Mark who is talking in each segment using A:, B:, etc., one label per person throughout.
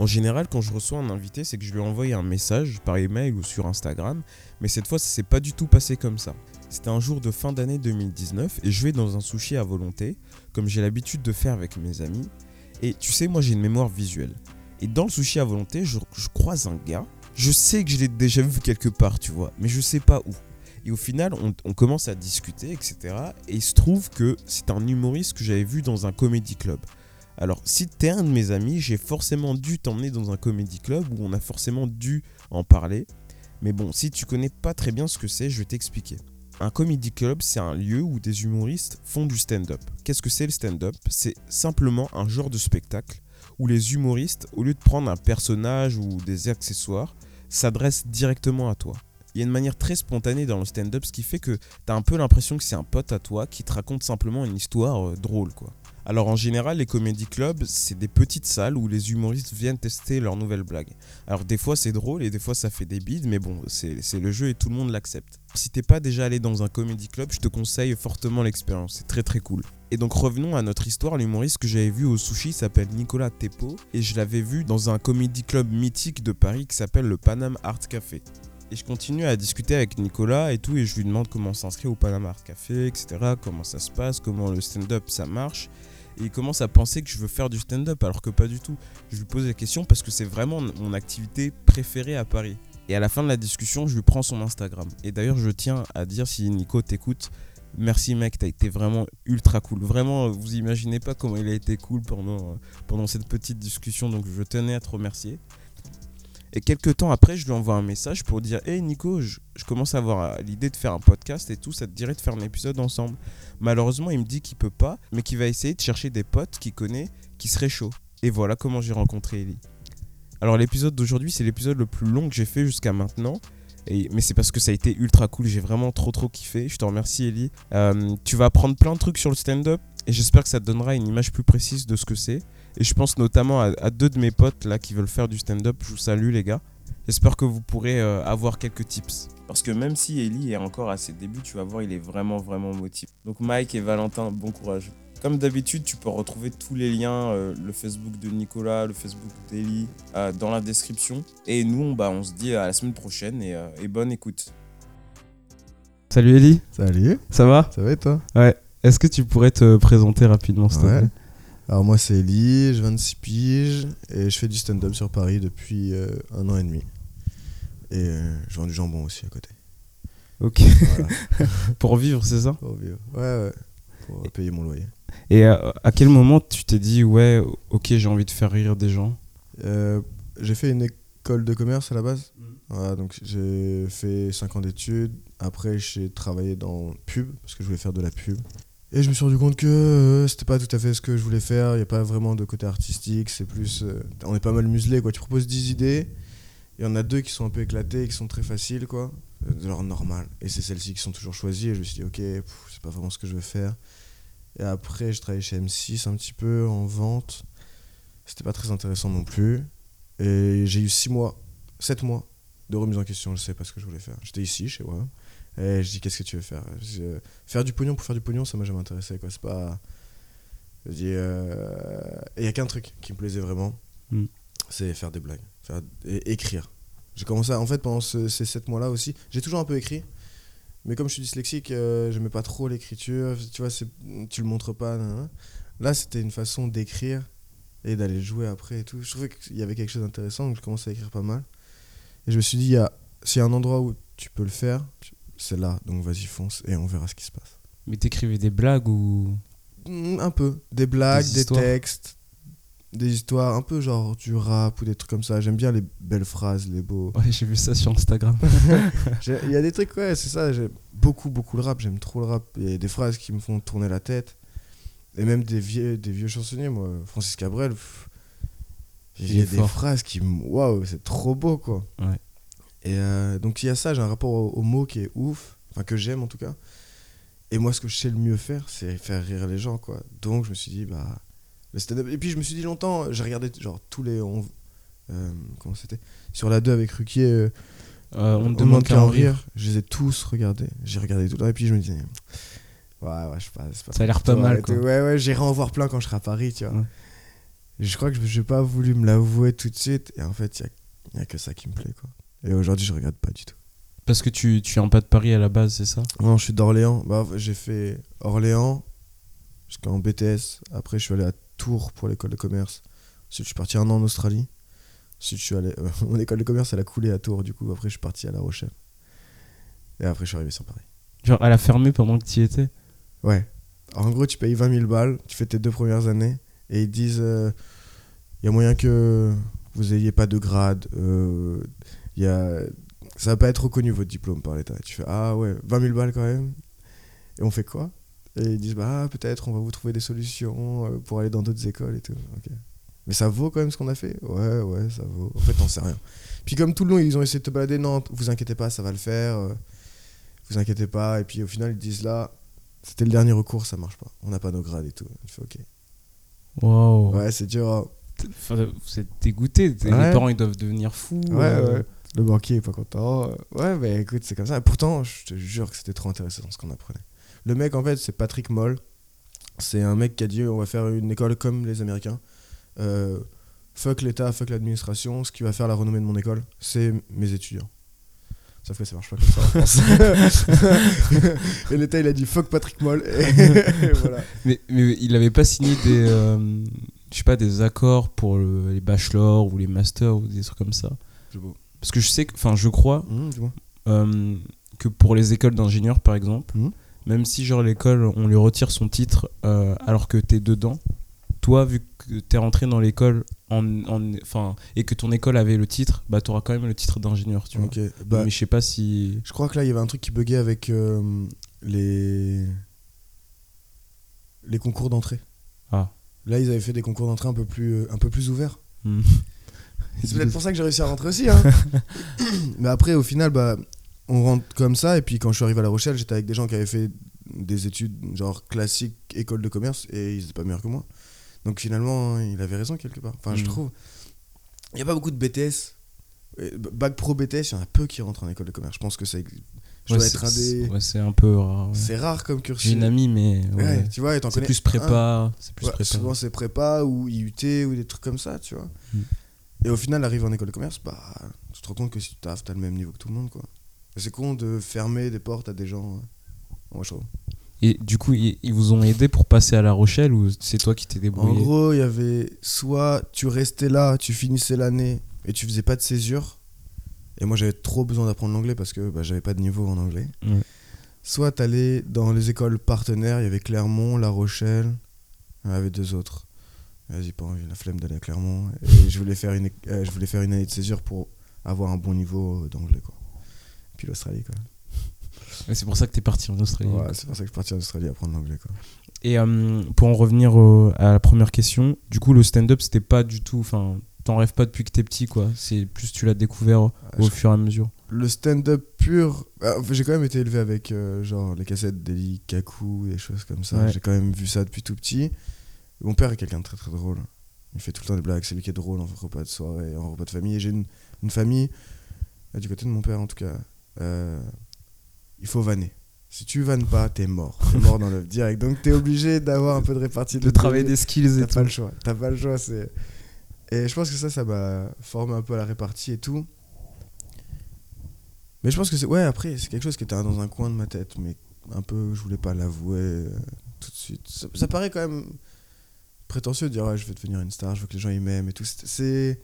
A: En général, quand je reçois un invité, c'est que je lui envoie un message par email ou sur Instagram, mais cette fois, ça s'est pas du tout passé comme ça. C'était un jour de fin d'année 2019 et je vais dans un sushi à volonté, comme j'ai l'habitude de faire avec mes amis. Et tu sais, moi j'ai une mémoire visuelle. Et dans le sushi à volonté, je, je croise un gars. Je sais que je l'ai déjà vu quelque part, tu vois, mais je sais pas où. Et au final, on, on commence à discuter, etc. Et il se trouve que c'est un humoriste que j'avais vu dans un comédie club. Alors, si t'es un de mes amis, j'ai forcément dû t'emmener dans un comédie club où on a forcément dû en parler. Mais bon, si tu connais pas très bien ce que c'est, je vais t'expliquer. Un comedy club, c'est un lieu où des humoristes font du stand-up. Qu'est-ce que c'est le stand-up? C'est simplement un genre de spectacle où les humoristes, au lieu de prendre un personnage ou des accessoires, s'adressent directement à toi. Il y a une manière très spontanée dans le stand-up, ce qui fait que t'as un peu l'impression que c'est un pote à toi qui te raconte simplement une histoire euh, drôle, quoi. Alors en général, les comédie clubs, c'est des petites salles où les humoristes viennent tester leurs nouvelles blagues. Alors des fois c'est drôle et des fois ça fait des bides, mais bon, c'est le jeu et tout le monde l'accepte. Si t'es pas déjà allé dans un comédie club, je te conseille fortement l'expérience, c'est très très cool. Et donc revenons à notre histoire, l'humoriste que j'avais vu au sushi s'appelle Nicolas Tepo et je l'avais vu dans un comédie club mythique de Paris qui s'appelle le Panam Art Café. Et je continue à discuter avec Nicolas et tout, et je lui demande comment s'inscrire au Panama Art Café, etc. Comment ça se passe, comment le stand-up ça marche. Il commence à penser que je veux faire du stand-up alors que pas du tout. Je lui pose la question parce que c'est vraiment mon activité préférée à Paris. Et à la fin de la discussion, je lui prends son Instagram. Et d'ailleurs, je tiens à dire si Nico t'écoute, merci mec, t'as été vraiment ultra cool. Vraiment, vous imaginez pas comment il a été cool pendant, euh, pendant cette petite discussion, donc je tenais à te remercier. Et quelques temps après, je lui envoie un message pour dire Hey Nico, je, commence à avoir euh, l'idée de faire un podcast et tout, ça te dirait de faire un épisode ensemble. Malheureusement, il me dit qu'il peut pas, mais qu'il va essayer de chercher des potes qu'il connaît qui seraient chauds. Et voilà comment j'ai rencontré Ellie. Alors, l'épisode d'aujourd'hui, c'est l'épisode le plus long que j'ai fait jusqu'à maintenant. Mais c'est parce que ça a été ultra cool, j'ai vraiment trop trop kiffé. Je te remercie Ellie. Euh, tu vas apprendre plein de trucs sur le stand-up et j'espère que ça te donnera une image plus précise de ce que c'est. Et je pense notamment à, à deux de mes potes là qui veulent faire du stand-up. Je vous salue les gars. J'espère que vous pourrez euh, avoir quelques tips. Parce que même si Ellie est encore à ses débuts, tu vas voir, il est vraiment, vraiment motivé. Donc Mike et Valentin, bon courage. Comme d'habitude, tu peux retrouver tous les liens, euh, le Facebook de Nicolas, le Facebook d'Ellie, euh, dans la description. Et nous, on, bah, on se dit à la semaine prochaine et, euh, et bonne écoute. Salut Ellie,
B: Salut,
A: ça va?
B: Ça va et toi?
A: Ouais. Est-ce que tu pourrais te présenter rapidement, s'il te plaît?
B: Alors moi c'est Eli, j'ai 26 piges et je fais du stand-up sur Paris depuis euh, un an et demi. Et euh, je vends du jambon aussi à côté.
A: Ok.
B: Voilà,
A: Pour vivre, c'est ça?
B: Pour vivre. Ouais, ouais, pour payer mon loyer.
A: Et euh, à quel moment tu t'es dit, ouais, ok, j'ai envie de faire rire des gens?
B: Euh, j'ai fait une école de commerce à la base.
A: Mhm.
B: Voilà, donc j'ai fait 5 ans d'études. Après j'ai travaillé dans pub parce que je voulais faire de la pub. Et je me suis rendu compte que euh, c'était pas tout à fait ce que je voulais faire. Il n'y a pas vraiment de côté artistique. C'est plus. euh, on est pas mal muselé quoi. Tu proposes 10 idées. Il y en a deux qui sont un peu éclatées, qui sont très faciles quoi. euh, De leur normal. Et c'est celles-ci qui sont toujours choisies. Et je me suis dit, ok, c'est pas vraiment ce que je veux faire. Et après, je travaillais chez M6 un petit peu en vente. C'était pas très intéressant non plus. Et j'ai eu 6 mois, 7 mois de remise en question. Je sais pas ce que je voulais faire. J'étais ici, chez moi. Et je dis, qu'est-ce que tu veux faire? Je euh, Faire du pognon pour faire du pognon, ça m'a jamais intéressé. quoi. C'est pas. Je dis. euh, Et il y a qu'un truc qui me plaisait vraiment
A: Mm.
B: c'est faire des blagues. Faire... Et écrire. J'ai commencé, à- en fait, pendant ce- ces 7 mois-là aussi, j'ai toujours un peu écrit. Mais comme je suis dyslexique, euh, j'aimais pas trop l'écriture. Tu vois, c'est- tu le montres pas. nan, nan. Là, c'était une façon d'écrire et d'aller jouer après et tout. Je trouvais qu'il y avait quelque chose d'intéressant, donc je commençais à écrire pas mal. Et je me suis dit, il y a- s'il y a un endroit où tu peux le faire, c'est là. Donc vas-y, fonce et on verra ce qui se passe.
A: Mais t'écrivais des blagues ou?
B: Mm, Un peu. Des blagues,
A: Des
B: textes, des histoires, un peu genre du rap ou des trucs comme ça. J'aime bien les belles phrases, les beaux.
A: Ouais, j'ai vu ça sur Instagram.
B: Il y a des trucs, ouais, c'est ça. J'aime beaucoup, beaucoup le rap. J'aime trop le rap. Il y a des phrases qui me font tourner la tête. Et même des vieux, des vieux chansonniers, moi. Francis Cabrel. pff, Il y a des phrases qui. Waouh, c'est trop beau, quoi.
A: Ouais.
B: Et euh, donc, il y a ça. J'ai un rapport au, au mot qui est ouf. Enfin, que j'aime en tout cas. Et moi, ce que je sais le mieux faire, c'est faire rire les gens, quoi. Donc, je me suis dit, bah. Le stand-up. Et puis, je me suis dit longtemps, j'ai regardé genre tous les. on- euh, comment c'était? Sur la 2 avec Ruquier. euh,
A: on
B: on
A: demande qu'à en rire.
B: Je les ai tous regardés. J'ai regardé tout. Et puis je me disais, ouais, ouais, je sais pas. pas
A: Ça a l'air pas
B: toi
A: mal, quoi.
B: Ouais, ouais, j'irai en voir plein quand je serai à Paris, tu vois.
A: Ouais.
B: Je crois que je n'ai pas voulu me l'avouer tout de suite. Et en fait, il n'y a, a, que ça qui me plaît. Quoi. Et aujourd'hui, je regrette pas du tout.
C: Parce que tu, tu viens pas de Paris à la base, c'est ça?
B: Non, je suis d'Orléans. Bah, j'ai fait Orléans jusqu'en BTS. Après, je suis allé à Tours pour l'école de commerce. Ensuite, je suis parti un an en Australie. Ensuite, je suis allé. mon école de commerce, elle a coulé à Tours. Du coup, après, je suis parti à La Rochelle. Et après, je suis arrivé sur Paris.
C: Genre, elle a fermé pendant que tu y étais?
B: Ouais. en gros, tu payes 20 000 balles, tu fais tes deux premières années, et ils disent il euh, y a moyen que vous ayez pas de grade, euh, y a, ça va pas être reconnu votre diplôme par l'État. Tu fais ah ouais, 20 000 balles quand même. Et on fait quoi? Et ils disent bah peut-être on va vous trouver des solutions euh, pour aller dans d'autres écoles et tout. Mais ça vaut quand même ce qu'on a fait? Ouais, ouais, ça vaut. En fait, t'en sais rien. Puis comme tout le long, ils ont essayé de te balader, non, vous inquiétez pas, ça va le faire. Euh, vous inquiétez pas. Et puis au final, ils disent là, c'était le dernier recours, ça marche pas. On n'a pas nos grades et tout. Je fais ok.
C: Wow.
B: Ouais, c'est dur. Hein.
C: vous êtes dégoûté. Les parents, ils doivent devenir fous.
B: Ouais, euh. ouais. Le banquier est pas content. Ouais, mais écoute, c'est comme ça. Et pourtant, je te jure que c'était trop intéressant ce qu'on apprenait. Le mec, en fait, c'est Patrick Moll. C'est un mec qui a dit on va faire une école comme les Américains. Euh, fuck l'État, fuck l'administration. Ce qui va faire la renommée de mon école, c'est mes étudiants. Sauf que ça marche pas comme ça en France. et l'État, il a dit fuck Patrick Moll.
C: voilà. mais, mais, il avait pas signé des, euh, je sais pas, des accords pour les bachelors ou les masters ou des trucs comme ça? Parce que je sais, enfin, je crois mmh, euh, que pour les écoles d'ingénieurs, par exemple, mmh. même si genre l'école, on lui retire son titre euh, alors que t'es dedans, toi, vu que t'es rentré dans l'école en, en, et que ton école avait le titre, bah t'auras quand même le titre d'ingénieur, tu vois. Bah, Mais je sais pas si.
B: Je crois que là, il y avait un truc qui buguait avec euh, les les concours d'entrée.
C: Ah.
B: Là, ils avaient fait des concours d'entrée un peu plus un peu plus ouverts. Hmm. C'est peut-être pour ça que j'ai réussi à rentrer aussi. Hein. Mais après, au final, bah, on rentre comme ça. Et puis quand je suis arrivé à La Rochelle, j'étais avec des gens qui avaient fait des études genre classiques, école de commerce, et ils étaient pas meilleurs que moi. Donc finalement, il avait raison quelque part. Enfin, je mm. trouve. Il n'y a pas beaucoup de BTS. Bac pro BTS, il y en a peu qui rentrent en école de commerce. Je pense que c'est. Je
C: dois être un des. Ouais, c'est un peu rare.
B: C'est rare comme cursus.
C: J'ai une amie, mais.
B: Ouais. tu vois,
C: C'est plus prépa. C'est
B: plus prépa. Souvent, c'est prépa ou IUT ou des trucs comme ça, tu vois. Mm. Et au final, arriver en école de commerce, bah, tu te rends compte que si tu taffes, t'as le même niveau que tout le monde, quoi. C'est con de fermer des portes à des gens. Moi, je trouve.
C: Et du coup, ils, vous ont aidé pour passer à La Rochelle ou c'est toi qui t'es débrouillé
B: En gros, il y avait soit tu restais là, tu finissais l'année et tu faisais pas de césure. Et moi, j'avais trop besoin d'apprendre l'anglais parce que bah, j'avais pas de niveau en anglais. Soit tu allais dans les écoles partenaires, il y avait Clermont, La Rochelle, il y avait deux autres. Vas-y, pas envie, la flemme d'aller à Clermont. Et je voulais, faire une, euh, je voulais faire une année de césure pour avoir un bon niveau d'anglais. Quoi. Puis l'Australie, quoi
C: c'est pour ça que tu es parti en Australie.
B: Ouais, c'est pour ça que je suis parti en Australie apprendre l'anglais.
C: Et euh, pour en revenir à la première question, du coup, le stand-up, c'était pas du tout. Enfin, t'en rêves pas depuis que t'es petit, quoi. C'est plus tu l'as découvert au fur et à mesure.
B: Le stand-up pur. Bah, j'ai quand même été élevé avec euh, genre les cassettes d'Eli Kaku, des choses comme ça. J'ai quand même vu ça depuis tout petit. Mon père est quelqu'un de très très drôle. Il fait tout le temps des blagues, c'est lui qui est drôle en repas de soirée, en repas de famille. Et j'ai une, une, famille, du côté de mon père en tout cas, euh, il faut vanner. Si tu vannes pas, t'es mort. T'es mort dans le direct. Donc t'es obligé d'avoir un peu de répartie.
C: De, travailler des skills et
B: T'as pas le choix. T'as pas le choix. C'est... Et je pense que ça, ça m'a formé un peu à la répartie et tout. Mais je pense que c'est. Ouais, après, c'est quelque chose qui était dans un coin de ma tête. Mais un peu, je voulais pas l'avouer euh, tout de suite. Ça, paraît quand même prétentieux de dire je vais devenir une star, je veux que les gens m'aiment et tout. C'est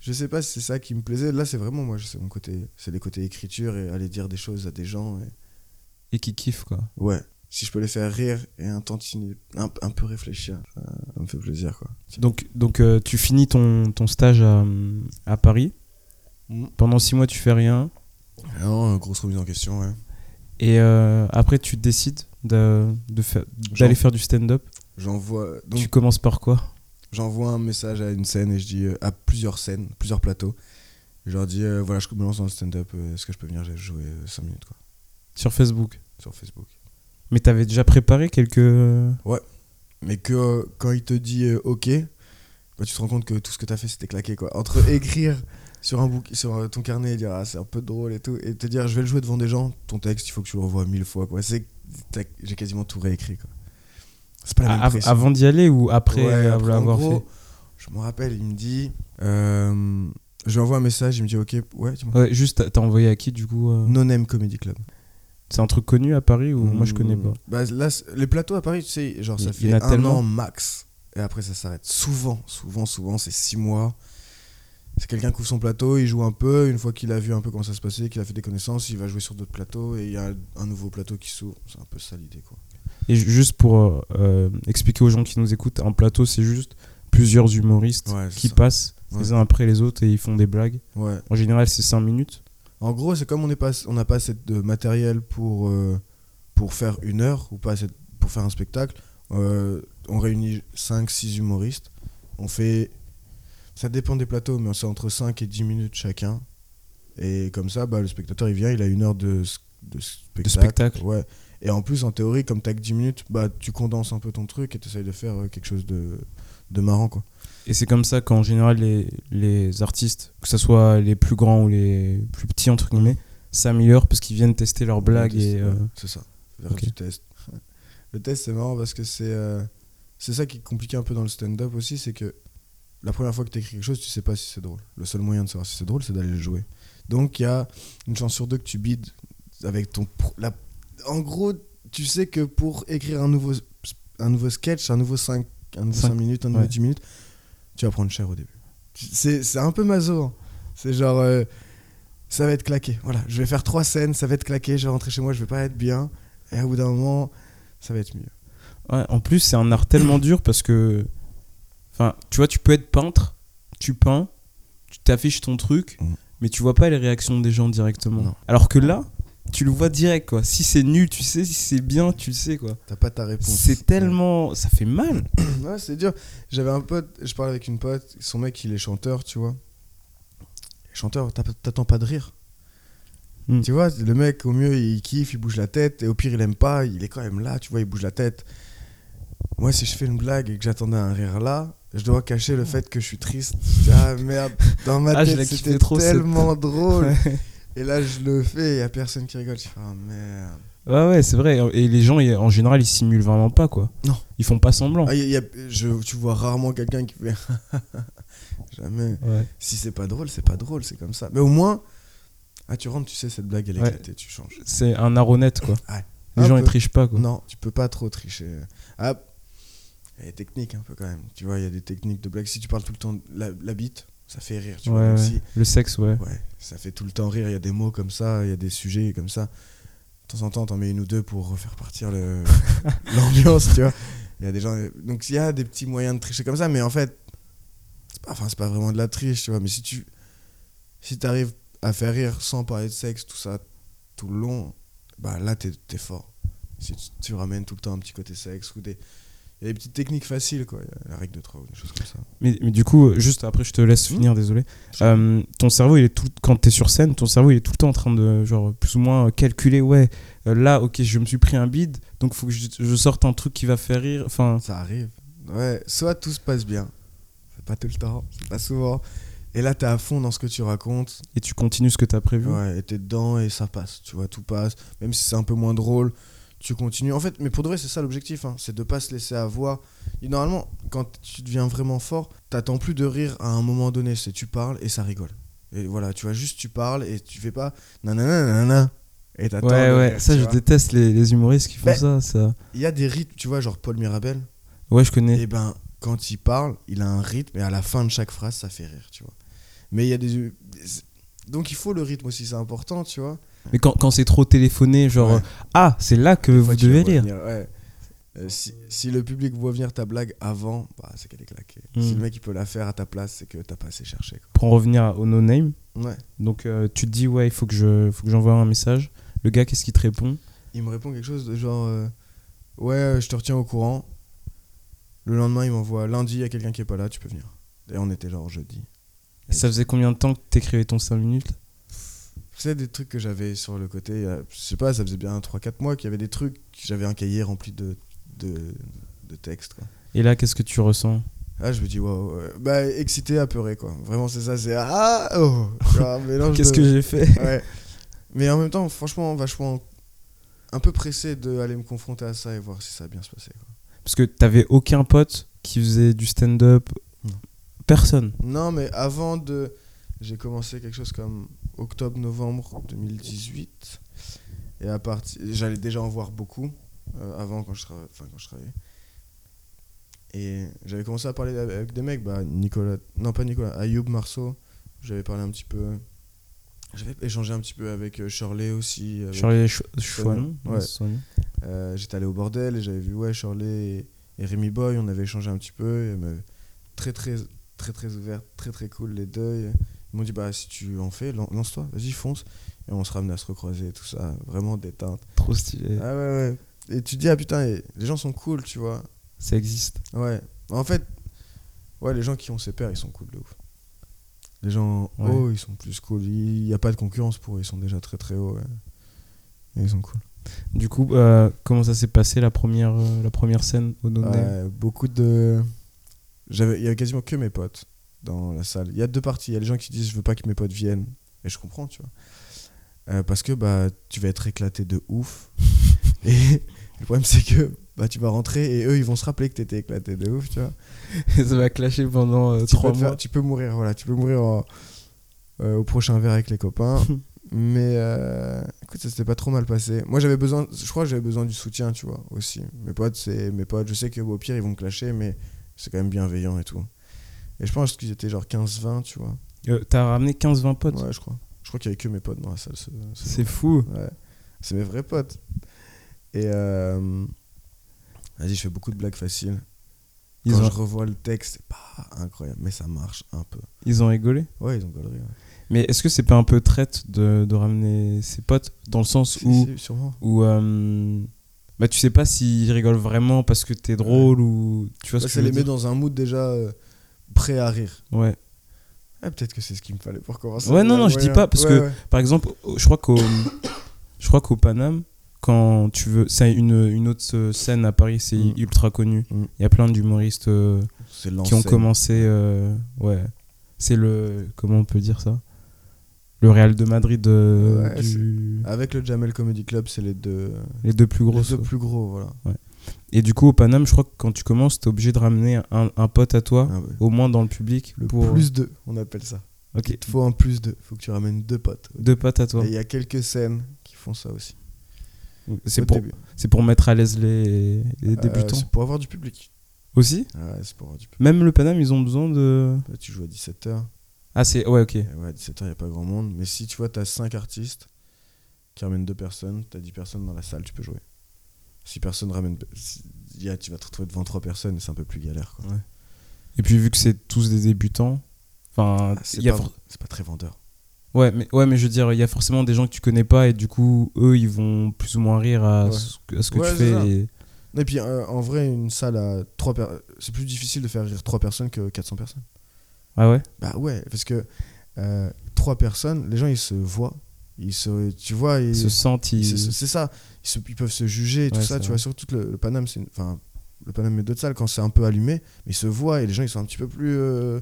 B: je sais pas si c'est ça qui me plaisait. Là, c'est vraiment moi, c'est mon côté, c'est les côtés écriture et aller dire des choses à des gens.
C: Et, qui kiffent, quoi.
B: Ouais. Si je peux les faire rire et un tantiner, un, un peu réfléchir, ça, me fait plaisir, quoi.
C: Donc, donc euh, tu finis ton, ton stage à, à Paris. Mm. Pendant six mois, tu fais rien.
B: Non, grosse remise en question, ouais.
C: Et euh, après, tu décides de, de d'aller faire du stand-up.
B: J'envoie.
C: Tu commences par quoi?
B: J'envoie un message à une scène et je dis euh, à plusieurs scènes, plusieurs plateaux. Je leur dis euh, voilà, je me lance dans le stand-up, euh, est-ce que je peux venir jouer 5 minutes quoi.
C: Sur Facebook?
B: Sur Facebook.
C: Mais t'avais déjà préparé quelques.
B: Ouais. Mais que quand il te dit ok, bah, tu te rends compte que tout ce que t'as fait c'était claqué quoi. Entre écrire sur, un bouc sur ton carnet et dire ah, c'est un peu drôle et tout, et te dire je vais le jouer devant des gens, ton texte il faut que tu le revoies mille fois quoi. J'ai quasiment tout réécrit quoi.
C: Pas la même avant d'y aller ou après l'avoir fait
B: Je me rappelle, il me dit. euh, je lui envoie un message, il me dit ok, ouais.
C: Ouais, juste, t'as- envoyé à qui du coup euh
B: No Name Comedy Club.
C: C'est un truc connu à Paris ou moi je connais pas
B: Bah, là, c'est- les plateaux à Paris, tu sais, genre ça
C: Il
B: fait un
C: tellement.
B: an max. Et après, ça s'arrête. Souvent, souvent, souvent, c'est six mois. C'est quelqu'un qui ouvre son plateau, il joue un peu. Une fois qu'il a vu un peu comment ça se passait, qu'il a fait des connaissances, il va jouer sur d'autres plateaux et il y a un nouveau plateau qui s'ouvre. C'est un peu ça l'idée, quoi.
C: Et ju- juste pour euh, euh, expliquer aux gens qui nous écoutent, un plateau c'est juste plusieurs humoristes
B: Ouais,
C: qui
B: ça.
C: passent
B: Ouais.
C: les uns après les autres et ils font des blagues.
B: Ouais.
C: En général c'est 5 minutes.
B: En gros, c'est comme on n'est pas, on n'a pas assez de matériel pour, euh, pour faire une heure ou pas assez de- pour faire un spectacle. euh, on réunit 5-6 humoristes. On fait. Ça dépend des plateaux, mais c'est entre 5 et 10 minutes chacun. Et comme ça, bah, le spectateur il vient, il a une heure de, s- de spectacle.
C: spectacle.
B: Ouais. Et en plus, en théorie, comme t'as que 10 minutes, bah, tu condenses un peu ton truc et t'essayes de faire euh, quelque chose de, de marrant. Quoi.
C: Et c'est comme ça qu'en général les, les artistes, que ce soit les plus grands ou les plus petits entre guillemets, s'améliorent parce qu'ils viennent tester leurs blagues
B: test,
C: et euh,
B: ouais, C'est ça. Faire
C: ok.
B: du test. Le test, c'est marrant parce que c'est euh, c'est ça qui est compliqué un peu dans le stand-up aussi, c'est que la première fois que tu écris quelque chose, tu sais pas si c'est drôle. Le seul moyen de savoir si c'est drôle, c'est d'aller le jouer. Donc il y a une chance sur deux que tu bides avec ton. La... En gros, tu sais que pour écrire un nouveau, un nouveau sketch, un nouveau 5, un nouveau
C: Cinq,
B: 5 minutes, un nouveau
C: ouais.
B: 10 minutes, tu vas prendre cher au début. C'est un peu maso. hein. C'est genre. euh, ça va être claqué. Voilà, je vais faire trois scènes, ça va être claqué, je vais rentrer chez moi, je vais pas être bien. Et au bout d'un moment, ça va être mieux.
C: Ouais, en plus, c'est un art tellement dur parce que. Enfin, tu vois, tu peux être peintre, tu peins, tu t'affiches ton truc,
B: Mm.
C: mais tu vois pas les réactions des gens directement.
B: Non.
C: Alors que là, tu le vois direct, quoi. Si c'est nul, tu sais, si c'est bien, tu le sais, quoi.
B: T'as pas ta réponse.
C: C'est tellement. Ça fait mal.
B: Ouais, c'est dur. J'avais un pote, je parlais avec une pote, son mec, il est chanteur, tu vois. Chanteur, t'attends pas de rire.
C: Mm.
B: Tu vois, le mec, au mieux, il kiffe, il bouge la tête, et au pire, il aime pas, il est quand même là, tu vois, il bouge la tête. Moi, si je fais une blague et que j'attendais un rire là, je dois cacher le fait que je suis triste. Ah merde, dans ma
C: Ah,
B: tête, c'était tellement drôle. Et là, je le fais, il y a personne qui rigole. Je fais, ah merde.
C: Ouais, ouais, c'est vrai. Et les gens, en général, ils simulent vraiment pas, quoi.
B: Non.
C: Ils font pas semblant.
B: Ah, y a- y a- je, tu vois rarement quelqu'un qui fait. Jamais.
C: Ouais.
B: Si c'est pas drôle, c'est pas drôle, c'est comme ça. Mais au moins, ah, tu rentres, tu sais, cette blague, elle est
C: Ouais.
B: éclatée, tu changes.
C: C'est un art honnête, quoi.
B: Ouais.
C: Les
B: Un
C: gens,
B: peu.
C: ils trichent pas, quoi.
B: Non, tu peux pas trop tricher. Ah, il y a des techniques un peu quand même. Tu vois, il y a des techniques de blague. Si tu parles tout le temps de la, la bite, ça fait rire. Tu vois,
C: Ouais,
B: même
C: ouais.
B: si-
C: Le sexe, ouais.
B: ouais, ça fait tout le temps rire. Il y a des mots comme ça, il y a des sujets comme ça. De temps en temps, t'en mets une ou deux pour refaire partir l'ambiance, tu vois. Il y a des gens. Donc il y a des petits moyens de tricher comme ça, mais en fait, c'est pas, enfin, pas vraiment de la triche, tu vois. Mais si tu si t'arrives à faire rire sans parler de sexe, tout ça, tout le long, bah là, t'es es fort. Si tu, tu ramènes tout le temps un petit côté sexe ou des. Il y a des petites techniques faciles, quoi. La règle de 3 ou des choses comme ça.
C: Mais, mais du coup, juste après, je te laisse
B: Hmm.
C: finir, désolé. Euh, ton cerveau, il est tout, quand t'es sur scène, ton cerveau, il est tout le temps en train de, genre, plus ou moins calculer, ouais, euh, là, ok, je me suis pris un bide, donc faut que je, je sorte un truc qui va faire rire. Enfin,
B: Ça arrive. Ouais, soit tout se passe bien. C'est pas tout le temps, c'est pas souvent. Et là, t'es à fond dans ce que tu racontes.
C: et tu continues ce que t'as prévu.
B: Ouais, et t'es dedans et ça passe. Tu vois, tout passe. Même si c'est un peu moins drôle, tu continues. En fait, mais pour de vrai, c'est ça l'objectif. hein, c'est de pas se laisser avoir. Et normalement, quand tu deviens vraiment fort, t'attends plus de rire à un moment donné. C'est tu parles et ça rigole. Et voilà, tu vois, juste tu parles et tu fais pas nanana nanana. Et t'attends.
C: Ouais, ouais,
B: rire,
C: ça, je
B: vois.
C: déteste les, les humoristes qui font
B: Ben-
C: ça, ça.
B: Il y a des rythmes, tu vois, genre Paul Mirabel.
C: Ouais, je connais.
B: Et ben, quand il parle, il a un rythme et à la fin de chaque phrase, ça fait rire, tu vois. Mais il y a des. Donc il faut le rythme aussi, c'est important, tu vois.
C: Mais quand, quand c'est trop téléphoné, genre,
B: Ouais.
C: euh, ah, c'est là que
B: Des
C: vous devez
B: venir, ouais. Euh, si, si le public voit venir ta blague avant, bah, c'est qu'elle est claquée. Si le mec il peut la faire à ta place, c'est que t'as pas assez cherché.
C: Pour en revenir au
B: quoi. Ouais.
C: donc euh, tu te dis, ouais, il faut que je- faut que j'envoie un message. Le gars, qu'est-ce qu'il te répond?
B: Il me répond quelque chose de genre euh, Ouais, je te retiens au courant. Le lendemain, il m'envoie lundi, il y a quelqu'un qui est pas là, tu peux venir. Et on était genre jeudi.
C: Ça faisait combien de temps que t'écrivais ton 5 minutes
B: C'est des trucs que j'avais sur le côté. euh, Je sais pas, ça faisait bien 3-4 mois qu'il y avait des trucs. J'avais un cahier rempli de, de, de textes. Quoi.
C: Et là, qu'est-ce que tu ressens?
B: Ah, je me dis, waouh. Bah, excité, apeuré, quoi. Vraiment, c'est ça, c'est. Ah oh
C: Qu'est-ce
B: de-
C: que j'ai fait?
B: Ouais. Mais en même temps, franchement, vachement. Un peu pressé d'aller me confronter à ça et voir si ça va bien se. Quoi.
C: Parce que t'avais aucun pote qui faisait du stand-up? Personne?
B: Non, mais avant de. J'ai commencé quelque chose comme octobre-novembre 2018. Et à partir. J'allais déjà en voir beaucoup euh, avant quand je, trava- enfin, quand je travaillais. Et j'avais commencé à parler avec des mecs, bah, Nicolas. Non, pas Nicolas, Ayoub Marceau. J'avais parlé un petit peu. J'avais échangé un petit peu avec euh, Shirley aussi. avec-
C: Ch- Chouanon.
B: Ouais. Euh, J'étais allé au bordel et j'avais vu ouais, Shirley et, et Rémi Boy, on avait échangé un petit peu. Et, me- très, très, très, très ouvert, très, très cool les deux. Ils m'ont dit bah, si tu en fais, lan- lance-toi, vas-y, fonce. Et on se ramenait à se recroiser et tout ça, vraiment détente.
C: Trop stylé.
B: Ah ouais, ouais. Et tu te dis, ah putain, les gens sont cool, tu vois.
C: Ça existe.
B: Ouais. En fait, ouais, les gens qui ont ces pères, ils sont cool de ouf. Les gens
C: Ouais.
B: hauts, ils sont plus cool. Il n'y a pas de concurrence pour eux, ils sont déjà très très hauts. ouais. Et ils sont cool.
C: Du coup, euh, comment ça s'est passé la première, euh, la première scène au Name
B: Ouais, beaucoup de. J'avais, il y avait quasiment que mes potes dans la salle. Il y a deux parties. Il y a les gens qui disent je veux pas que mes potes viennent, et je comprends, tu vois. Euh, parce que bah tu vas être éclaté de ouf. et le problème c'est que bah tu vas rentrer et eux ils vont se rappeler que t'étais éclaté de ouf, tu vois.
C: Ça va clasher pendant euh,
B: tu, peux faire-
C: mois.
B: tu peux mourir, voilà, tu peux mourir en- euh, au prochain verre avec les copains. Mais euh, écoute, ça s'était pas trop mal passé. Moi, j'avais besoin, je crois que j'avais besoin du soutien, tu vois, aussi. Mes potes, c'est mes potes. Je sais qu'au pire, ils vont me clasher, mais c'est quand même bienveillant et tout. Et je pense qu'ils étaient genre 15-20, tu vois.
C: Euh, T'as ramené 15-20 potes
B: Ouais, je crois. Je crois qu'il y avait que mes potes dans la salle. ce- ce
C: C'est fou.
B: Ouais. C'est mes vrais potes. Et euh, vas-y, je fais beaucoup de blagues faciles.
C: Ils
B: Quand
C: ont,
B: je revois le texte, c'est pas incroyable, mais ça marche un peu.
C: ils ont rigolé.
B: Ouais, ils ont. Ouais.
C: Mais est-ce que c'est pas un peu traite de, de ramener ses potes dans le sens où,
B: sûrement.
C: où euh, bah, tu sais pas s'ils rigolent vraiment parce que t'es drôle ou tu vois ce que
B: ça les met dans un mood déjà euh, prêt à rire.
C: Ouais.
B: Ah, Peut-être que c'est ce qu'il me fallait pour commencer.
C: Ouais, non, non, je dis pas, parce
B: Ouais,
C: que-
B: ouais.
C: Par exemple, je crois qu'au je crois qu'au Paname, quand tu veux, c'est une, une autre scène à Paris, c'est
B: Mm.
C: ultra connu. Il
B: Mm.
C: y a plein d'humoristes euh, qui ont commencé. euh, ouais. C'est le. Comment on peut dire ça? Le Real de Madrid. euh,
B: Ouais,
C: du-
B: Avec le Jamel Comedy Club, c'est les deux,
C: les deux plus
B: les
C: grosses.
B: deux plus gros. Voilà.
C: Et du coup, au Paname, je crois que quand tu commences, t'es obligé de ramener un, un pote à toi,
B: Ah ouais.
C: au moins dans le public.
B: Le
C: pour...
B: plus deux, on appelle ça.
C: Ok.
B: Il te faut un plus deux. faut que tu ramènes deux potes.
C: Deux potes à toi.
B: Et il y a quelques scènes qui font ça aussi.
C: C'est pour, mettre à l'aise les, les
B: Euh,
C: débutants.
B: c'est pour avoir du public.
C: Aussi
B: Ah ouais, c'est pour avoir du public.
C: Même le Paname, ils ont besoin de.
B: Là, tu joues à 17h.
C: Ah, c'est. Ouais, ok.
B: Ouais, à 17h, il n'y a pas grand monde. Mais si tu vois, tu as 5 artistes qui ramènent 2 personnes, tu as 10 personnes dans la salle, tu peux jouer. Si personne ramène. si- y a- tu vas te retrouver devant 3 personnes et c'est un peu plus galère. Quoi.
C: Et puis, vu que c'est tous des débutants. Enfin,
B: Ah, c'est pas,
C: for-
B: c'est pas très vendeur.
C: ouais, mais, ouais, mais je veux dire, il y a forcément des gens que tu connais pas et du coup, eux, ils vont plus ou moins rire à
B: Ouais.
C: ce que, à ce que tu fais. et-
B: Et puis euh, en vrai, une salle à 3 personnes. C'est plus difficile de faire rire 3 personnes que 400 personnes.
C: Ah ouais?
B: Bah ouais, parce que 3 personnes, les gens ils se voient. Ils se, tu vois, ils,
C: se sentent.
B: ils c'est ça. Ils, se- ils peuvent se juger et tout
C: Ouais,
B: ça. Tu
C: vrai.
B: vois, surtout le, le Paname, c'est enfin le Paname et d'autres salles quand c'est un peu allumé, mais ils se voient et les gens ils sont un petit peu plus. euh,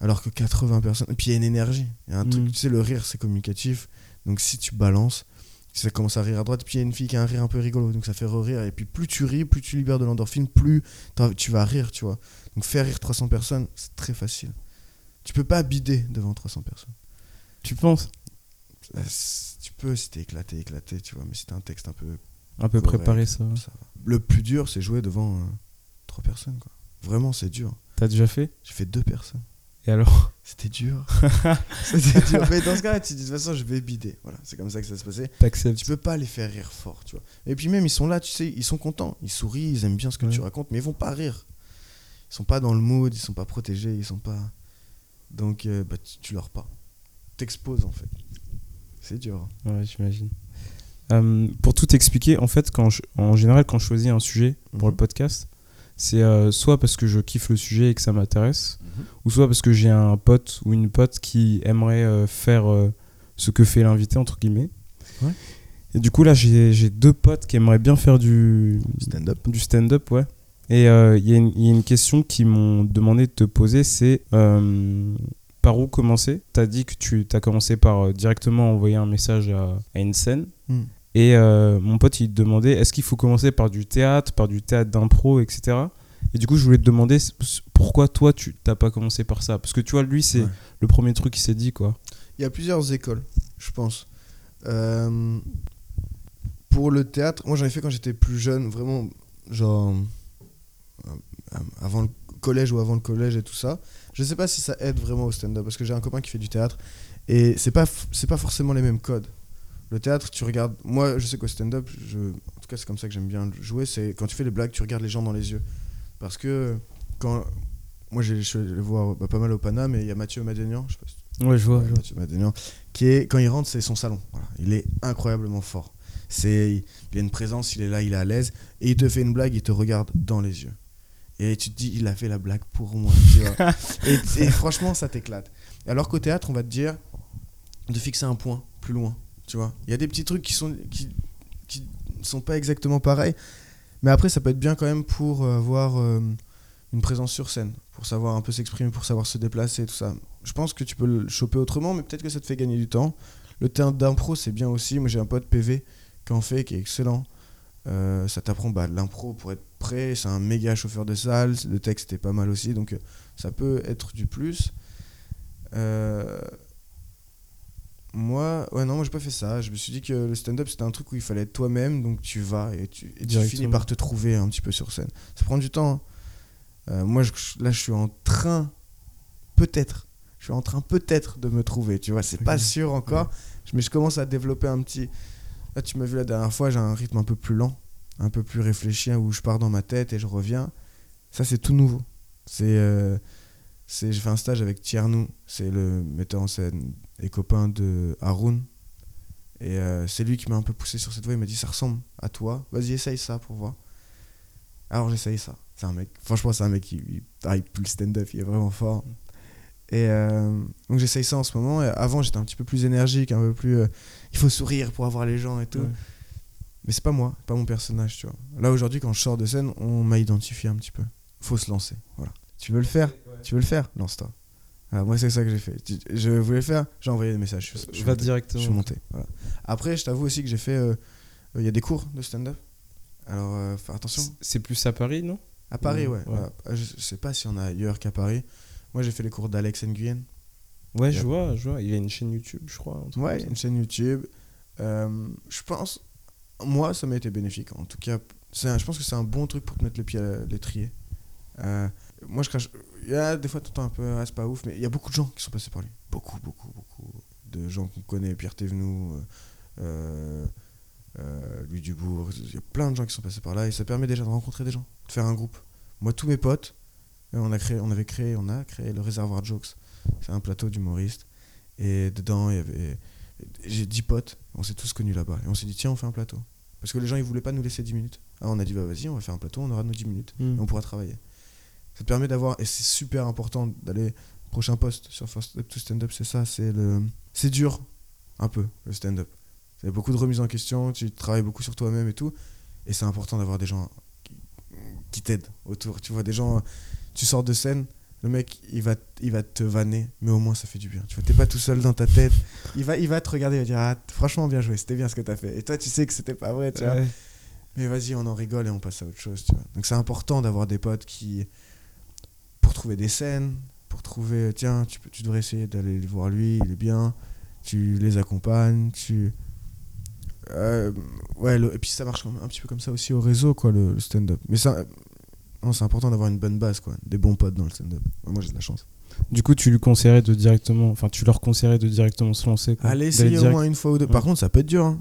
B: Alors que 80 personnes. Et puis il y a une énergie. Il y a un truc,
C: Mm.
B: tu sais, le rire c'est communicatif. Donc si tu balances, ça commence à rire à droite, puis il y a une fille qui a un rire un peu rigolo, donc ça fait rire. Et puis plus tu ris, plus tu libères de l'endorphine, plus tu vas rire, tu vois. Donc faire rire 300 personnes, c'est très facile. Tu peux pas bider devant 300 personnes.
C: Tu penses?
B: C- Tu peux si t'es éclaté, éclaté, tu vois, mais t'as un texte un peu.
C: Un peu
B: Correct.
C: préparé, ça.
B: Le plus dur, c'est jouer devant euh, trois personnes, quoi. Vraiment, c'est dur.
C: T'as déjà fait?
B: J'ai fait deux personnes.
C: Et alors?
B: C'était dur. C'était dur. Mais dans ce cas-là, tu dis de toute façon, je vais bider. Voilà, c'est comme ça que ça se passait.
C: T'acceptes
B: Tu peux pas les faire rire fort, tu vois. Et puis même, ils sont là, tu sais, ils sont contents. Ils sourient, ils aiment bien ce que
C: Ouais.
B: tu racontes, mais ils vont pas rire. Ils sont pas dans le mood, ils sont pas protégés, ils sont pas. Donc, euh, bah, tu, tu leur pas. T'exposes, en fait. C'est dur.
C: Ouais, j'imagine. Euh, pour tout expliquer, en fait, quand je- en général, quand je choisis un sujet pour
B: Mhm.
C: le podcast, c'est euh, soit parce que je kiffe le sujet et que ça m'intéresse,
B: Mhm.
C: ou soit parce que j'ai un pote ou une pote qui aimerait euh, faire ce que fait l'invité, entre guillemets.
B: Ouais.
C: Et du coup, là, j'ai j'ai deux potes qui aimeraient bien faire du,
B: Stand-up.
C: du stand-up, ouais. Et il y, a une- il y a une question qu'ils m'ont demandé de te poser, c'est par où commencer? Tu as dit que tu as commencé par euh, directement envoyer un message à, à une scène.
B: Hmm.
C: Et euh, mon pote, il te demandait, est-ce qu'il faut commencer par du théâtre, par du théâtre d'impro, etc.
A: Et du coup, je voulais te demander pourquoi toi, tu t'as pas commencé par ça? Parce que tu vois, lui, c'est
B: Ouais.
A: le premier truc qu'il s'est dit, quoi.
B: Il y a plusieurs écoles, je pense. Euh, pour le théâtre, moi j'en ai fait quand j'étais plus jeune, vraiment, genre euh, avant le collège ou avant le collège et tout ça. Je sais pas si ça aide vraiment au stand-up parce que j'ai un copain qui fait du théâtre et c'est pas c'est pas forcément les mêmes codes. Le théâtre, tu regardes. Moi, je sais qu'au stand-up, je, en tout cas, c'est comme ça que j'aime bien jouer. C'est quand tu fais les blagues, tu regardes les gens dans les yeux. Parce que quand moi, j'ai- je suis allé le voir bah, pas mal au Paname et il y a Mathieu Madénian, je sais pas si
A: Ouais, je vois.
B: Ouais, Mathieu Madénian, qui est quand il rentre c'est son salon Voilà. il est incroyablement fort c'est il a une présence il est là il est à l'aise et il te fait une blague il te regarde dans les yeux et tu te dis il a fait la blague pour moi tu vois. et, et franchement ça t'éclate alors qu'au théâtre on va te dire de fixer un point plus loin tu vois il y a des petits trucs qui sont qui, qui sont pas exactement pareils mais après ça peut être bien quand même pour euh, avoir euh, une présence sur scène pour savoir un peu s'exprimer pour savoir se déplacer tout ça je pense que tu peux le choper autrement, mais peut-être que ça te fait gagner du temps. Le terrain d'impro, c'est bien aussi. Moi, j'ai un pote PV qui en fait, qui est excellent. Euh, ça t'apprend bah, l'impro pour être prêt. C'est un méga chauffeur de salle. Le texte est pas mal aussi, donc euh, ça peut être du plus. Euh, Moi, ouais, non, moi j'ai pas fait ça. Je me suis dit que le stand-up c'était un truc où il fallait être toi-même, donc tu vas et tu, et tu
A: Directement.
B: finis par te trouver un petit peu sur scène. Ça prend du temps. hein. Moi, je- là, je suis en train, peut-être, je suis en train peut-être de me trouver. Tu vois, c'est pas
A: Ok.
B: sûr encore, mais je commence à développer un petit. Là, tu m'as vu la dernière fois, j'ai un rythme un peu plus lent, un peu plus réfléchi, hein, où je pars dans ma tête et je reviens. Ça, c'est tout nouveau. C'est, euh, c'est, j'ai fait un stage avec Tiernou, c'est le metteur en scène et copain de Haroun. Et euh, c'est lui qui m'a un peu poussé sur cette voie. Il m'a dit Ça ressemble à toi, vas-y, essaye ça pour voir. Alors j'essaye ça. C'est un mec, franchement, c'est un mec qui il, ah, il le stand-up, il est vraiment fort. Et euh, donc j'essaye ça en ce moment. Avant, j'étais un petit peu plus énergique, un peu plus. Il faut sourire pour avoir les gens et tout.
A: Ouais.
B: Mais c'est pas moi, pas mon personnage, tu vois. Là aujourd'hui, quand je sors de scène, on m'a identifié un petit peu. Faut se lancer, voilà. Tu veux le faire? Tu veux le faire? Lance-toi. Voilà, moi, c'est ça que j'ai fait. Je voulais le faire, j'ai envoyé des messages. Je, je suis
A: Va
B: monté.
A: directement.
B: Je suis monté. voilà. Après, je t'avoue aussi que j'ai fait. euh, Il y a des cours de stand-up. Alors, euh, attention.
A: C'est- plus à Paris, non?
B: À Paris,
A: Ouais,
B: ouais.
A: ouais.
B: voilà. Je je sais pas s'il y en a ailleurs qu'à Paris. Moi, j'ai fait les cours d'Alex Nguyen.
A: Ouais,
B: y
A: je vois, je vois. Il a une chaîne YouTube, je crois.
B: Ouais, une chaîne YouTube. Euh, je pense, moi, ça m'a été bénéfique. En tout cas, un- je pense que c'est un bon truc pour te mettre le pied à l'étrier. Euh, moi, je crache. Il y a des fois, t'entends un peu, ah, c'est pas ouf, mais il y a beaucoup de gens qui sont passés par lui. Beaucoup, beaucoup, beaucoup de gens qu'on connaît. Pierre Thévenoud, euh, euh, Louis Dubourg. Il y a plein de gens qui sont passés par là et ça permet déjà de rencontrer des gens, de faire un groupe. Moi, tous mes potes, on, a créé, on avait créé, on a créé le Réservoir Jokes. C'est un plateau d'humoristes. Et dedans, il y avait. J'ai 10 potes, on s'est tous connus là-bas. Et on s'est dit, tiens, on fait un plateau. Parce que les gens, ils voulaient pas nous laisser 10 minutes. Alors on a dit, bah vas-y, on va faire un plateau, on aura nos 10 minutes.
A: Hmm.
B: Et on pourra travailler. Ça te permet d'avoir. Et c'est super important d'aller. Prochain poste sur First Step to Stand Up, c'est ça. C'est le. C'est dur, un peu, le stand-up. C'est beaucoup de remises en question, tu travailles beaucoup sur toi-même et tout. Et c'est important d'avoir des gens qui, qui t'aident autour. Tu vois, des gens. Tu sors de scène, le mec, il va, il va te vanner, mais au moins ça fait du bien. Tu vois, t'es pas tout seul dans ta tête. Il va, il va te regarder, il va dire ah, franchement bien joué, c'était bien ce que t'as fait. Et toi, tu sais que c'était pas vrai, tu vois. Mais vas-y, on en rigole et on passe à autre chose, tu vois. Donc c'est important d'avoir des potes qui. pour trouver des scènes, pour trouver, tiens, tu, peux, tu devrais essayer d'aller le voir lui, il est bien, tu les accompagnes, tu. Euh, ouais, le- et puis ça marche un petit peu comme ça aussi au réseau, quoi, le, le stand-up. Mais ça. Non, c'est important d'avoir une bonne base, quoi. Des bons potes dans le stand-up. Moi, j'ai de la chance.
A: Du coup, tu lui conseillerais de directement. Enfin, tu leur conseillerais de directement se lancer. Quoi.
B: Allez, essayer au moins une fois ou deux.
A: Ouais.
B: Par contre, ça peut être dur. hein.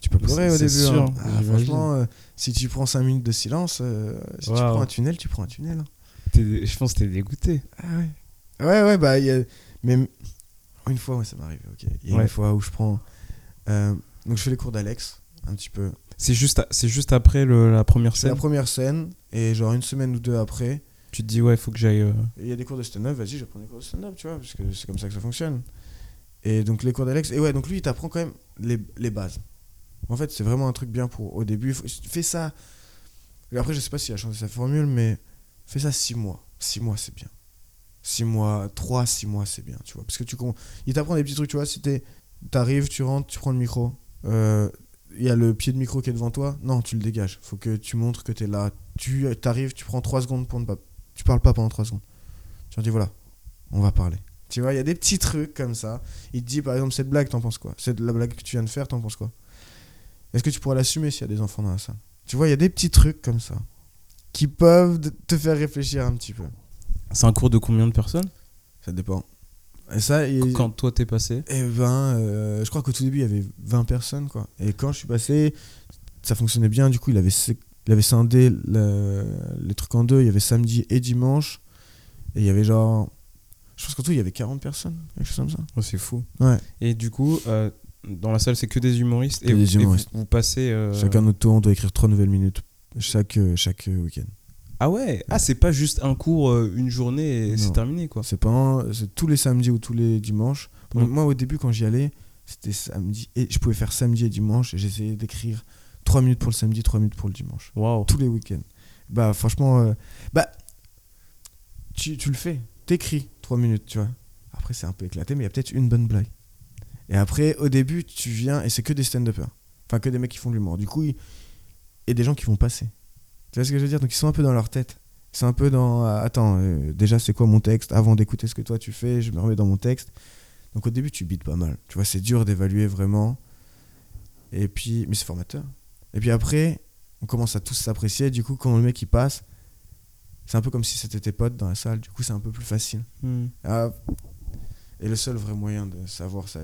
B: Tu peux pleurer au début.
A: sûr,
B: hein. Ah, franchement, euh, si tu prends 5 minutes de silence, euh, si tu prends un tunnel, tu prends un tunnel. hein.
A: Je pense que t'es dégoûté.
B: Ah ouais. Ouais, ouais, bah, il y a. Mais une fois, ouais, ça m'arrive. Il y a
A: Ouais.
B: une fois où je prends. euh, donc, je fais les cours d'Alex, un petit peu.
A: C'est juste, c'est juste après le- la première
B: fais la
A: scène.
B: première scène, et genre une semaine ou deux après,
A: Tu te dis, ouais, il faut que j'aille. euh,
B: il y a des cours de stand-up, vas-y, je prends des cours de stand-up, tu vois, parce que c'est comme ça que ça fonctionne. Et donc, les cours d'Alex, et ouais, donc lui, il t'apprend quand même les, les bases. En fait, c'est vraiment un truc bien pour au début. Faut- Fais ça. Et après, je sais pas s'il a changé sa formule, mais fais ça 6 mois. 6 mois, c'est bien. 6 mois, 3, 6 mois, c'est bien, tu vois. Parce que tu con- il t'apprend des petits trucs, tu vois. Si t'arrives, tu rentres, tu prends le micro. Euh, il y a le pied de micro qui est devant toi. Non, tu le dégages. Faut que tu montres que tu es là. Tu arrives, tu prends 3 secondes pour ne pas. Tu parles pas pendant 3 secondes. Tu leur dis voilà, on va parler. Tu vois, il y a des petits trucs comme ça. Il te dit par exemple, cette blague, t'en penses quoi? Cette la blague que tu viens de faire, t'en penses quoi? Est-ce que tu pourras l'assumer s'il y a des enfants dans la salle? Tu vois, il y a des petits trucs comme ça qui peuvent te faire réfléchir un petit peu.
A: C'est un cours de combien de personnes?
B: Ça dépend. Et ça,
A: Quand toi t'es passé?
B: Eh ben, euh, je crois qu'au tout début, il y avait 20 personnes, quoi. Et quand je suis passé, ça fonctionnait bien. Du coup, il avait, il avait scindé le- les trucs en deux. Il y avait samedi et dimanche. Et il y avait genre... Je pense qu'en tout, il y avait 40 personnes, quelque chose comme ça.
A: Oh, C'est fou.
B: Ouais.
A: Et du coup, euh, dans la salle, c'est que des humoristes.
B: Que
A: et
B: des
A: vous- et vous-
B: humoristes.
A: vous, passez. euh,
B: Chacun notre tour, on doit écrire 3 nouvelles minutes chaque, euh, chaque week-end.
A: Ah ouais Ah, c'est pas juste un cours, euh, une journée et c'est terminé quoi.
B: C'est pas c'est tous les samedis ou tous les dimanches.
A: Mm.
B: Moi, au début, quand j'y allais, c'était samedi. Et je pouvais faire samedi et dimanche. Et j'essayais d'écrire 3 minutes pour le samedi, 3 minutes pour le dimanche.
A: Waouh.
B: tous les week-ends. Bah franchement, euh, bah tu, tu le fais, t'écris 3 minutes, tu vois. Après c'est un peu éclaté, mais il y a peut-être une bonne blague. Et après, au début, tu viens et c'est que des stand-uppers. Enfin, que des mecs qui font de l'humour. Du coup, il- et des gens qui vont passer. Tu vois ce que je veux dire? Donc ils sont un peu dans leur tête. Ils sont un peu dans euh, attends, euh, déjà c'est quoi mon texte? Avant d'écouter ce que toi tu fais, je me remets dans mon texte. Donc au début, tu bites pas mal. Tu vois, c'est dur d'évaluer vraiment. Et puis, mais c'est formateur. Et puis après, on commence à tous s'apprécier. Du coup, quand le mec il passe, c'est un peu comme si c'était tes potes dans la salle. Du coup, c'est un peu plus facile.
A: Hmm.
B: Ah, et le seul vrai moyen de savoir ça,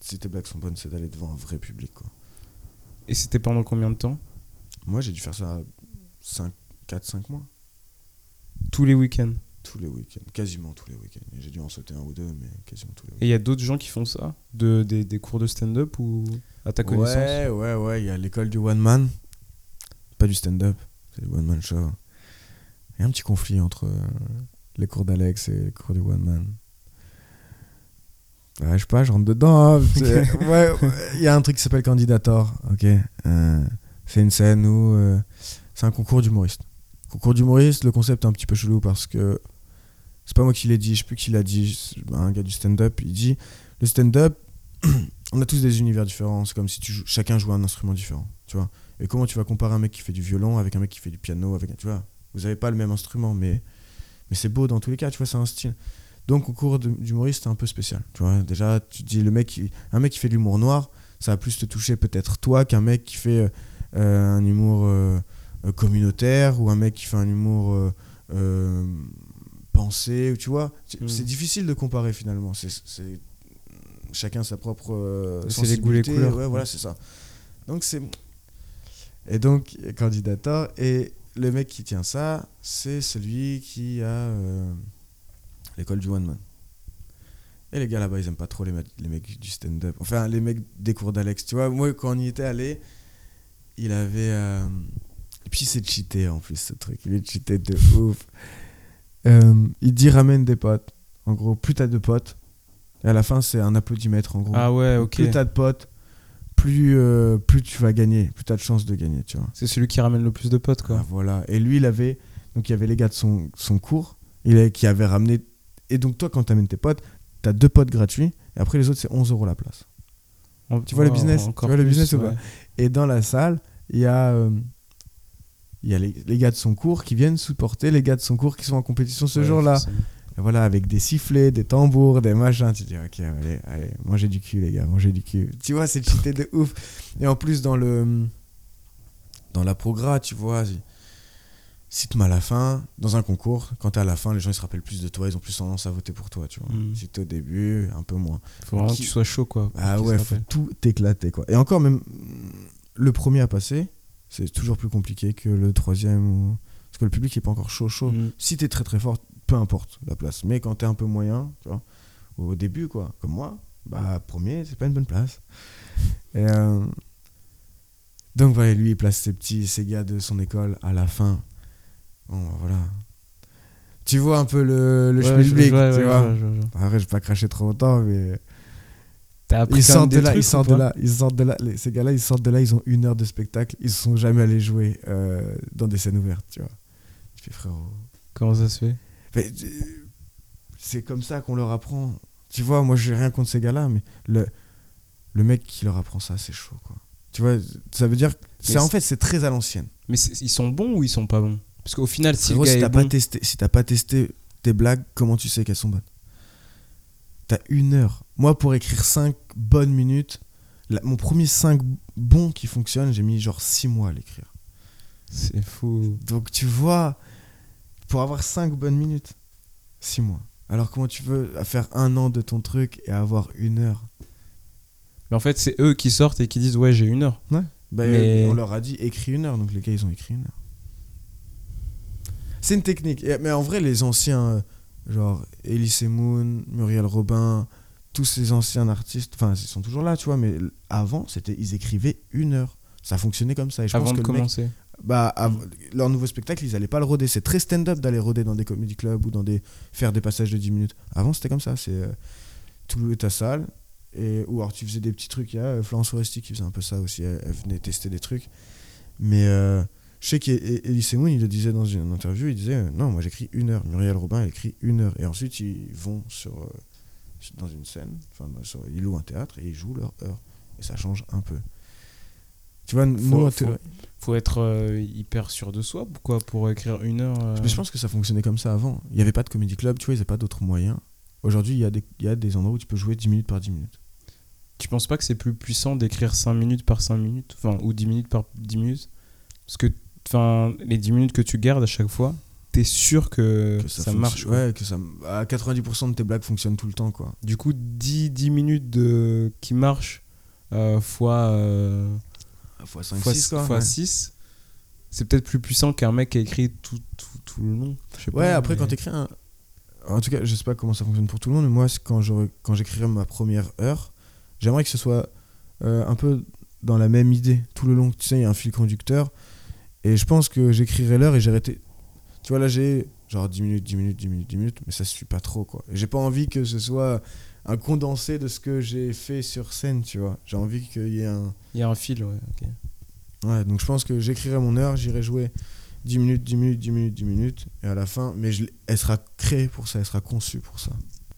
B: si tes blagues sont bonnes, c'est d'aller devant un vrai public. Quoi.
A: Et c'était pendant combien de temps?
B: Moi, j'ai dû faire ça 4-5 mois.
A: Tous les week-ends.
B: Tous les week-ends. Quasiment tous les week-ends. J'ai dû en sauter un ou deux, mais quasiment tous les week-ends.
A: Et il y a d'autres gens qui font ça de, des, des cours de stand-up ou à ta connaissance?
B: Ouais, ouais, ouais. Il y a l'école du one man. Pas du stand-up, c'est du one man show. Il y a un petit conflit entre euh, les cours d'Alex et les cours du one man. Ouais, je sais pas, je rentre dedans. hein. C'est- ouais, ouais, il y a un truc qui s'appelle Candidator. Ok. Euh, c'est une scène où euh, c'est un concours d'humoriste. Concours d'humoriste, le concept est un petit peu chelou parce que c'est pas moi qui l'ai dit, je sais plus qui l'a dit, un gars du stand-up. Il dit le stand-up, on a tous des univers différents. C'est comme si tu chacun jouait un instrument différent, tu vois. Et comment tu vas comparer un mec qui fait du violon avec un mec qui fait du piano, avec tu vois. Vous avez pas le même instrument, mais mais c'est beau dans tous les cas, tu vois, c'est un style. Donc au cours de- d'humoriste, c'est un peu spécial, tu vois. Déjà, tu dis le mec, un mec qui fait de l'humour noir, ça va plus te toucher peut-être toi qu'un mec qui fait euh, un humour euh, communautaire ou un mec qui fait un humour euh, euh, pensé, tu vois. C'est
A: Mm.
B: c'est difficile de comparer finalement. C'est chacun sa propre euh,
A: C'est les goûts, les couleurs.
B: Ouais, voilà, c'est ça. Donc c'est et donc candidateur et le mec qui tient ça, c'est celui qui a euh, l'école du one man. Et les gars là-bas, ils aiment pas trop les, mecs- les mecs du stand-up. Enfin, les mecs des cours d'Alex. Tu vois, moi, quand on y était allé, il avait. euh, Et puis, c'est cheaté en plus, ce truc. Il est cheaté de ouf. Euh, il dit ramène des potes. En gros, plus t'as de potes. Et à la fin, c'est un applaudimètre en gros.
A: Ah ouais, ok.
B: Plus t'as de potes, plus, euh, plus tu vas gagner. Plus t'as de chances de gagner, tu vois.
A: C'est celui qui ramène le plus de potes
B: Ah,
A: quoi.
B: voilà. Et lui, il avait. Donc, il y avait les gars de son, son cours il a- qui avaient ramené. Et donc, toi, quand t'amènes tes potes, t'as deux potes gratuits. Et après, les autres, c'est 11 euros la place. Tu vois le business? Tu
A: encore
B: vois le
A: plus,
B: business ou pas? Et dans la salle, il y a. euh, il y a les, les gars de son cours qui viennent supporter les gars de son cours qui sont en compétition ce
A: Ouais,
B: jour-là. voilà, avec des sifflets, des tambours, des machins. Tu dis, ok, allez, allez, mangez du cul, les gars, mangez du cul. Tu vois, c'est cheaté de ouf. Et en plus, dans le. Dans la progra, tu vois, cite-moi à la fin, dans un concours, quand t'es à la fin, les gens ils se rappellent plus de toi, ils ont plus tendance à voter pour toi, tu vois.
A: Mm.
B: Si t'es au début, un peu moins.
A: Faut vraiment que tu sois chaud quoi.
B: Ah ouais, faut tout éclater quoi. Et encore même le premier à passer, c'est toujours plus compliqué que le troisième ou... parce que le public est pas encore chaud chaud.
A: Mm.
B: Si t'es très très fort, peu importe la place. Mais quand t'es un peu moyen, tu vois, au début quoi, comme moi, bah premier c'est pas une bonne place. Et euh, donc voilà, lui il place ses petits, ses gars de son école à la fin. Bon bah, voilà. Tu vois un peu le, le
A: Ouais,
B: public,
A: vois,
B: tu
A: ouais,
B: vois. Après, je vais pas cracher trop longtemps, mais ils sortent de là,
A: trucs
B: ils sortent de là, ils sortent de là. les- ces gars-là, ils sortent de là, ils ont une heure de spectacle, ils sont jamais allés jouer euh, dans des scènes ouvertes, tu vois. Je fais frérot.
A: Comment ça se fait?
B: Mais, euh, c'est comme ça qu'on leur apprend. Tu vois, moi, j'ai rien contre ces gars-là, mais le, le mec qui leur apprend ça, c'est chaud, quoi. Tu vois, ça veut dire. C'est en fait, c'est très à l'ancienne.
C: Mais ils sont bons ou ils sont pas bons? Parce qu'au final, si
B: Frérot,
C: le gars
B: si
C: est
B: t'as
C: bon,
B: pas testé, si t'as pas testé tes blagues, comment tu sais qu'elles sont bonnes? T'as une heure. Moi, pour écrire 5 bonnes minutes, la- mon premier 5 bons qui fonctionnent, j'ai mis genre 6 mois à l'écrire.
C: c'est fou.
B: Donc tu vois, pour avoir 5 bonnes minutes, 6 mois. Alors comment tu veux faire un an de ton truc et avoir une heure?
C: Mais en fait, c'est eux qui sortent et qui disent ouais, j'ai une heure.
B: Bah,
C: Mais-
B: On leur a dit écris une heure, donc les gars ils ont écrit une heure. C'est une technique. Mais en vrai, les anciens, genre Elise Moon, Muriel Robin, tous ces anciens artistes, enfin ils sont toujours là, tu vois, mais avant, c'était ils écrivaient une heure. Ça fonctionnait comme ça. Et je
C: avant
B: pense
C: de
B: que mec-
C: commencer.
B: bah, leur nouveau spectacle, ils allaient pas le roder. C'est très stand-up d'aller roder dans des comedy clubs ou dans des faire des passages de 10 minutes. Avant, c'était comme ça. C'est euh, louais ta salle et ou alors tu faisais des petits trucs. Il y a euh, Florence Foresti qui faisait un peu ça aussi. Elle, elle venait tester des trucs. Mais euh, je sais qu'Elise Moon, il le disait dans une interview. Il disait euh, non, moi j'écris une heure. Muriel Robin, elle écrit une heure. Et ensuite, ils vont sur euh, dans une scène. Enfin, ils louent un théâtre et ils jouent leur heure. Et ça change un peu. Tu vois, nous,
C: Faut-
B: en
C: faut- être euh, hyper sûr de soi pourquoi pour écrire une heure.
B: Mais je pense que ça fonctionnait comme ça avant. Il n'y avait pas de comédie club, tu vois, ils n'avaient pas d'autres moyens. Aujourd'hui, il y, a des- y a des endroits où tu peux jouer 10 minutes par 10 minutes.
C: Tu penses pas que c'est plus puissant d'écrire 5 minutes par 5 minutes? Enfin, ou 10 minutes par 10 minutes? Parce que enfin, les 10 minutes que tu gardes à chaque fois, t'es sûr que,
B: Que
C: ça, marche.
B: Ouais, que ça. À 90% de tes blagues fonctionnent tout le temps, quoi.
C: Du coup, 10, 10 minutes de, qui marchent euh, fois, euh,
B: Fois 5,
C: fois,
B: 6, quoi.
C: fois
B: ouais.
C: 6, c'est peut-être plus puissant qu'un mec qui a écrit tout, tout, tout le long.
B: Ouais,
C: pas,
B: après,
C: mais-
B: quand t'écris un. En tout cas, je sais pas comment ça fonctionne pour tout le monde, mais moi, quand j'aurai- quand j'écrirai ma première heure, j'aimerais que ce soit euh, un peu dans la même idée tout le long. Tu sais, il y a un fil conducteur. Et je pense que j'écrirai l'heure et arrêté. Tu vois, là, j'ai genre 10 minutes, 10 minutes, 10 minutes, 10 minutes, mais ça suffit pas trop, quoi. J'ai pas envie que ce soit un condensé de ce que j'ai fait sur scène, tu vois. J'ai envie qu'il y ait un.
C: Il y a un fil, ouais. ok.
B: Ouais, donc je pense que j'écrirai mon heure, j'irai jouer 10 minutes, 10 minutes, 10 minutes, 10 minutes, et à la fin, mais je, elle sera créée pour ça, elle sera conçue pour ça.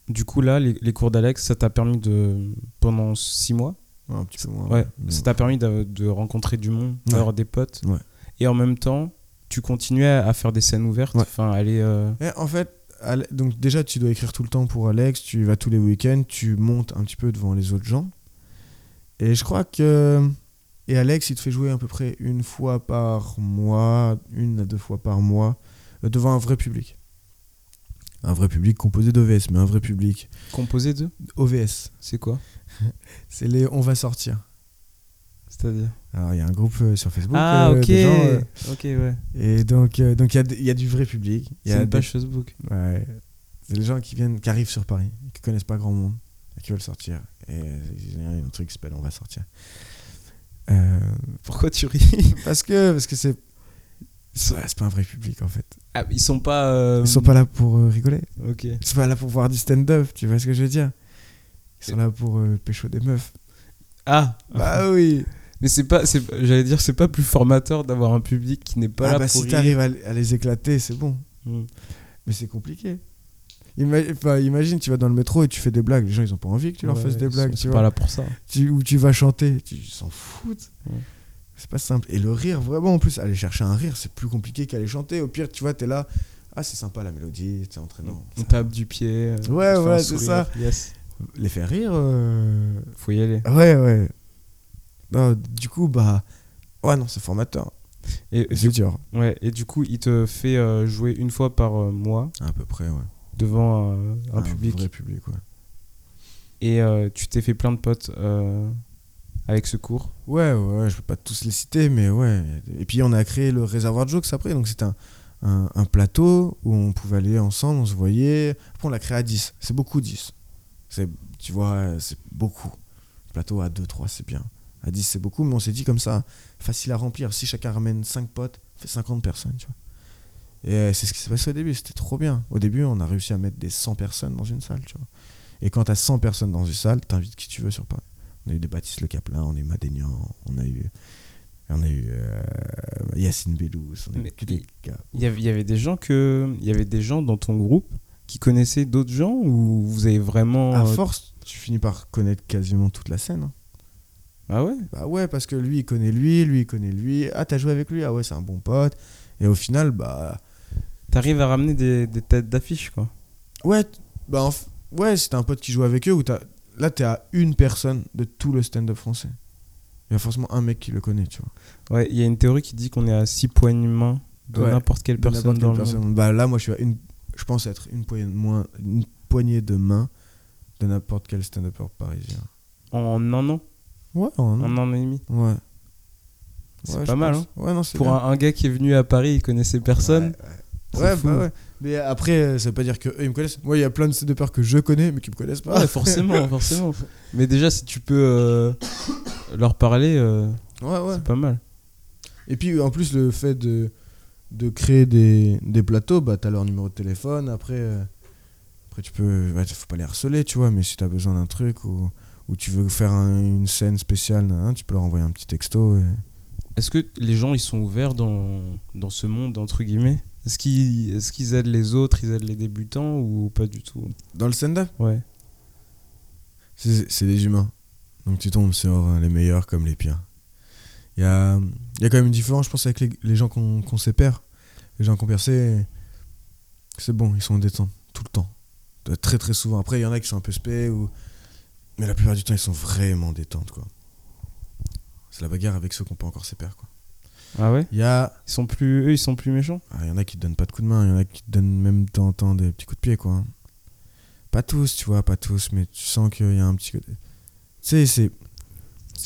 C: Du coup, là, les, les cours d'Alex, ça t'a permis de. pendant 6 mois
B: Ouais, un petit peu moins.
C: Ouais,
B: mais
C: ça t'a permis de, de rencontrer du monde,
B: Ouais.
C: d'avoir des potes.
B: Ouais.
C: Et en même temps, tu continuais à faire des scènes ouvertes,
B: Ouais.
C: enfin, aller. euh,
B: Et en fait, donc déjà, tu dois écrire tout le temps pour Alex, tu vas tous les week-ends, tu montes un petit peu devant les autres gens. Et je crois que. Et Alex, il te fait jouer à peu près une fois par mois, une à deux fois par mois, euh, devant un vrai public. Un vrai public composé d'OVS, mais un vrai public.
C: composé de
B: OVS,
C: C'est quoi
B: c'est les On va sortir.
C: C'est-à-dire
B: Alors, il y a un groupe euh, sur Facebook.
C: Ah,
B: euh,
C: ok
B: des gens, euh,
C: Ok, ouais.
B: et donc, euh, donc il y, a y du vrai public.
C: C'est une
B: des-
C: page Facebook.
B: Ouais. C'est les gens qui viennent, qui arrivent sur Paris, qui connaissent pas grand monde, et qui veulent sortir. Et il y a un truc qui s'appelle On va sortir.
C: Pourquoi tu ris?
B: parce que parce que c'est c'est pas un vrai public en fait.
C: ah, Ils sont pas.
B: Ils sont pas là pour rigoler.
C: Ok.
B: Ils sont pas là pour voir du stand-up. Tu vois ce que je veux dire? Ils sont là pour pécho des meufs.
C: Ah
B: Bah oui.
C: Mais c'est pas. c'est- J'allais dire, c'est pas plus formateur d'avoir un public qui n'est pas
B: ah
C: là
B: bah
C: pour
B: si t'arrives à, à les éclater, c'est bon.
C: Hmm.
B: Mais c'est compliqué. Ima- imagine, tu vas dans le métro et tu fais des blagues. Les gens, ils ont pas envie que tu leur fasses des blagues. Tu
C: pas là pour ça.
B: tu, où tu vas chanter, tu ils s'en foutent. C'est pas simple. Et le rire, vraiment, en plus, aller chercher un rire, c'est plus compliqué qu'aller chanter. Au pire, tu vois, t'es là, ah, c'est sympa la mélodie, c'est entraînant.
C: On tape du pied. euh,
B: Ouais, ouais, c'est ça.
C: Yes.
B: Les faire rire, euh,
C: Faut y aller.
B: ouais, ouais. Non, du coup, bah, ouais, non, c'est formateur.
C: Et,
B: C'est dur.
C: ouais, et du coup, il te fait euh, jouer une fois par euh, mois
B: À peu près, ouais.
C: devant euh, un public.
B: vrai public, ouais.
C: Et euh, tu t'es fait plein de potes avec ce cours?
B: Ouais, ouais, je peux pas tous les citer, mais ouais. Et puis on a créé le réservoir de jokes après, donc c'était un, un, un plateau où on pouvait aller ensemble, on se voyait. Après on l'a créé à 10, c'est beaucoup 10. C'est, tu vois, c'est beaucoup. Plateau à 2, 3, c'est bien. À 10, c'est beaucoup, mais on s'est dit comme ça, facile à remplir. Si chacun ramène 5 potes, ça fait 50 personnes, tu vois. Et euh, c'est ce qui s'est passé au début, c'était trop bien. Au début, on a réussi à mettre des 100 personnes dans une salle, tu vois. Et quand t'as 100 personnes dans une salle, t'invites qui tu veux sur Paris. On a eu des Baptiste Le Caplin, on a eu Madénian, on a eu, on a eu euh, Yacine Bellous, on a eu des gars.
C: Il y avait, des gens que, il y avait des gens dans ton groupe qui connaissaient d'autres gens ou vous avez vraiment
B: À force, tu finis par connaître quasiment toute la scène. hein.
C: Ah ouais
B: Bah ouais, parce que lui, il connaît lui, lui, il connaît lui. Ah, t'as joué avec lui? Ah ouais, c'est un bon pote. Et au final, bah.
C: T'arrives à ramener des, des têtes d'affiche, quoi.
B: Ouais, bah en f- ouais, un pote qui joue avec eux, ou t'as. Là, t'es à une personne de tout le stand-up français. Il y a forcément un mec qui le connaît, tu vois.
C: Ouais, il y a une théorie qui dit qu'on est à 6 poignées de main de
B: Ouais,
C: n'importe quelle personne dans
B: quelle
C: le
B: personne.
C: monde.
B: Bah là, moi, je suis à une. Je pense être une poignée de, moins, une poignée de main de n'importe quel stand-upper parisien.
C: En un an?
B: Ouais, en
C: En un an et demi
B: Ouais.
C: C'est
B: Ouais,
C: pas mal, hein
B: Ouais, non, c'est
C: Pour un, un gars qui est venu à Paris, il connaissait personne.
B: Ouais, ouais,
C: fou.
B: bah ouais. Mais après, ça veut pas dire que eux, ils me connaissent. Moi, il y a plein de stand-uppers que je connais, mais qui me connaissent pas.
C: Ouais, forcément, forcément. Mais déjà, si tu peux euh, leur parler, euh,
B: Ouais, ouais.
C: c'est pas mal.
B: Et puis, en plus, le fait de, de créer des, des plateaux, bah, t'as leur numéro de téléphone. Après, euh, après tu peux. Ouais, faut pas les harceler, tu vois, mais si t'as besoin d'un truc ou, ou tu veux faire un- une scène spéciale, hein, tu peux leur envoyer un petit texto. et-
C: Est-ce que les gens, ils sont ouverts dans, dans ce monde, entre guillemets? Est-ce qu'ils est qu'ils aident les autres, ils aident les débutants ou pas du tout?
B: Dans le stand-up,
C: Ouais.
B: c'est des humains. Donc tu tombes sur euh, les meilleurs comme les pires. Il y a, y a quand même une différence, je pense, avec les, les gens qu'on qu'on sépare. Les gens qu'on percé, c'est bon, ils sont détente tout le temps. Très très souvent. Après, il y en a qui sont un peu spé, ou... mais la plupart du temps, ils sont vraiment détentes. quoi. C'est la bagarre avec ceux qu'on peut encore séparer. quoi.
C: Ah ouais?
B: Y, a...
C: ils sont plus, Eux, ils sont plus méchants?
B: Ah, il y en a qui te donnent pas de coups de main, il y en a qui te donnent même de temps en temps des petits coups de pied. quoi. Pas tous, tu vois, pas tous, mais tu sens qu'il y a un petit côté. Tu sais, c'est.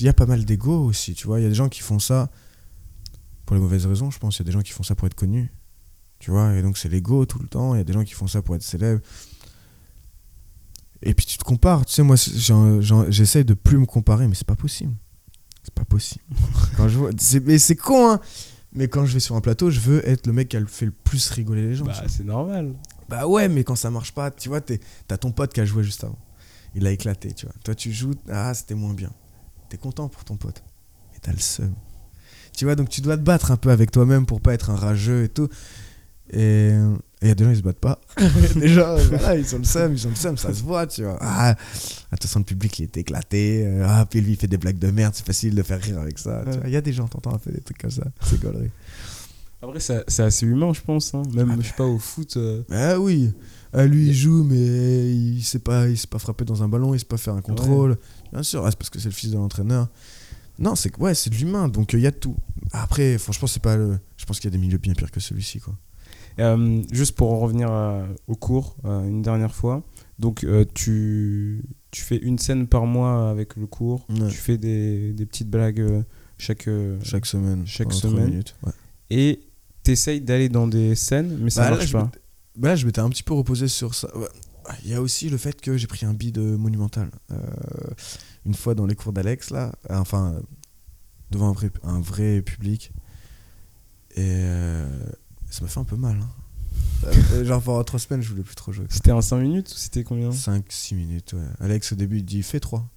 B: Il y a pas mal d'ego aussi, tu vois. Il y a des gens qui font ça pour les mauvaises raisons, je pense. Il y a des gens qui font ça pour être connus, tu vois. Et donc, c'est l'ego tout le temps. Il y a des gens qui font ça pour être célèbres. Et puis, tu te compares. Tu sais, moi, j'essaye de plus me comparer, mais c'est pas possible. C'est pas possible. quand je vois. Mais c'est con, hein. Mais quand je vais sur un plateau, je veux être le mec qui a fait le plus rigoler les gens.
C: Bah, c'est normal.
B: Bah ouais, mais quand ça marche pas, tu vois, t'es- t'as ton pote qui a joué juste avant. Il a éclaté, tu vois. Toi, tu joues, ah, c'était moins bien. T'es content pour ton pote. Mais t'as le seum. Tu vois, donc tu dois te battre un peu avec toi-même pour pas être un rageux et tout. Et il y a des gens, ils se battent pas. gens, voilà, ils ont le seum, ils ont le seum, ça se voit, tu vois. Ah, attention, le public, il est éclaté. Euh, Ah, puis lui, il fait des blagues de merde, c'est facile de faire rire avec ça. Il y a des gens, t'entends, faire des trucs comme ça. C'est gaulerie.
C: Après, c'est c'est assez humain, je pense. hein. Même, je sais pas, au foot. euh,
B: Ah oui, Ah, lui il joue mais il sait pas, il sait pas frapper dans un ballon, il sait pas faire un contrôle. Bien sûr, ah, c'est parce que c'est le fils de l'entraîneur. Non, c'est ouais, c'est de l'humain, donc il y a de tout. Après, franchement, c'est pas le... je pense qu'il y a des milieux bien pires que celui-ci quoi.
C: Euh, juste pour en revenir à- au cours, euh, une dernière fois. Donc, euh, tu, tu fais une scène par mois avec le cours.
B: Ouais.
C: Tu fais des, des petites blagues euh, chaque, euh,
B: Chaque semaine,
C: chaque semaine.
B: minutes, ouais.
C: Et t'essayes d'aller dans des scènes, mais ça
B: Bah,
C: marche pas.
B: bah, là, je m'étais un petit peu reposé sur ça. Ouais. Il y a aussi le fait que j'ai pris un bide monumental. Euh, une fois dans les cours d'Alex, là, euh, enfin, euh, devant un vrai, un vrai public. Et euh, ça m'a fait un peu mal. hein. Euh, genre pendant trois semaines, je voulais plus trop jouer.
C: C'était en 5 minutes ou c'était combien
B: 5-6 minutes, ouais. Alex, au début, il dit fais 3.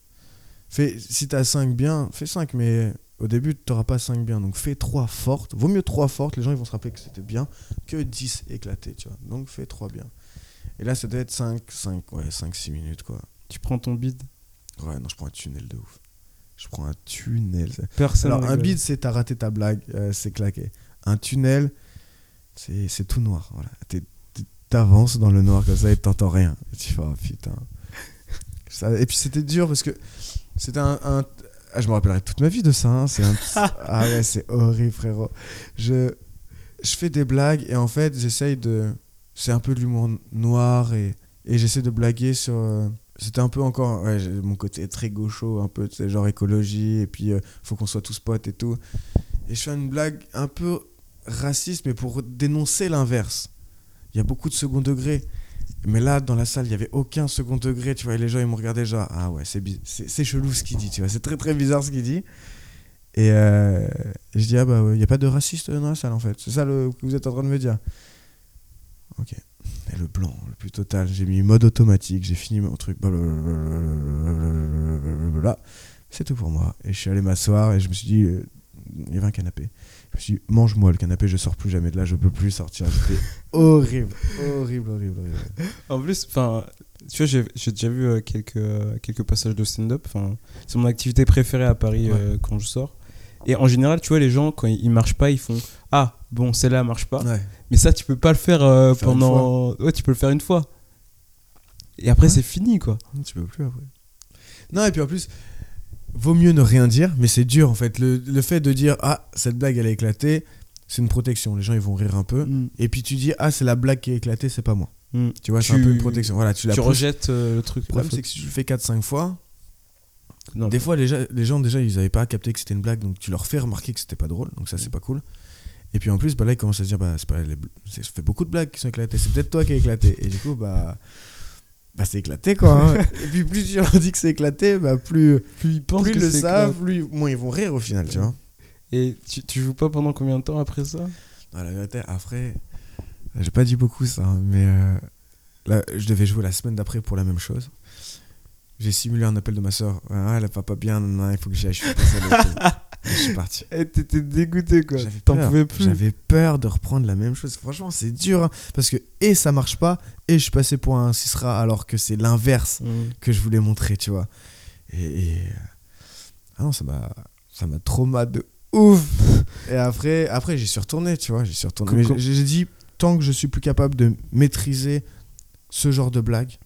B: Fais, si t'as 5 bien, fais 5, mais au début, t'auras pas 5 bien. Donc fais 3 fortes. Vaut mieux 3 fortes, les gens ils vont se rappeler que c'était bien, que 10 éclatés, tu vois. Donc fais 3 bien. Et là, ça doit être 5, 5, ouais, 5-6 minutes, quoi.
C: Tu prends ton bide
B: Ouais, non, je prends un tunnel de ouf. Je prends un tunnel.
C: Personne.
B: Alors, un bide, c'est t'as raté ta blague, euh, c'est claqué. Un tunnel, c'est c'est tout noir. Voilà. T'avances dans le noir comme ça et t'entends rien. Et tu fais, oh, putain. Ça- et puis c'était dur parce que c'était un. un- ah, je me rappellerai toute ma vie de ça. hein. C'est un- ah ouais, c'est horrible, frérot. Je, je fais des blagues et en fait, j'essaye de. C'est un peu de l'humour noir et, et j'essaie de blaguer sur. euh, c'était un peu encore ouais, mon côté très gaucho, un peu, tu sais, genre écologie, et puis euh, faut qu'on soit tous potes et tout. Et je fais une blague un peu raciste, mais pour dénoncer l'inverse. Il y a beaucoup de second degré. Mais là, dans la salle, il n'y avait aucun second degré, tu vois, et les gens, ils m'ont regardé genre, ah ouais, c'est c'est chelou ce qu'il dit, tu vois, c'est très très bizarre ce qu'il dit. Et, euh, je dis, ah bah ouais, il n'y a pas de raciste dans la salle en fait, c'est ça le, que vous êtes en train de me dire. Ok. Et le blanc, le plus total, j'ai mis mode automatique, j'ai fini mon truc, c'est tout pour moi. Et je suis allé m'asseoir et je me suis dit, euh, il y avait un canapé. Je me suis dit, mange-moi le canapé, je sors plus jamais de là, je peux plus sortir. C'était horrible, horrible, horrible, horrible.
C: En plus, enfin, Tu vois, j'ai déjà vu euh, quelques, euh, quelques passages de stand-up. Enfin, c'est mon activité préférée à Paris
B: Ouais.
C: euh, quand je sors. Et en général, tu vois, les gens, quand ils marchent pas, ils font Ah, bon, celle-là elle marche pas.
B: Ouais.
C: Mais ça, tu peux pas le faire, euh, pendant. Ouais, tu peux le faire une fois. Et après,
B: Ouais.
C: c'est fini, quoi.
B: Tu peux plus après. Non, et puis en plus, vaut mieux ne rien dire, mais c'est dur en fait. Le, le fait de dire Ah, cette blague elle a éclaté, c'est une protection. Les gens ils vont rire un peu.
C: Mm.
B: Et puis tu dis Ah, c'est la blague qui a éclaté, c'est pas moi.
C: Mm.
B: Tu vois, c'est un peu une protection. Voilà, tu la
C: Tu rejettes euh, le truc.
B: Le problème, c'est que si tu le fais 4-5 fois.
C: Non,
B: des fois, les, gens- les gens, déjà, ils avaient pas capté que c'était une blague, donc tu leur fais remarquer que c'était pas drôle, donc ça, c'est pas cool. Et puis en plus, bah, là, ils commencent à se dire, bah, c'est pas les ça fait beaucoup de blagues qui sont éclatées, c'est peut-être toi qui as éclaté. Et du coup, bah, bah c'est éclaté, quoi. hein. Et puis plus tu leur dis que c'est éclaté, bah, plus,
C: plus ils pensent
B: plus
C: que
B: le savent, plus moins ils vont rire au final, tu vois.
C: Et tu, tu joues pas pendant combien de temps après ça?
B: La vérité, après, j'ai pas dit beaucoup ça, hein, mais euh, là, je devais jouer la semaine d'après pour la même chose. J'ai simulé un appel de ma soeur. Ah, elle va pas bien, il faut que j'y aille. Je je suis parti.
C: Eh, T'étais dégoûté, quoi.
B: J'avais
C: T'en
B: peur.
C: pouvais plus.
B: J'avais peur de reprendre la même chose. Franchement, c'est dur. hein, parce que, et ça marche pas, et je suis passé pour un Cisra alors que c'est l'inverse
C: Mm.
B: que je voulais montrer, tu vois. Et. et, Ah non, ça m'a. Ça m'a trauma de ouf. Et après, après j'y suis retourné, tu vois. J'y suis retourné. Mais
C: Coco.
B: j'ai j'ai dit, tant que je suis plus capable de maîtriser ce genre de blague,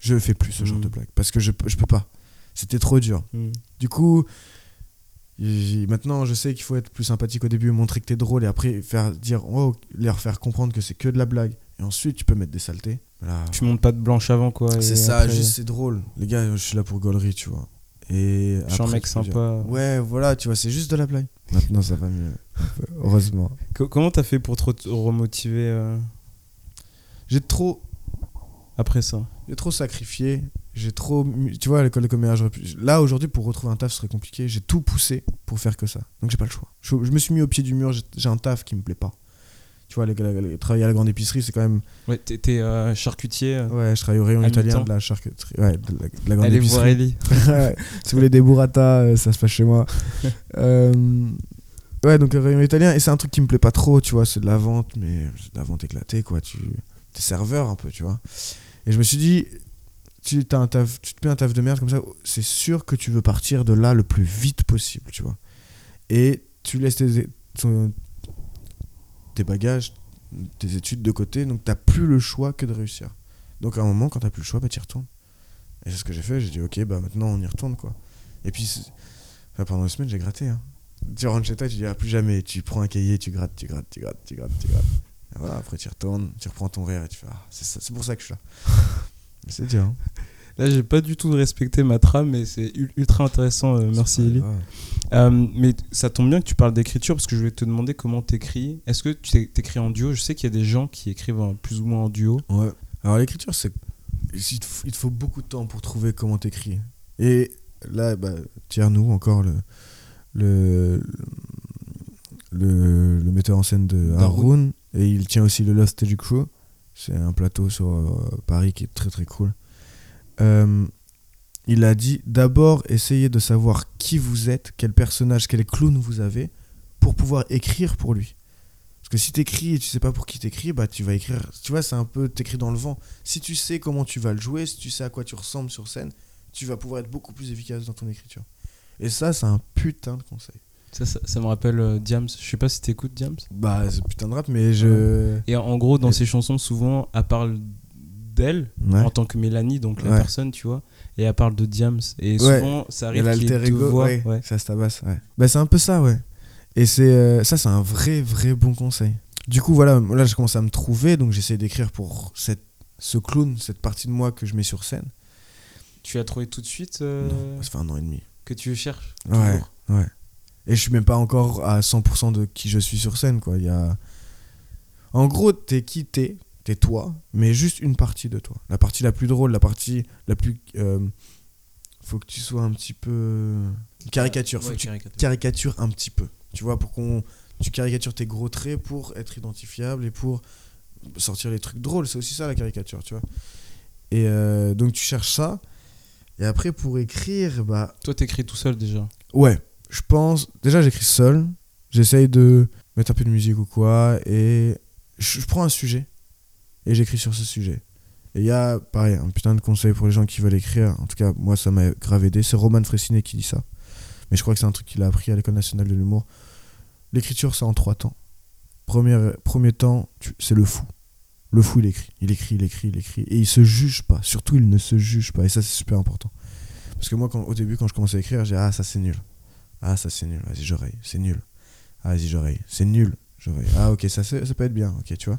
B: je fais plus ce genre
C: Mm.
B: de blague. Parce que je, je peux pas. C'était trop dur.
C: Mm.
B: Du coup, maintenant je sais qu'il faut être plus sympathique au début, montrer que t'es drôle et après faire dire, oh, leur faire comprendre que c'est que de la blague. Et ensuite, tu peux mettre des saletés. Voilà.
C: Tu montes pas de blanche avant, quoi.
B: C'est ça,
C: après,
B: juste c'est drôle. Les gars, je suis là pour gaulerie, tu vois. Et
C: Je suis un mec
B: dire,
C: sympa.
B: Ouais, voilà, tu vois, c'est juste de la blague. Maintenant, ça va mieux. Heureusement.
C: Co- comment t'as fait pour te re- remotiver euh,
B: J'ai trop,
C: après ça
B: j'ai trop sacrifié. J'ai trop. Tu vois, à l'école de commerce, là aujourd'hui, pour retrouver un taf, ce serait compliqué. J'ai tout poussé pour faire que ça. Donc, j'ai pas le choix. Je, je me suis mis au pied du mur. J'ai un taf qui me plaît pas. Tu vois, les- les- les- travailler à la grande épicerie, c'est quand même.
C: Ouais, t'es euh, charcutier. euh,
B: Ouais, je travaille au rayon italien de la charcuterie. Ouais, de la, de la grande
C: Allez voir
B: épicerie.
C: Ellie.
B: Ouais, si vous voulez des burrata, euh, ça se passe chez moi. Euh, ouais, donc le rayon italien, et c'est un truc qui me plaît pas trop, tu vois, c'est de la vente, mais de la vente éclatée, quoi. Tu es serveur un peu, tu vois. Et je me suis dit, tu, te mets un taf de merde comme ça, c'est sûr que tu veux partir de là le plus vite possible, tu vois. Et tu laisses tes, bagages, tes études de côté, donc t'as plus le choix que de réussir. Donc à un moment, quand t'as plus le choix, bah t'y retournes. Et c'est ce que j'ai fait, j'ai dit ok, bah maintenant on y retourne quoi. Et puis pendant une semaine, j'ai gratté. Hein. Tu rentres chez toi, tu dis ah, plus jamais, tu prends un cahier, tu grattes, tu grattes, tu grattes, tu grattes, tu grattes. Voilà, après tu retournes, tu reprends ton verre et tu fais ah, c'est ça- c'est pour ça que je suis là. Mais c'est dur. Hein.
C: Là, j'ai pas du tout respecté ma trame, mais c'est ul- ultra intéressant. euh, merci
B: grave.
C: Euh, mais ça tombe bien que tu parles d'écriture parce que je voulais te demander comment t'écris. Est-ce que tu t'é- t'écris en duo? Je sais qu'il y a des gens qui écrivent en- plus ou moins en duo.
B: Ouais. Alors l'écriture, c'est il te, faut, il te faut beaucoup de temps pour trouver comment t'écris. Et là, bah, nous encore le le, le le metteur en scène de. Haroun et il tient aussi le Lost Stage Crew. C'est un plateau sur euh, Paris qui est très très cool. Euh, il a dit d'abord essayez de savoir qui vous êtes, quel personnage, quel clown vous avez, pour pouvoir écrire pour lui. Parce que si t'écris et tu sais pas pour qui t'écris, bah tu vas écrire. Tu vois, c'est un peu t'écris dans le vent. Si tu sais comment tu vas le jouer, si tu sais à quoi tu ressembles sur scène, tu vas pouvoir être beaucoup plus efficace dans ton écriture. Et ça, c'est un putain de conseil.
C: Ça, ça, ça me rappelle euh, Diams. Je sais pas si t'écoutes Diams.
B: Bah, c'est putain de rap, mais je.
C: Et en gros, dans ses chansons, souvent, elle parle d'elle
B: Ouais.
C: en tant que Mélanie, donc la
B: Ouais.
C: personne, tu vois. Et elle parle de Diams. Et
B: Ouais.
C: souvent, ça arrive qu'il y ait deux voix.
B: ouais,
C: ouais.
B: ça se tabasse, ouais. Bah, c'est un peu ça, ouais. Et c'est euh, ça, c'est un vrai, vrai bon conseil. Du coup, voilà, là, je commence à me trouver, donc j'essaie d'écrire pour cette, ce clown, cette partie de moi que je mets sur scène.
C: Tu as trouvé tout de suite euh,
B: Non, ça fait un an et demi.
C: que tu cherches
B: Ouais,
C: toujours?
B: ouais. Et je suis même pas encore à 100% de qui je suis sur scène, quoi. Il y a... En gros, t'es qui t'es, t'es toi, mais juste une partie de toi. La partie la plus drôle, la partie la plus... euh, faut que tu sois un petit peu... Caricature, faut
C: Ouais,
B: que tu
C: caricature.
B: caricatures un petit peu. Tu vois, pour qu'on... Tu caricatures tes gros traits pour être identifiable et pour sortir les trucs drôles. C'est aussi ça la caricature, tu vois. Et euh, donc tu cherches ça. Et après, pour écrire, bah...
C: Toi, t'écris tout seul déjà.
B: Ouais, je pense. Déjà, j'écris seul. J'essaye de mettre un peu de musique ou quoi. Et je, prends un sujet. Et j'écris sur ce sujet. Et il y a, pareil, un putain de conseil pour les gens qui veulent écrire. En tout cas, moi, ça m'a grave aidé. C'est Roman Fressinet qui dit ça. Mais je crois que c'est un truc qu'il a appris à l'École nationale de l'humour. L'écriture, c'est en trois temps. Premier, premier temps, c'est le fou. Le fou, il écrit. Il écrit, il écrit, il écrit. Et il se juge pas. Surtout, il ne se juge pas. Et ça, c'est super important. Parce que moi, quand, au début, quand je commençais à écrire, j'ai Ah, ça, c'est nul. Ah, ça, c'est nul. Vas-y, j'oreille. C'est nul. Ah, vas-y, j'oreille. C'est nul. J'oreille. Ah, ok, ça, ça peut être bien. Ok, tu vois.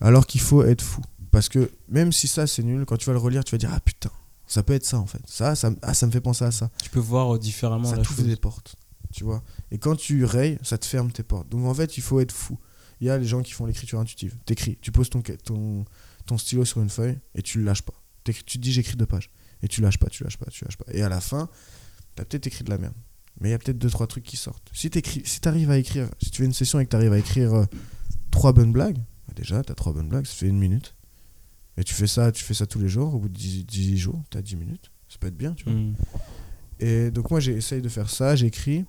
B: Alors qu'il faut être fou. Parce que même si ça, c'est nul, quand tu vas le relire, tu vas dire Ah, putain, ça peut être ça, en fait. Ça, ça, ah, ça me fait penser à ça
C: Tu peux voir euh, différemment
B: ça
C: la chose.
B: des portes, tu vois. Et quand tu rayes, ça te ferme tes portes. Donc en fait, il faut être fou. Il y a les gens qui font l'écriture intuitive. T'écris, tu poses ton, ton, ton stylo sur une feuille et tu le lâches pas. Tu te dis j'écris deux pages et tu lâches pas, tu lâches pas, tu lâches pas. Et à la fin, t'as peut-être écrit de la merde. Mais il y a peut-être deux trois trucs qui sortent. Si t'écris, si t'arrives à écrire, si tu fais une session et que t'arrives à écrire euh, trois bonnes blagues, bah déjà t'as trois bonnes blagues, ça fait une minute. Et tu fais ça, tu fais ça tous les jours. Au bout de 10, 10 jours, t'as 10 minutes. Ça peut être bien, tu vois.
C: Mm.
B: Et donc moi j'essaye de faire ça, j'écris.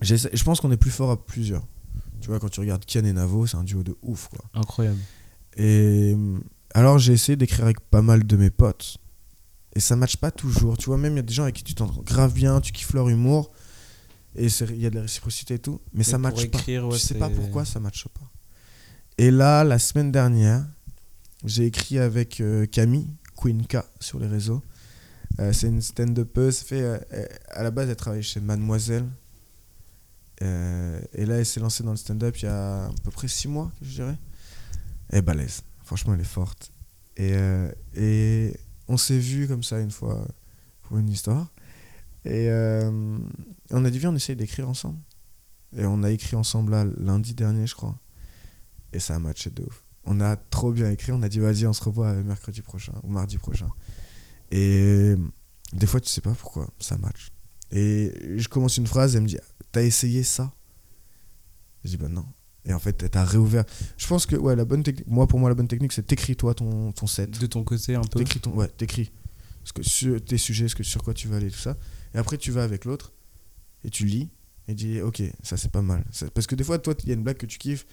B: Je pense qu'on est plus fort à plusieurs. Tu vois, quand tu regardes Kian et Navo, c'est un duo de ouf, quoi.
C: Incroyable.
B: Et euh, alors j'ai essayé d'écrire avec pas mal de mes potes. Et ça matche pas toujours. Tu vois, même il y a des gens avec qui tu t'entends grave bien, tu kiffes leur humour. Et il y a de la réciprocité et tout. Mais ça
C: pour
B: matche pas.
C: écrire, ouais,
B: je sais pas pourquoi ça matche pas. Et là, la semaine dernière, j'ai écrit avec euh, Camille, Queen K, sur les réseaux. Euh, c'est une stand-upeuse. Fait, euh, à la base, elle travaillait chez Mademoiselle. Et là, elle s'est lancée dans le stand-up il y a à peu près 6 mois, je dirais. Elle est balèze. Franchement, elle est forte. Et, et on s'est vu comme ça une fois pour une histoire. Et euh, on a dit, viens, on essaye d'écrire ensemble. Et on a écrit ensemble là, lundi dernier, je crois. Et ça a matché de ouf. On a trop bien écrit. On a dit, vas-y, on se revoit mercredi prochain ou mardi prochain. Et des fois, tu sais pas pourquoi ça match. Et je commence une phrase, elle me dit, t'as essayé ça? Je dis, bah non. Et en fait, t'as réouvert. Je pense que, ouais, la bonne technique, moi, pour moi, la bonne technique, c'est t'écris-toi ton, ton set.
C: De ton côté, un peu.
B: T'écris ton, ouais, t'écris. Ce que, sur tes sujets, ce que, sur quoi tu vas aller, tout ça. Et après, tu vas avec l'autre et tu lis et dis, ok, ça c'est pas mal. Ça- Parce que des fois, toi, il y a une blague que tu kiffes,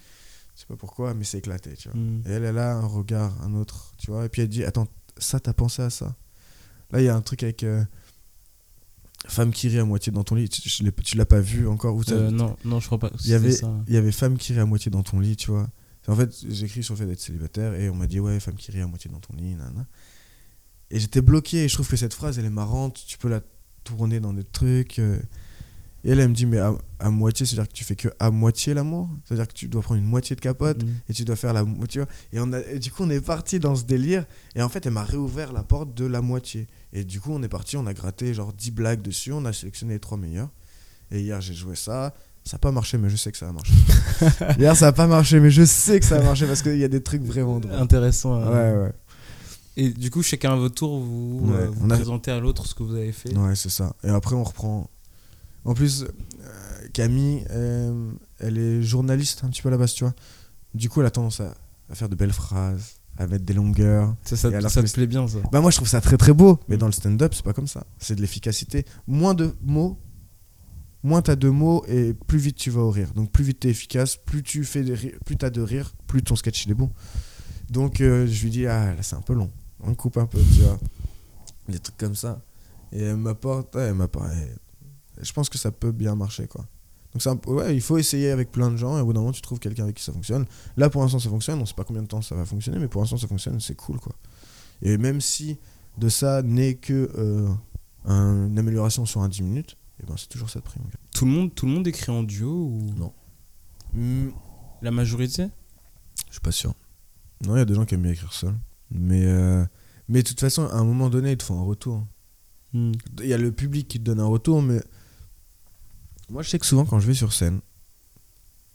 B: je sais pas pourquoi, mais c'est éclaté, tu vois.
C: Mm.
B: Et elle, elle a un regard, un autre, tu vois. Et puis elle dit, attends, ça, t'as pensé à ça? Là, il y a un truc avec euh, femme qui rit à moitié dans ton lit. Tu, l'as pas vu encore
C: Euh, non, non, je crois pas.
B: il y avait, il y avait femme qui rit à moitié dans ton lit, tu vois. En fait, j'écris sur le fait d'être célibataire et on m'a dit, ouais, femme qui rit à moitié dans ton lit, nanana. Et j'étais bloqué et je trouve que cette phrase, elle est marrante. Tu peux la tourner dans des trucs. euh. Et elle, elle me dit, mais à, à moitié, c'est-à-dire que tu fais que à moitié l'amour? C'est-à-dire que tu dois prendre une moitié de capote
C: Mm.
B: et tu dois faire la moitié. Et, on a, et du coup, on est parti dans ce délire. Et en fait, elle m'a réouvert la porte de la moitié. Et du coup, on est parti, on a gratté genre 10 blagues dessus. On a sélectionné les trois meilleures. Et hier, j'ai joué ça. Ça n'a pas marché, mais je sais que ça a marché. hier, ça n'a pas marché, mais je sais que ça a marché parce qu'il y a des trucs vraiment drôles.
C: Intéressant.
B: Ouais,
C: euh.
B: ouais.
C: Et du coup, chacun à votre tour, vous,
B: Ouais,
C: euh, vous
B: a-
C: présentez à l'autre ce que vous avez fait.
B: Ouais, c'est ça. Et après, on reprend. En plus, euh, Camille, euh, elle est journaliste un petit peu à la base, tu vois. Du coup, elle a tendance à, à faire de belles phrases, mettre des longueurs.
C: Ça, ça, ça te plaît bien, ça.
B: Bah, moi, je trouve ça très très beau. Mais
C: Mm.
B: dans le stand-up, c'est pas comme ça. C'est de l'efficacité. Moins de mots, moins t'as de mots et plus vite tu vas au rire. Donc, plus vite t'es efficace, plus tu fais de rire, plus t'as de rire, plus ton sketch il est bon. Donc, euh, je lui dis, ah là, c'est un peu long. On coupe un peu, tu vois. Des trucs comme ça. Et elle m'apporte, elle m'apporte. Je pense que ça peut bien marcher, quoi. Donc, un ouais, il faut essayer avec plein de gens et au bout d'un moment, tu trouves quelqu'un avec qui ça fonctionne. Là, pour l'instant, ça fonctionne. On sait pas combien de temps ça va fonctionner, mais pour l'instant, ça fonctionne. C'est cool, quoi. Et même si de ça n'est que euh, un- une amélioration sur un 10 minutes, et ben c'est toujours ça de prix.
C: Tout le monde, tout le monde écrit en duo ou?
B: Non.
C: Hmm, La majorité?
B: Je suis pas sûr. Non, il y a des gens qui aiment bien écrire seul. Mais, euh, mais de toute façon, à un moment donné, il te faut un retour.
C: Hmm.
B: Il y a le public qui te donne un retour, mais moi je sais que souvent quand je vais sur scène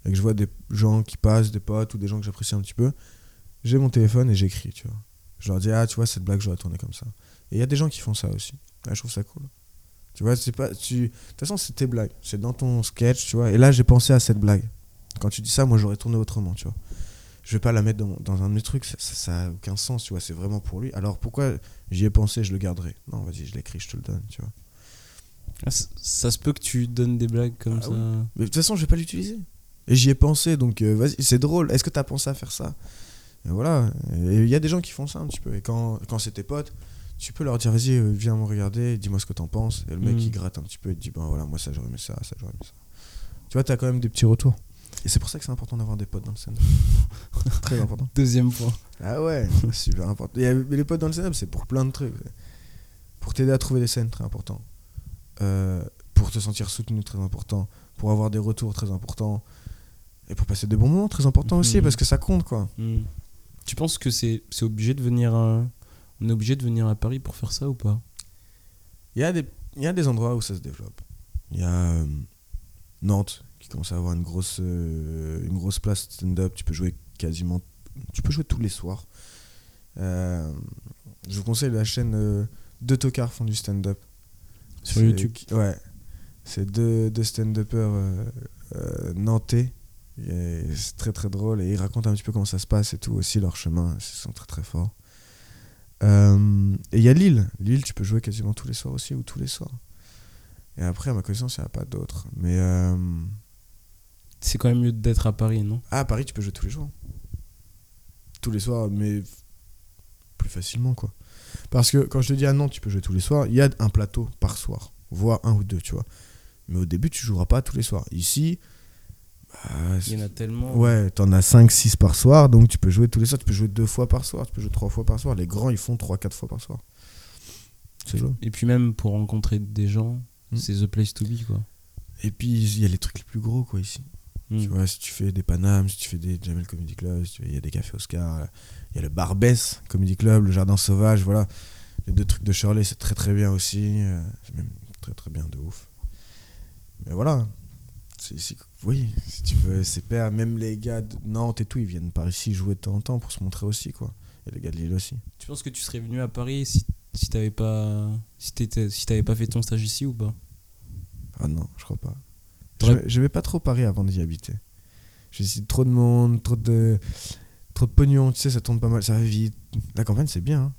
B: et que je vois des gens qui passent, des potes ou des gens que j'apprécie un petit peu, j'ai mon téléphone et j'écris, tu vois. Je leur dis, ah, tu vois, cette blague, j'aurais tourné comme ça. Et il y a des gens qui font ça aussi. Ouais, je trouve ça cool. Tu vois, c'est pas. Tu... De toute façon, c'est tes blagues. C'est dans ton sketch, tu vois. Et là, j'ai pensé à cette blague. Quand tu dis ça, moi, j'aurais tourné autrement, tu vois. Je vais pas la mettre dans, dans un de mes trucs, ça, ça, ça a aucun sens, tu vois. C'est vraiment pour lui. Alors pourquoi j'y ai pensé, je le garderai Non, vas-y, je l'écris, je te le donne, tu vois.
C: Ah, ça se peut que tu donnes des blagues comme
B: Ah
C: ça.
B: oui. Mais de toute façon, je vais pas l'utiliser. Et j'y ai pensé, donc euh, vas-y, c'est drôle. Est-ce que t'as pensé à faire ça? Et voilà. Il y a des gens qui font ça un petit peu. Et quand, quand c'est tes potes, tu peux leur dire vas-y, euh, viens me regarder, dis-moi ce que t'en penses. Et le mec
C: Mm.
B: il gratte un petit peu et te dit ben voilà, moi ça j'aurais aimé ça, ça j'aurais aimé ça. Tu vois, t'as quand même des petits retours. Et c'est pour ça que c'est important d'avoir des potes dans le stand Très important.
C: Deuxième point.
B: Ah ouais, super important. Et, les potes dans le stand c'est pour plein de trucs. Pour t'aider à trouver des scènes, très important. Euh, pour te sentir soutenu, très important. Pour avoir des retours, très important. Et pour passer des bons moments, très important aussi,
C: Mhm.
B: parce que ça compte quoi.
C: Hmm. Tu penses que c'est c'est obligé de venir à... On est obligé de venir à Paris pour faire ça ou pas?
B: Il y, a des, il y a des endroits où ça se développe. Il y a euh, Nantes qui commence à avoir une grosse, euh, une grosse place stand-up. Tu peux jouer quasiment. Tu peux jouer tous les soirs. Euh, je vous conseille la chaîne Deux Tocards font du stand-up.
C: Sur YouTube.
B: Ouais. C'est deux, deux stand-uppers euh, euh, nantais. C'est très très drôle. Et ils racontent un petit peu comment ça se passe et tout aussi, leur chemin. Ils sont très très forts. Euh, et il y a Lille. Lille, tu peux jouer quasiment tous les soirs aussi, ou tous les soirs. Et après, à ma connaissance, il n'y en a pas d'autres. Mais euh,
C: C'est quand même mieux d'être à Paris, non?
B: Ah, à Paris, tu peux jouer tous les jours. Tous les soirs, mais plus facilement, quoi. Parce que quand je te dis à Nantes, tu peux jouer tous les soirs, il y a un plateau par soir, voire un ou deux, tu vois. Mais au début, tu joueras pas tous les soirs. Ici, bah,
C: Il y en a tellement.
B: Ouais, t'en as 5-6 par soir, donc tu peux jouer tous les soirs. Tu peux jouer deux fois par soir, tu peux jouer trois fois par soir. Les grands, ils font 3-4 fois par soir. C'est joué.
C: Et puis même pour rencontrer des gens,
B: Hmm.
C: c'est the place to be, quoi.
B: Et puis, il y a les trucs les plus gros, quoi, ici.
C: Hmm.
B: Tu vois, si tu fais des Panam, si tu fais des Jamel Comedy Club, si il y a des Cafés Oscar, il y a le Barbès Comedy Club, le Jardin Sauvage, voilà. Les deux trucs de Shirley, c'est très très bien aussi. euh, C'est même très très bien de ouf. Mais voilà. C'est ici que- oui, si tu veux, c'est père. Même les gars de Nantes et tout, ils viennent par ici jouer de temps en temps pour se montrer aussi, quoi. Et les gars de Lille aussi.
C: Tu penses que tu serais venu à Paris si, si t'avais pas si si t'avais pas fait ton stage ici ou pas?
B: Ah non, je crois pas. Je je vais pas trop Paris avant d'y habiter. J'ai dit trop de monde, trop de trop de pognon, tu sais, ça tourne pas mal, ça va vite. La campagne, c'est bien. hein.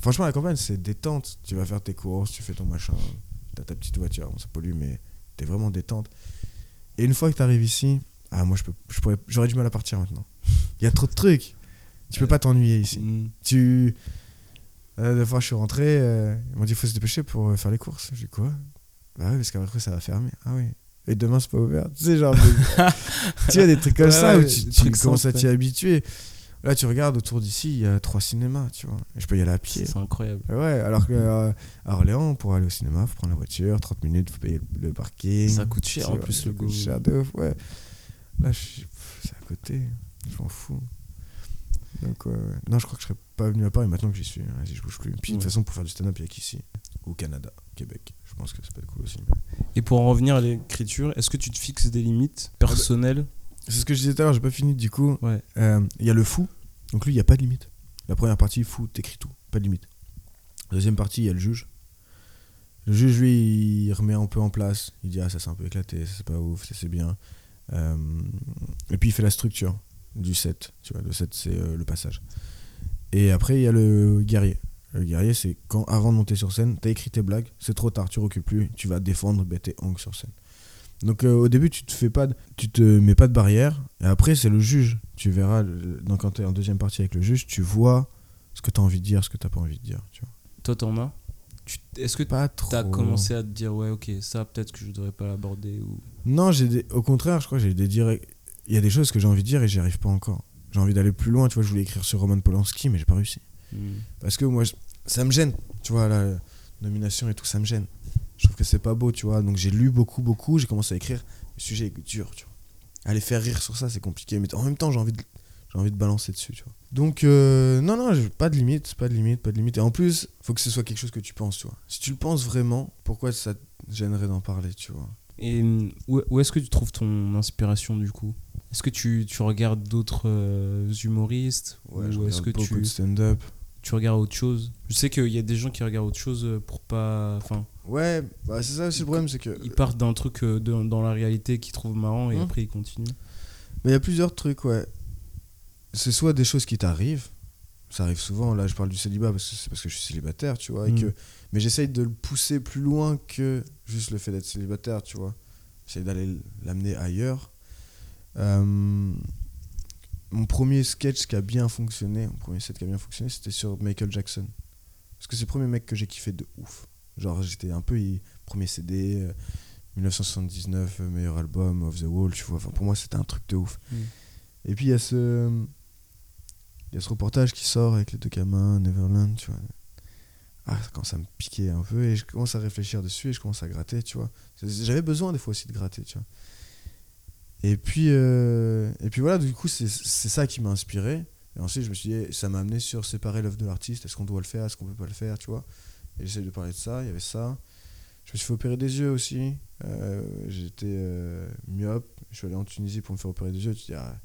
B: Franchement, la campagne, c'est détente. Tu vas faire tes courses, tu fais ton machin, t'as ta petite voiture, bon, ça pollue, mais t'es vraiment détente. Et une fois que t'arrives ici, ah moi, je peux, je pourrais, j'aurais du mal à partir maintenant. Il y a trop de trucs. Tu peux pas t'ennuyer ici.
C: Hmm.
B: Tu. Euh, la fois, je suis rentré, euh, ils m'ont dit il faut se dépêcher pour euh, faire les courses. J'ai dit quoi? Bah oui, parce qu'après, ça va fermer. Ah oui. Et demain, c'est pas ouvert. Tu sais, genre. tu vois, des trucs comme
C: Ouais,
B: ça
C: ouais,
B: où tu, commences à t'y habituer. Là, tu regardes autour d'ici, il y a trois cinémas, tu vois. Et je peux y aller à pied.
C: C'est incroyable.
B: Ouais, alors que euh, à Orléans, pour aller au cinéma, faut prendre la voiture, 30 minutes, faut payer le, parking.
C: Ça coûte cher en plus le
B: coûte
C: go.
B: cher de ouf, ouais. Là, je c'est à côté. Je m'en fous. Donc, ouais, non, je crois que je serais pas venu à Paris maintenant que j'y suis. Vas-y, je bouge plus. Puis, de toute façon, pour faire du stand-up, il y a qu'ici. Ou Canada, Québec. Je pense que peut être cool aussi.
C: Et pour en revenir à l'écriture, est-ce que tu te fixes des limites personnelles?
B: C'est ce que je disais tout à l'heure, j'ai pas fini du coup.
C: Ouais.
B: Euh, Il y a le fou. Donc, lui, il n'y a pas de limite. La première partie, fou, t'écris tout. Pas de limite. Deuxième partie, il y a le juge. Le juge, lui, il remet un peu en place. Il dit, ah, ça c'est un peu éclaté, ça c'est pas ouf, ça c'est bien. Euh, et puis il fait la structure du set. Tu vois, le set, c'est euh, le passage. Et après, il y a le guerrier. Le guerrier, c'est quand, avant de monter sur scène, t'as écrit tes blagues, c'est trop tard, tu recules plus, tu vas défendre ben, tes ongles sur scène. Donc euh, au début, tu te fais pas, de- tu te mets pas de barrière. Et après, c'est le juge. Tu verras, le- donc quand t'es en deuxième partie avec le juge, tu vois ce que t'as envie de dire, ce que t'as pas envie de dire. Tu vois.
C: Toi, t'en as? Tu- Est-ce que
B: Pas trop.
C: t'as commencé à te dire, ouais, ok, ça peut-être que je devrais pas l'aborder ou...
B: Non, j'ai des- au contraire, je crois que j'ai des directs. Il y a des choses que j'ai envie de dire et j'y arrive pas encore. J'ai envie d'aller plus loin. Tu vois, je voulais écrire sur Roman Polanski, mais j'ai pas réussi. Parce que moi, je- ça me gêne. Tu vois, la nomination et tout, ça me gêne. Je trouve que c'est pas beau, tu vois. Donc j'ai lu beaucoup, beaucoup. J'ai commencé à écrire. Le sujet est dur, tu vois. Aller faire rire sur ça, c'est compliqué. Mais en même temps, j'ai envie de, j'ai envie de balancer dessus, tu vois. Donc, euh, non, non, pas de limite, pas de limite, pas de limite. Et en plus, faut que ce soit quelque chose que tu penses, tu vois. Si tu le penses vraiment, pourquoi ça te gênerait d'en parler, tu vois?
C: Et où, est-ce que tu trouves ton inspiration du coup? Est-ce que tu, tu regardes d'autres euh, humoristes?
B: Ouais, je
C: Ou est-ce
B: regarde
C: que
B: beaucoup
C: tu,
B: de stand-up.
C: Tu regardes autre chose Je sais qu'il y a des gens qui regardent autre chose euh, pour pas. Enfin,
B: Ouais, bah c'est ça aussi le problème, c'est que.
C: ils partent d'un truc euh, de- dans la réalité qu'ils trouvent marrant et
B: Hum.
C: après ils continuent.
B: Mais il y a plusieurs trucs, ouais. C'est soit des choses qui t'arrivent. Ça arrive souvent, là je parle du célibat parce que c'est parce que je suis célibataire, tu vois. Et
C: Mm.
B: que... Mais j'essaye de le pousser plus loin que juste le fait d'être célibataire, tu vois. J'essaye d'aller l'amener ailleurs. Euh, mon premier sketch qui a bien fonctionné, mon premier set qui a bien fonctionné, c'était sur Michael Jackson. Parce que c'est le premier mec que j'ai kiffé de ouf. Genre, j'étais un peu. premier CD, euh, 1979, euh, meilleur album, Off the Wall, tu vois. Enfin, pour moi, c'était un truc de ouf.
C: Mm.
B: Et puis, il y a ce. Il y a ce reportage qui sort avec les deux gamins, Neverland, tu vois. Ah, ça commence à me piquer un peu et je commence à réfléchir dessus et je commence à gratter, tu vois. J'avais besoin des fois aussi de gratter, tu vois. Et puis, euh, et puis voilà, du coup, c'est ça qui m'a inspiré. Et ensuite, je me suis dit, ça m'a amené sur séparer l'œuvre de l'artiste. Est-ce qu'on doit le faire Est-ce qu'on peut pas le faire Tu vois Et j'essaie de parler de ça. Il y avait ça. Je me suis fait opérer des yeux aussi. Euh, J'étais euh, myope. Je suis allé en Tunisie pour me faire opérer des yeux. Tu te dis, ah,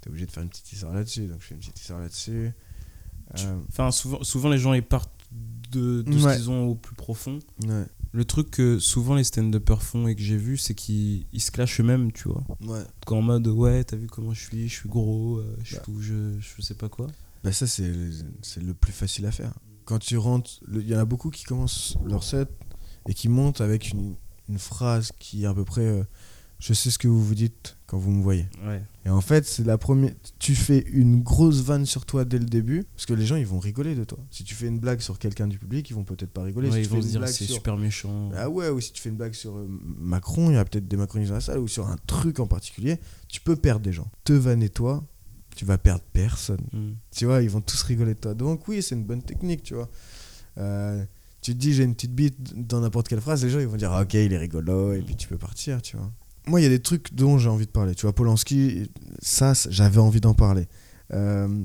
B: t'es obligé de faire une petite histoire là-dessus. Donc, je fais une petite histoire là-dessus.
C: Enfin, souvent, souvent les gens ils partent de, de ce
B: Ouais.
C: qu'ils ont au plus profond.
B: ouais.
C: Le truc que souvent les stand-uppers font et que j'ai vu, c'est qu'ils ils se clashent eux-mêmes, tu vois.
B: Ouais.
C: Quand en mode, ouais, t'as vu comment je suis, je suis gros, euh, je suis
B: Bah.
C: tout, je, je sais pas quoi.
B: Bah ça, c'est le plus facile à faire. Quand tu rentres, il y en a beaucoup qui commencent leur set et qui montent avec une, une phrase qui est à peu près euh, Je sais ce que vous vous dites quand vous me voyez ».
C: Ouais.
B: Et en fait, c'est la première... Tu fais une grosse vanne sur toi dès le début, parce que les gens, ils vont rigoler de toi. Si tu fais une blague sur quelqu'un du public, ils vont peut-être pas rigoler.
C: Ouais,
B: si
C: ils vont se dire c'est
B: sur-
C: super méchant.
B: ah ouais, ou si tu fais une blague sur euh, Macron, il y a peut-être des macronistes dans la salle, ou sur un truc en particulier, tu peux perdre des gens. Te vanner toi, tu vas perdre personne.
C: Mm.
B: Tu vois, ils vont tous rigoler de toi. Donc oui, c'est une bonne technique, tu vois. Euh, tu te dis, j'ai une petite bite dans n'importe quelle phrase, les gens ils vont dire, ah, ok, il est rigolo, et puis tu peux partir, tu vois. Moi, il y a des trucs dont j'ai envie de parler. Tu vois, Polanski, ça, j'avais envie d'en parler. Euh,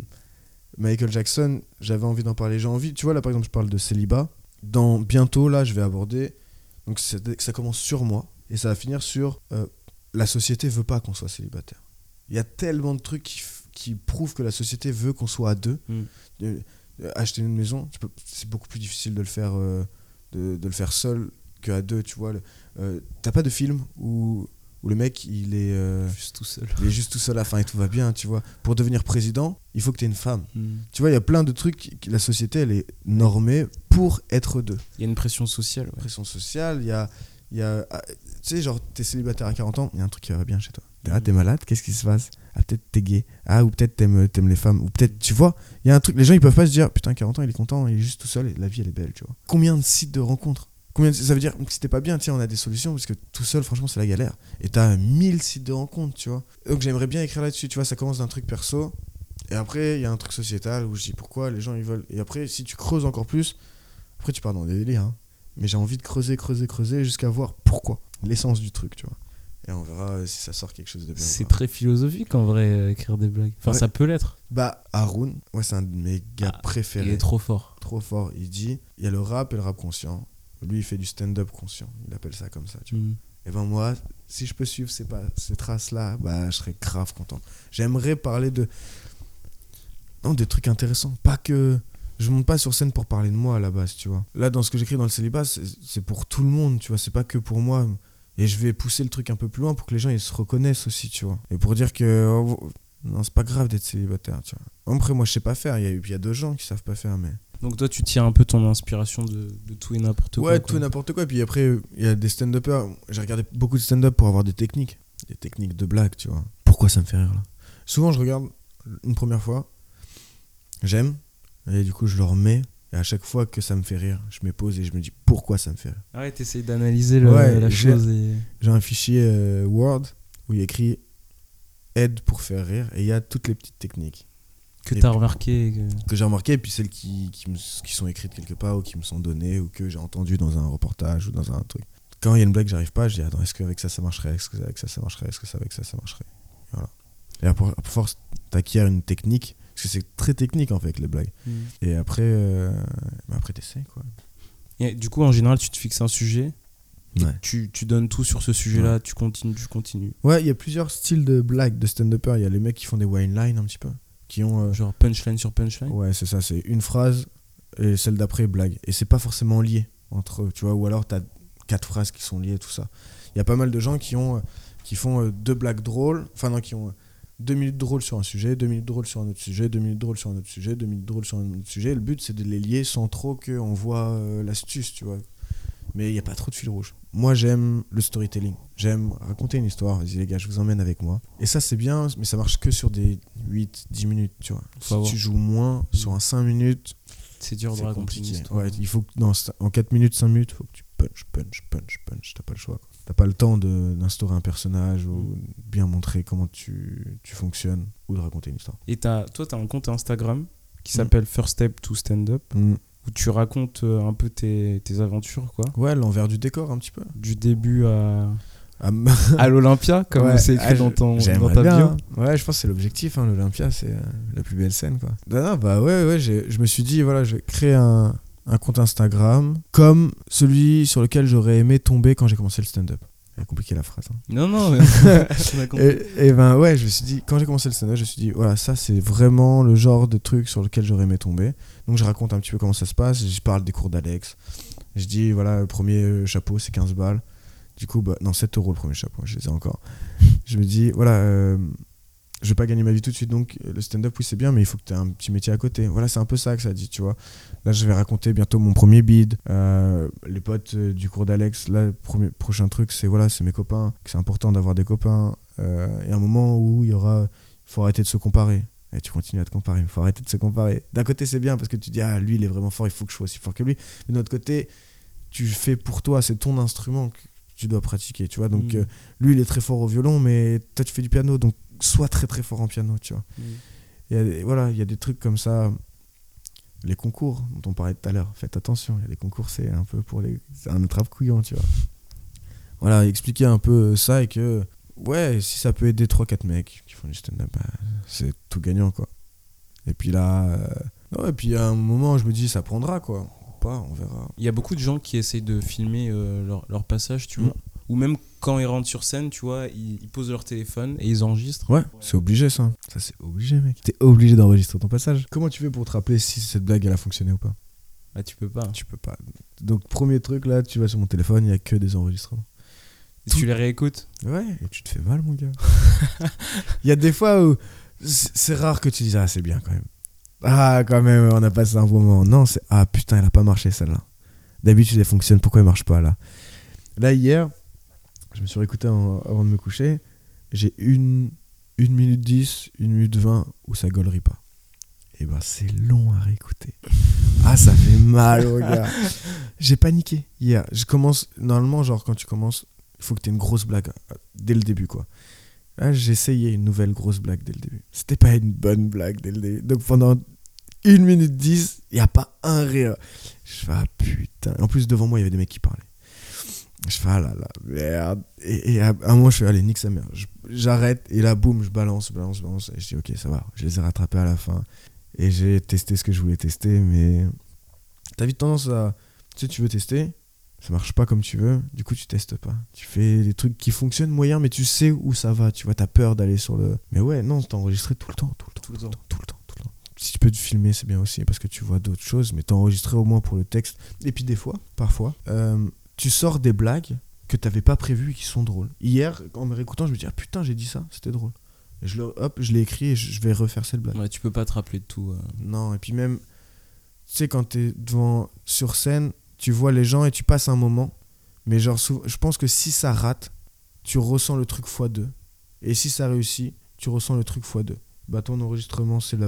B: Michael Jackson, j'avais envie d'en parler. J'ai envie, tu vois, là par exemple, je parle de célibat. Dans bientôt, là, je vais aborder. Donc, ça commence sur moi, et ça va finir sur euh, la société veut pas qu'on soit célibataire. Il y a tellement de trucs qui, prouvent que la société veut qu'on soit à deux.
C: Mm.
B: Euh, acheter une maison, c'est beaucoup plus difficile de le faire, de, de le faire seul qu'à deux, tu vois. T'as pas de film où, où le mec, il est, euh,
C: Juste tout seul.
B: il est juste tout seul à la fin et tout va bien, tu vois. Pour devenir président, il faut que tu aies une femme.
C: Mm.
B: Tu vois, il y a plein de trucs, la société, elle est normée pour être deux.
C: Il y a une pression sociale. ouais.
B: Pression sociale, il y a... Il y a ah, tu sais, genre, t'es célibataire à 40 ans, il y a un truc qui va bien chez toi. Ah, t'es malade, qu'est-ce qui se passe? Ah, peut-être t'es gay. Ah, ou peut-être t'aimes, t'aimes les femmes. Ou peut-être, tu vois, il y a un truc, les gens ils peuvent pas se dire, putain, 40 ans, il est content, il est juste tout seul et la vie elle est belle, tu vois. Combien de sites de rencontres? Combien de- Ça veut dire que t'es pas bien, tiens, on a des solutions, parce que tout seul, franchement, c'est la galère. Et t'as 1000 sites de rencontres, tu vois. Donc j'aimerais bien écrire là-dessus, tu vois, ça commence d'un truc perso. Et après, il y a un truc sociétal où je dis pourquoi les gens ils veulent. Et après, si tu creuses encore plus, après tu pars dans des délires. hein. Mais j'ai envie de creuser, creuser, creuser jusqu'à voir pourquoi. L'essence du truc, tu vois. Et on verra si ça sort quelque chose de bien.
C: C'est très philosophique en vrai, euh, écrire des blagues. Enfin,
B: Ouais.
C: ça peut l'être.
B: Bah, Haroun, ouais, c'est un de mes gars
C: Ah,
B: préférés.
C: Il est trop fort.
B: trop fort. Il dit il y a le rap et le rap conscient. Lui, il fait du stand-up conscient. Il appelle ça comme ça, tu vois.
C: Mm.
B: Et ben moi, si je peux suivre ces, pas, ces traces-là, bah, je serais grave content. J'aimerais parler de. Non, des trucs intéressants. Pas que. Je monte pas sur scène pour parler de moi à la base, tu vois. Là, dans ce que j'écris dans le célibat, c'est pour tout le monde, tu vois. C'est pas que pour moi. Et je vais pousser le truc un peu plus loin pour que les gens ils se reconnaissent aussi, tu vois. Et pour dire que. oh, non, c'est pas grave d'être célibataire, tu vois. Après, moi, je sais pas faire. Il y a, y a deux gens qui savent pas faire, mais.
C: Donc toi, tu tires un peu ton inspiration de, de tout et n'importe quoi.
B: Ouais,
C: quoi.
B: tout et n'importe quoi. Puis après, il y a des stand-uppers. J'ai regardé beaucoup de stand-up pour avoir des techniques. Des techniques de blague, tu vois. Pourquoi ça me fait rire là? Souvent, je regarde une première fois, j'aime, et du coup, je le remets. Et à chaque fois que ça me fait rire, je me pose et je me dis pourquoi ça me fait rire.
C: Ah ouais, t'essayes d'analyser
B: Ouais,
C: la
B: j'ai-
C: chose et...
B: J'ai un fichier euh, Word où il y a écrit aide pour faire rire et il y a toutes les petites techniques
C: que t'as
B: puis-
C: remarqué. que-
B: que j'ai remarquées et puis celles qui, qui, me- qui sont écrites quelque part ou qui me sont données ou que j'ai entendues dans un reportage ou dans un truc. Quand il y a une blague, j'arrive pas, je dis attends, est-ce qu'avec ça ça marcherait? Est-ce qu'avec ça ça marcherait? Est-ce que ça avec ça ça marcherait? Voilà. Et après, à force, t'acquiers une technique, parce que c'est très technique en fait les blagues. Et après, euh, bah, après t'essayes quoi.
C: Et du coup, en général, tu te fixes un sujet,
B: Ouais.
C: tu, tu donnes tout sur ce sujet-là, tu continues, tu continues.
B: Ouais, il y a plusieurs styles de blagues de stand-upper. Il y a les mecs qui font des wine line un petit peu, qui ont. euh,
C: Genre punchline sur punchline.
B: Ouais, c'est ça, c'est une phrase et celle d'après blague. Et c'est pas forcément lié entre eux, tu vois, ou alors t'as quatre phrases qui sont liées, tout ça. Il y a pas mal de gens qui, ont, euh, qui font euh, deux blagues drôles, enfin non, qui ont deux minutes drôles sur un sujet, deux minutes drôles sur un autre sujet, deux minutes drôles sur un autre sujet, deux minutes drôles sur un autre sujet. Le but, c'est de les lier sans trop qu'on voit l'astuce, tu vois. Mais il n'y a pas trop de fil rouge. Moi, j'aime le storytelling. J'aime raconter une histoire. Vas-y, les gars, je vous emmène avec moi. Et ça, c'est bien, mais ça marche que sur des 8, 10 minutes, tu vois.
C: Faut
B: si
C: avoir-
B: tu joues moins, sur un 5 minutes,
C: C'est dur de raconter une histoire.
B: Ouais, il faut que, non, c'est- en 4 minutes, 5 minutes, il faut que tu punch, punch, punch, punch. T'as pas le choix. T'as pas le temps d'instaurer un personnage ou bien montrer comment tu, tu fonctionnes ou de raconter une histoire.
C: Et t'as- toi, tu as un compte Instagram qui
B: Mm.
C: s'appelle First Step to Stand Up, où tu racontes euh, un peu tes, tes aventures, quoi.
B: Ouais, l'envers du décor un petit peu.
C: Du début à, à l'Olympia, comme
B: Ouais,
C: c'est écrit
B: ah,
C: dans, ton, dans ta
B: bien,
C: bio.
B: hein. Ouais, je pense que c'est l'objectif. Hein, L'Olympia, c'est euh, la plus belle scène. Quoi. Non, non, bah ouais, je me suis dit, voilà, je vais créer un, un compte Instagram comme celui sur lequel j'aurais aimé tomber quand j'ai commencé le stand-up. Compliqué la phrase. hein.
C: Non, non.
B: Et, et ben ouais, je me suis dit, quand j'ai commencé le stand-up, je me suis dit, voilà, ça c'est vraiment le genre de truc sur lequel j'aurais aimé tomber. Donc je raconte un petit peu comment ça se passe, je parle des cours d'Alex. Je dis, voilà, le premier euh, chapeau c'est 15 balles. Du coup, bah, non, 7 euros le premier chapeau, je les ai encore. je me dis, voilà, euh, je vais pas gagner ma vie tout de suite, donc euh, le stand-up, oui, c'est bien, mais il faut que tu aies un petit métier à côté. Voilà, c'est un peu ça que ça dit, tu vois. Là, je vais raconter bientôt mon premier bid. Euh, les potes euh, du cours d'Alex, là, le premier, prochain truc, c'est voilà, c'est mes copains, c'est important d'avoir des copains. Euh, et un moment où il y aura, faut arrêter de se comparer. Et tu continues à te comparer, il faut arrêter de se comparer. D'un côté, c'est bien parce que tu dis, ah, lui, il est vraiment fort, il faut que je sois aussi fort que lui. Mais de l'autre côté, tu fais pour toi, c'est ton instrument que tu dois pratiquer, tu vois. Donc,
C: Mm.
B: euh, lui, il est très fort au violon, mais toi, tu fais du piano, donc sois très très fort en piano, tu vois.
C: Mm.
B: Il y a voilà, il y a des trucs comme ça. Les concours dont on parlait tout à l'heure, faites attention, il y a des concours, c'est un peu pour les. C'est un attrape couillon, tu vois. Voilà, expliquer un peu ça et que, ouais, si ça peut aider 3-4 mecs qui font du stand-up, bah, c'est tout gagnant, quoi. Et puis là, euh, non, et puis à un moment, je me dis, ça prendra, quoi. Ou Pas, on verra.
C: Il y a beaucoup de gens qui essayent de filmer euh, leur, leur passage, tu
B: Mm.
C: vois. Ou même quand ils rentrent sur scène, tu vois, ils, ils posent leur téléphone et ils enregistrent.
B: Ouais, c'est obligé ça. Ça c'est obligé mec. T'es obligé d'enregistrer ton passage. Comment tu fais pour te rappeler si cette blague elle a fonctionné ou pas?
C: Ah, tu peux pas.
B: Tu peux pas. Donc premier truc là, tu vas sur mon téléphone, il y a que des enregistrements.
C: Et tu les réécoutes
B: Ouais, et tu te fais mal mon gars. Il y a des fois où c'est c'est rare que tu dises ah c'est bien quand même. Ah quand même, on a passé un bon moment. Non, c'est ah putain, elle a pas marché celle-là. D'habitude elle fonctionne, pourquoi elle marche pas là? Là hier, je me suis réécouté en- avant de me coucher, j'ai une, une minute 10, une minute 20 où ça gaulerie pas. Et ben c'est long à réécouter. Ah ça fait mal au gars. J'ai paniqué hier. Je commence, normalement genre quand tu commences, il faut que tu aies une grosse blague euh, dès le début quoi. Là j'ai essayé une nouvelle grosse blague dès le début. C'était pas une bonne blague dès le début. Donc pendant une minute 10, il n'y a pas un rire. Je fais ah putain. En plus devant moi il y avait des mecs qui parlaient. Je fais ah là là, merde. Et, et à un moment, je fais allez, nique sa mère. J'arrête et là, boum, je balance, balance, balance. Et je dis ok, ça va. Je les ai rattrapés à la fin. Et j'ai testé ce que je voulais tester, mais t'as vite tendance à. Tu sais, tu veux tester, ça marche pas comme tu veux, du coup, tu testes pas. Tu fais des trucs qui fonctionnent moyen, mais tu sais où ça va. Tu vois, t'as peur d'aller sur le. Mais ouais, non, t'as enregistré tout le temps, tout le temps, tout le temps, tout le temps, tout le temps. Si tu peux te filmer, c'est bien aussi parce que tu vois d'autres choses, mais t'as enregistré au moins pour le texte. Et puis des fois, parfois, euh, tu sors des blagues que t'avais pas prévues et qui sont drôles. Hier, en me réécoutant, je me dis ah putain, j'ai dit ça, c'était drôle. Et je le, hop, je l'ai écrit et je vais refaire cette blague.
C: Ouais, tu peux pas te rappeler de tout. euh.
B: Non, et puis même, tu sais, quand t'es devant, sur scène, tu vois les gens et tu passes un moment, mais genre, je pense que si ça rate, tu ressens le truc x2. Et si ça réussit, tu ressens le truc x2. Bah, ton enregistrement, c'est la,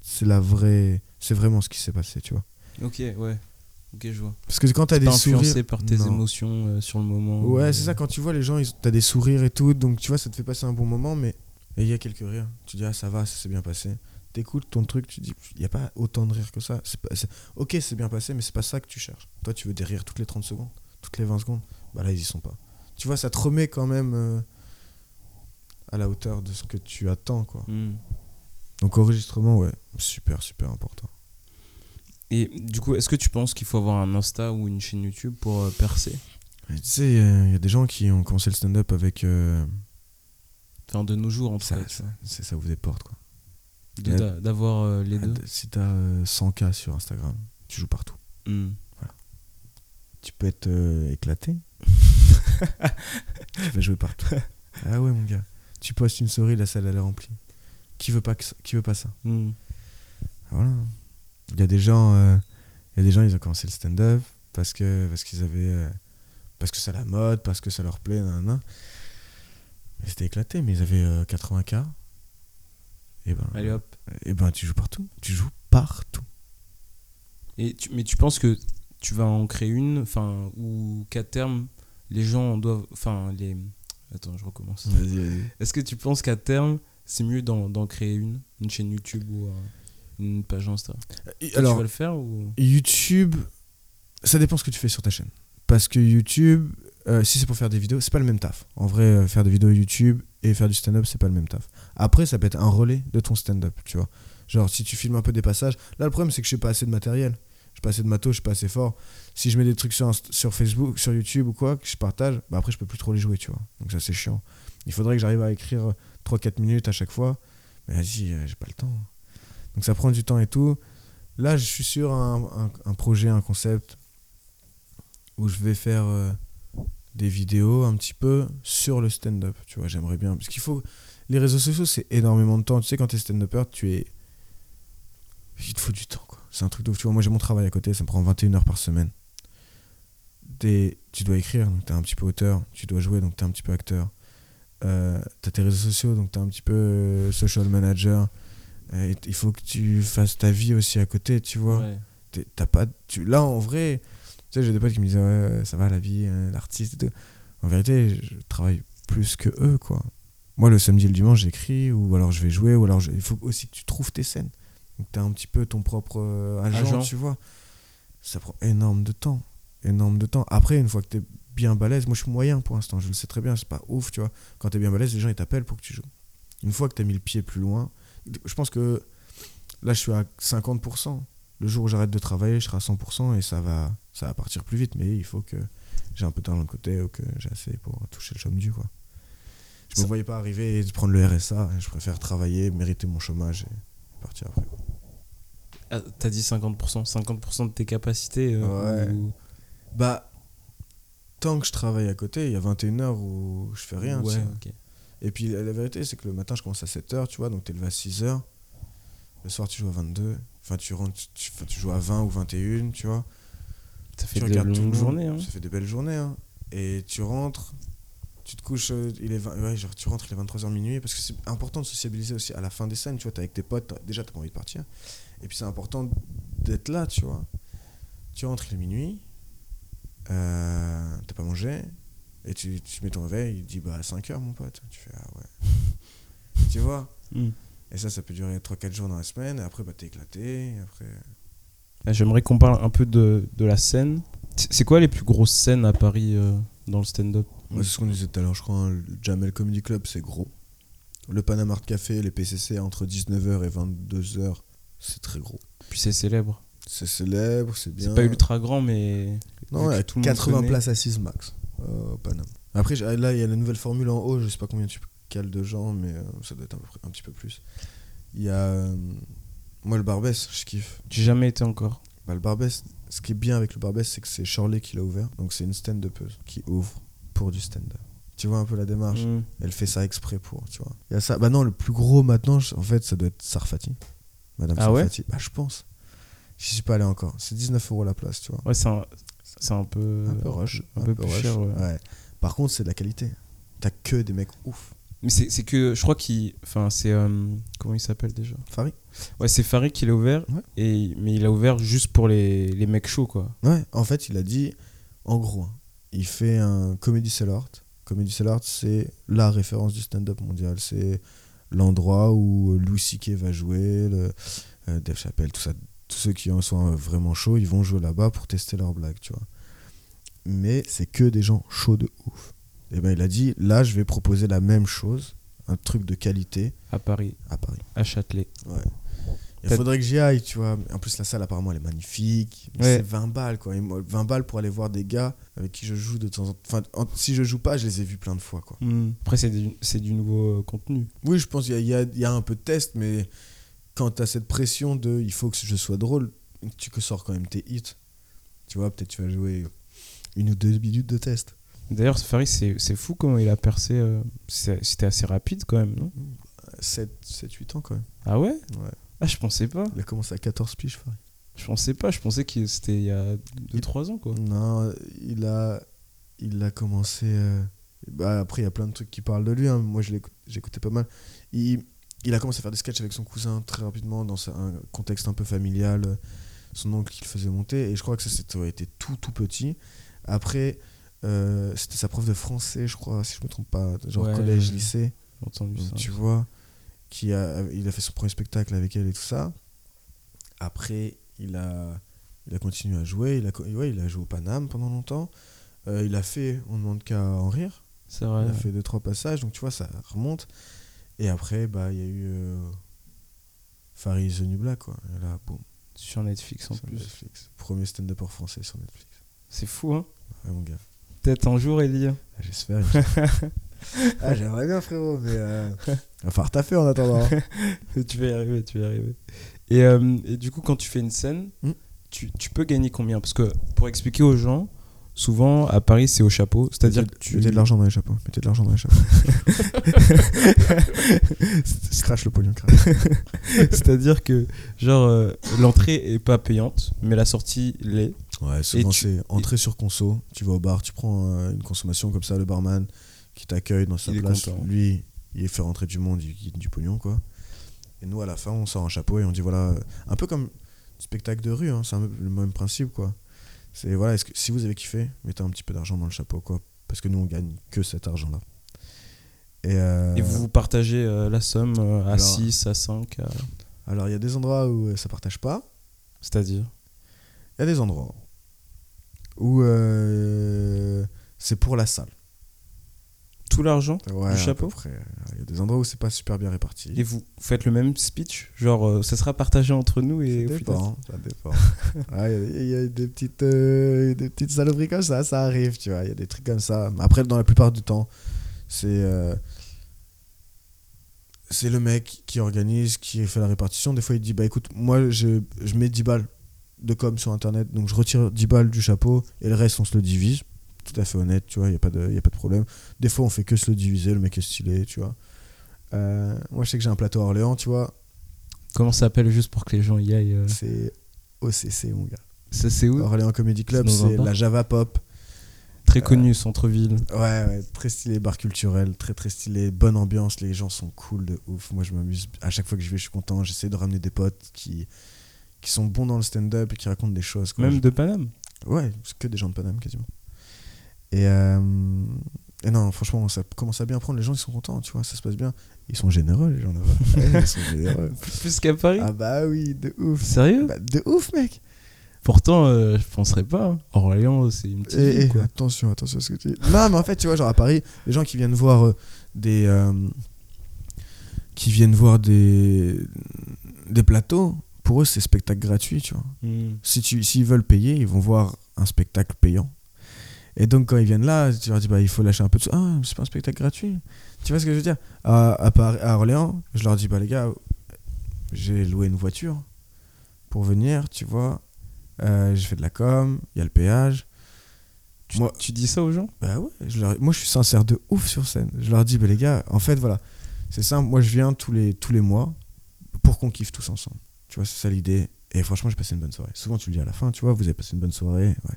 B: c'est la vraie. C'est vraiment ce qui s'est passé, tu vois.
C: Ok, ouais. Ok, je vois.
B: Parce que quand t'as des
C: pas influencé
B: sourires.
C: par tes
B: Non.
C: émotions euh, sur le moment.
B: Ouais,
C: euh,
B: c'est ça, quand tu vois les gens, ils- t'as des sourires et tout, donc tu vois, ça te fait passer un bon moment, mais il y a quelques rires. Tu dis, ah, ça va, ça s'est bien passé. T'écoutes ton truc, tu dis, il n'y a pas autant de rires que ça. Pas, ok, c'est bien passé, mais c'est pas ça que tu cherches. Toi, tu veux des rires toutes les 30 secondes, toutes les 20 secondes. Bah là, ils y sont pas. Tu vois, ça te remet quand même euh, à la hauteur de ce que tu attends, quoi.
C: hmm.
B: Donc, enregistrement, ouais, super, super important.
C: Et du coup, est-ce que tu penses qu'il faut avoir un Insta ou une chaîne YouTube pour euh, percer?
B: Tu sais, il y a des gens qui ont commencé le stand-up avec. euh,
C: Enfin, de nos jours, en tout
B: ça,
C: cas. tu
B: ça, c'est- des portes, quoi.
C: De- d'a- D'avoir euh, les
B: Ah,
C: deux.
B: Si t'as euh, 100K sur Instagram, tu joues partout.
C: Hmm.
B: Tu peux être euh, éclaté. tu vas jouer partout. Ah ouais, mon gars. Tu postes une souris, la salle elle est remplie. Qui veut pas, que ça- qui veut pas ça?
C: Hmm.
B: Voilà. Il y a des gens, euh, il y a des gens, ils ont commencé le stand-up parce que parce qu'ils avaient euh, parce que c'est la mode, parce que ça leur plaît, nanana. Mais c'était éclaté, mais ils avaient euh, 80K. Et ben,
C: Allez hop.
B: et ben tu joues partout. Tu joues partout.
C: Et tu, mais tu penses que tu vas en créer une, enfin, ou qu'à terme, les gens doivent. Enfin, les. Attends, je recommence.
B: Vas-y, vas-y.
C: Est-ce que tu penses qu'à terme, c'est mieux d'en d'en créer une Une chaîne YouTube ou euh, une page Insta
B: Et Alors,
C: tu vas le faire ou?
B: YouTube, ça dépend ce que tu fais sur ta chaîne. Parce que YouTube, euh, si c'est pour faire des vidéos, c'est pas le même taf. En vrai, euh, faire des vidéos YouTube et faire du stand-up, c'est pas le même taf. Après, ça peut être un relais de ton stand-up, tu vois. Genre, si tu filmes un peu des passages. Là, le problème, c'est que je n'ai pas assez de matériel. Je pas assez de matos, je suis pas assez fort. Si je mets des trucs sur, sur Facebook, sur YouTube ou quoi, que je partage, bah après, je peux plus trop les jouer, tu vois. Donc, ça, c'est chiant. Il faudrait que j'arrive à écrire 3-4 minutes à chaque fois. Mais vas-y, euh, j'ai pas le temps. Donc, ça prend du temps et tout. Là, je suis sur un, projet, un concept où je vais faire euh, des vidéos un petit peu sur le stand-up. Tu vois, j'aimerais bien. Parce qu'il faut. Les réseaux sociaux, c'est énormément de temps. Tu sais, quand t'es stand-upper, tu es. Il te faut du temps, quoi. C'est un truc de ouf. Tu vois, moi, j'ai mon travail à côté, ça me prend 21 heures par semaine. Tu dois écrire, donc t'es un petit peu auteur. Tu dois jouer, donc t'es un petit peu acteur. Euh, t'as tes réseaux sociaux, donc t'es un petit peu euh, social manager. Euh, et il faut que tu fasses ta vie aussi à côté, tu vois.
C: Ouais.
B: t'as pas tu là en vrai tu sais j'ai des potes qui me disaient ouais, ça va la vie euh, l'artiste en vérité je travaille plus que eux quoi. Moi le samedi et le dimanche j'écris ou alors je vais jouer ou alors je- il faut aussi que tu trouves tes scènes. Donc t'as un petit peu ton propre euh, agent,
C: Agent.
B: tu vois. Ça prend énorme de temps. Énorme de temps. Après une fois que t'es bien balèze moi je suis moyen pour l'instant. Je le sais très bien c'est pas ouf tu vois. Quand t'es bien balèze les gens ils t'appellent pour que tu joues. Une fois que t'as mis le pied plus loin je pense que là je suis à 50% le jour où j'arrête de travailler, je serai à 100% et ça va, ça va partir plus vite. Mais il faut que j'ai un peu d'argent de côté ou que j'ai assez pour toucher le chôme du. Quoi. Je me
C: Ça-
B: voyais pas arriver et de prendre le RSA. Je préfère travailler, mériter mon chômage et partir après.
C: Ah, T'as dit 50%, 50% de tes capacités euh,
B: Ouais.
C: ou-
B: Bah, tant que je travaille à côté, il y a 21 heures où je fais rien. tu
C: Ouais,
B: sais.
C: ok.
B: Et puis la, la vérité, c'est que le matin, je commence à 7h, tu vois, donc t'es levé à 6h. Le soir, tu joues à 22. Enfin, tu, rentres, tu, joues à 20 ou 21, tu vois.
C: Ça fait
B: tu
C: de
B: regardes
C: longues journées. Hein.
B: Ça fait des belles journées. Hein. Et tu rentres, tu te couches, euh, il est 20 ouais, genre, tu rentres, il est 23h minuit. Parce que c'est important de sociabiliser aussi à la fin des scènes. Tu vois, t'es avec tes potes, déjà, t'as pas envie de partir. Et puis, c'est important d'être là, tu vois. Tu rentres, il est minuit. Euh, t'as pas mangé. Et tu, tu mets ton réveil, il dit bah à 5h, mon pote. Tu fais ah ouais. tu vois
C: Hmm.
B: Et ça, ça peut durer 3-4 jours dans la semaine. Et après, bah, t'es éclaté. et Après.
C: Ah, J'aimerais qu'on parle un peu de, de la scène. C'est quoi les plus grosses scènes à Paris euh, dans le stand-up?
B: Moi, c'est ce qu'on disait tout à l'heure, je crois. hein, le Jamel Comedy Club, c'est gros. Le Panama Art Café, les PCC entre 19h et 22h, c'est très gros.
C: Puis c'est célèbre.
B: C'est célèbre, c'est bien.
C: C'est pas ultra grand, mais.
B: Non,
C: vu
B: il y
C: que
B: a
C: tout le monde
B: 80
C: connaît.
B: places assises max euh, au Panama. Après, là, il y a la nouvelle formule en haut, je sais pas combien tu cales de gens, mais euh, ça doit être un, peu près- un petit peu plus. Il y a. euh, moi, le Barbès, je kiffe.
C: J'ai jamais été encore?
B: Bah, le Barbès, ce qui est bien avec le Barbès, c'est que c'est Shirley qui l'a ouvert. Donc, c'est une stand-upeuse qui ouvre pour du stand-up. Tu vois un peu la démarche?
C: Hmm.
B: Elle fait ça exprès pour, tu vois. Il y a ça. Bah non, le plus gros maintenant, je- en fait, ça doit être Sarfati. Madame
C: Ah ouais?
B: Sarfati. bah, je pense. J'y suis pas allé encore. C'est 19 euros la place, tu vois.
C: Ouais, c'est un, c'est un peu.
B: un peu rush.
C: un peu plus cher, ouais.
B: Par contre, c'est de la qualité. T'as que des mecs ouf.
C: Mais c'est c'est que je crois qu'il. Enfin, c'est. euh, comment il s'appelle déjà?
B: Farid
C: Ouais, c'est Farid qui l'a ouvert.
B: Ouais.
C: Et, mais il a ouvert juste pour les, les mecs chauds, quoi.
B: Ouais, en fait, il a dit, en gros, hein, il fait un comedy cellar. Comedy cellar, c'est la référence du stand-up mondial. C'est l'endroit où Louis C.K. va jouer, le, euh, Dave Chappelle, tout ça. Tous ceux qui en sont euh, vraiment chauds, ils vont jouer là-bas pour tester leurs blagues, tu vois. Mais c'est que des gens chauds de ouf. Et ben il a dit, là, je vais proposer la même chose, un truc de qualité
C: À Paris,
B: à Paris.
C: à Châtelet.
B: Ouais. Il faudrait que j'y aille, tu vois. En plus, la salle, apparemment, elle est magnifique.
C: Ouais.
B: C'est 20 balles, quoi. Et moi, 20 balles pour aller voir des gars avec qui je joue de temps en temps. Enfin, en- si je joue pas, je les ai vus plein de fois, quoi.
C: Hmm. Après, c'est du, du nouveau euh, contenu.
B: Oui, je pense qu'il y, y a un peu de test, mais quand tu as cette pression de il faut que je sois drôle, tu que sors quand même tes hits. Tu vois, peut-être tu vas jouer une ou deux minutes de test.
C: D'ailleurs, Farid, c'est fou comment il a percé. euh, C'était assez rapide quand même, non?
B: 7, 7, 8 ans, quand même.
C: Ah ouais?
B: Ouais.
C: Ah, je pensais pas.
B: Il a commencé à 14 piges, Farid.
C: Je pensais pas, je pensais que c'était il y a 2-3 ans quoi.
B: Non, il a, il a commencé. euh, bah, après, il y a plein de trucs qui parlent de lui. hein. Moi, j'écoutais pas mal. Il, il a commencé à faire des sketchs avec son cousin très rapidement dans un contexte un peu familial. euh, Son oncle qui le faisait monter. Et je crois que ça c'était été tout, tout petit. Après, euh, c'était sa prof de français, je crois, si je me trompe pas. Genre
C: Ouais,
B: collège, lycée.
C: Entendu ça.
B: tu vois, qui a, il a fait son premier spectacle avec elle et tout ça. Après, il a, il a continué à jouer. Il a, ouais, il a joué au Paname pendant longtemps. Euh, il a fait On ne demande qu'à en rire.
C: C'est vrai.
B: Il a fait deux, trois passages. Donc, tu vois, ça remonte. Et après, bah, il y a eu euh, Farid The New Black, quoi. Et là, boum,
C: Sur Netflix en
B: sur
C: plus.
B: Netflix. Premier stand-upper français sur Netflix.
C: C'est fou hein.
B: Ouais, mon gars.
C: Peut-être un jour Ellie.
B: Ah, J'espère. ah, j'aimerais bien, frérot, mais. Euh... Va falloir taffer en attendant.
C: tu vas y arriver, tu vas y arriver. Et, euh, et du coup, quand tu fais une scène,
B: Hmm.
C: tu, tu peux gagner combien? Parce que pour expliquer aux gens, souvent à Paris, c'est au chapeau. C'est-à-dire que tu.
B: Mettez de l'argent dans les chapeaux. Mettez de l'argent dans les chapeaux. Crash le pognon, crash.
C: C'est-à-dire que, genre, euh, l'entrée est pas payante, mais la sortie l'est.
B: Ouais, souvent c'est entrée sur conso. Tu vas au bar, tu prends euh, une consommation comme ça, le barman qui t'accueille dans sa place.
C: content.
B: Lui, il fait rentrer du monde, il gagne du pognon, quoi. Et nous, à la fin, on sort un chapeau et on dit voilà, un peu comme spectacle de rue, hein, c'est le même principe, quoi. C'est voilà, est-ce que si vous avez kiffé, mettez un petit peu d'argent dans le chapeau, quoi. Parce que nous, on gagne que cet argent-là. Et, euh,
C: Et vous partagez euh, la somme euh, à
B: alors-
C: 6, à 5, à-
B: alors, il y a des endroits où ça partage pas.
C: c'est-à-dire
B: Il y a des endroits où c'est pour la salle.
C: Tout l'argent
B: Ouais,
C: Du chapeau.
B: Il y a des endroits où c'est pas super bien réparti.
C: et vous faites le même speech Genre, euh, ça sera partagé entre nous et
B: ça dépend, ça dépend. Ouais, Il y, a- il y a des petites, euh, des petites saloperies comme ça, ça arrive, tu vois. Il y a des trucs comme ça. Après, dans la plupart du temps, c'est euh, c'est le mec qui organise, qui fait la répartition. Des fois, il dit Bah écoute, moi, je, je mets 10 balles de com sur internet, donc je retire 10 balles du chapeau et le reste, on se le divise. Tout à fait honnête, tu vois, il n'y a, pas de- y a pas de problème. Des fois, on fait que se le diviser, le mec est stylé, tu vois. Euh, moi, je sais que j'ai un plateau à Orléans, tu vois.
C: Comment ça s'appelle juste pour que les gens y aillent euh,
B: C'est OCC, mon gars.
C: Ça, c'est où?
B: Orléans Comedy Club,
C: C'est
B: la Java Pop.
C: Très connu, centre-ville.
B: Ouais, ouais, très stylé, bar culturel, très très stylé, bonne ambiance, les gens sont cool de ouf. Moi, je m'amuse. À chaque fois que je vais, je suis content. J'essaie de ramener des potes qui, qui sont bons dans le stand-up et qui racontent des choses. quoi.
C: Même de Paname?
B: Ouais, c'est que des gens de Paname quasiment. Et, euh, et non, franchement, ça commence à bien prendre. Les gens, ils sont contents, tu vois, ça se passe bien. Ils sont généreux, les gens là-bas. Ouais, ils sont généreux.
C: Plus qu'à Paris
B: Ah bah oui, de ouf.
C: Sérieux
B: Bah, de ouf, mec.
C: Pourtant, euh, je penserais pas. hein. Orléans, c'est une petite
B: Et,
C: ville,
B: et
C: quoi.
B: attention, attention à ce que tu dis. Non, mais en fait, tu vois, genre à Paris, les gens qui viennent voir euh, des. euh, qui viennent voir des. des plateaux, pour eux, c'est spectacle gratuit, tu vois.
C: Hmm.
B: Si tu, s'ils veulent payer, ils vont voir un spectacle payant. Et donc, quand ils viennent là, tu leur dis, bah, il faut lâcher un peu de sous. Ah, c'est pas un spectacle gratuit. Tu vois ce que je veux dire? À, à, Paris- à Orléans, je leur dis, bah, les gars, j'ai loué une voiture pour venir, tu vois. Euh, j'ai fait de la com, il y a le péage.
C: Tu,
B: Moi-
C: tu dis ça aux gens?
B: Bah ouais, je leur- moi je suis sincère de ouf sur scène. Je leur dis, bah les gars, en fait voilà, c'est simple, moi je viens tous les, tous les mois pour qu'on kiffe tous ensemble. Tu vois, c'est ça l'idée. Et franchement, j'ai passé une bonne soirée. Souvent tu le dis à la fin, tu vois, vous avez passé une bonne soirée. Ouais.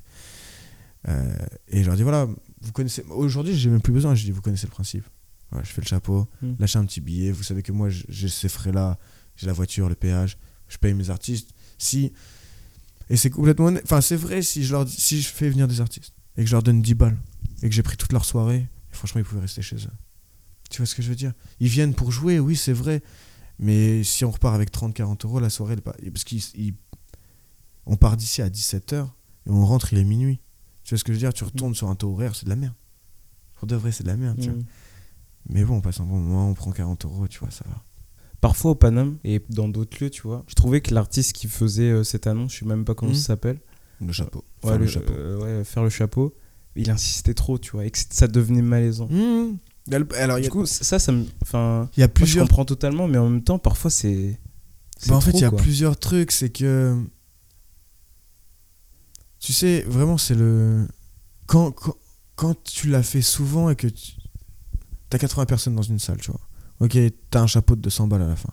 B: Euh, et je leur dis, voilà, vous connaissez. Aujourd'hui, j'ai même plus besoin, je dis, vous connaissez le principe. Voilà, je fais le chapeau,
C: Mm.
B: lâchez un petit billet. Vous savez que moi j'ai- ces frais-là, j'ai la voiture, le péage, je paye mes artistes. Si. Et c'est complètement. Enfin, c'est vrai si je, leur si je fais venir des artistes et que je leur donne 10 balles et que j'ai pris toute leur soirée, franchement, ils pouvaient rester chez eux. Tu vois ce que je veux dire? Ils viennent pour jouer, oui, c'est vrai. Mais si on repart avec 30-40 euros, la soirée, elle. Parce qu'on part d'ici à 17h et on rentre, il est minuit. Tu vois ce que je veux dire? Tu retournes sur un taux horaire, c'est de la merde. Pour de vrai, c'est de la merde. tu vois.
C: Hmm.
B: Mais bon, on passe un bon moment, on prend 40 euros, tu vois, ça va.
C: Parfois au Paname et dans d'autres lieux, tu vois, je trouvais que l'artiste qui faisait euh, cette annonce, je sais même pas comment
B: Mhm.
C: ça s'appelle,
B: Le chapeau.
C: ouais,
B: Enfin, le
C: le-
B: chapeau.
C: euh, ouais, faire le chapeau, il insistait trop, tu vois, et que ça devenait malaisant.
B: Mmh. Alors, y,
C: Du
B: a-
C: coup, ça, ça me. Enfin,
B: il y a
C: moi, je
B: plusieurs
C: comprends totalement, mais en même temps, parfois, c'est.
B: Bah, en fait, il y a
C: quoi.
B: plusieurs trucs. C'est que. Tu sais, vraiment, c'est le. Quand, quand, quand tu l'as fait souvent et que tu. T'as 80 personnes dans une salle, tu vois. Ok, t'as un chapeau de 200 balles à la fin.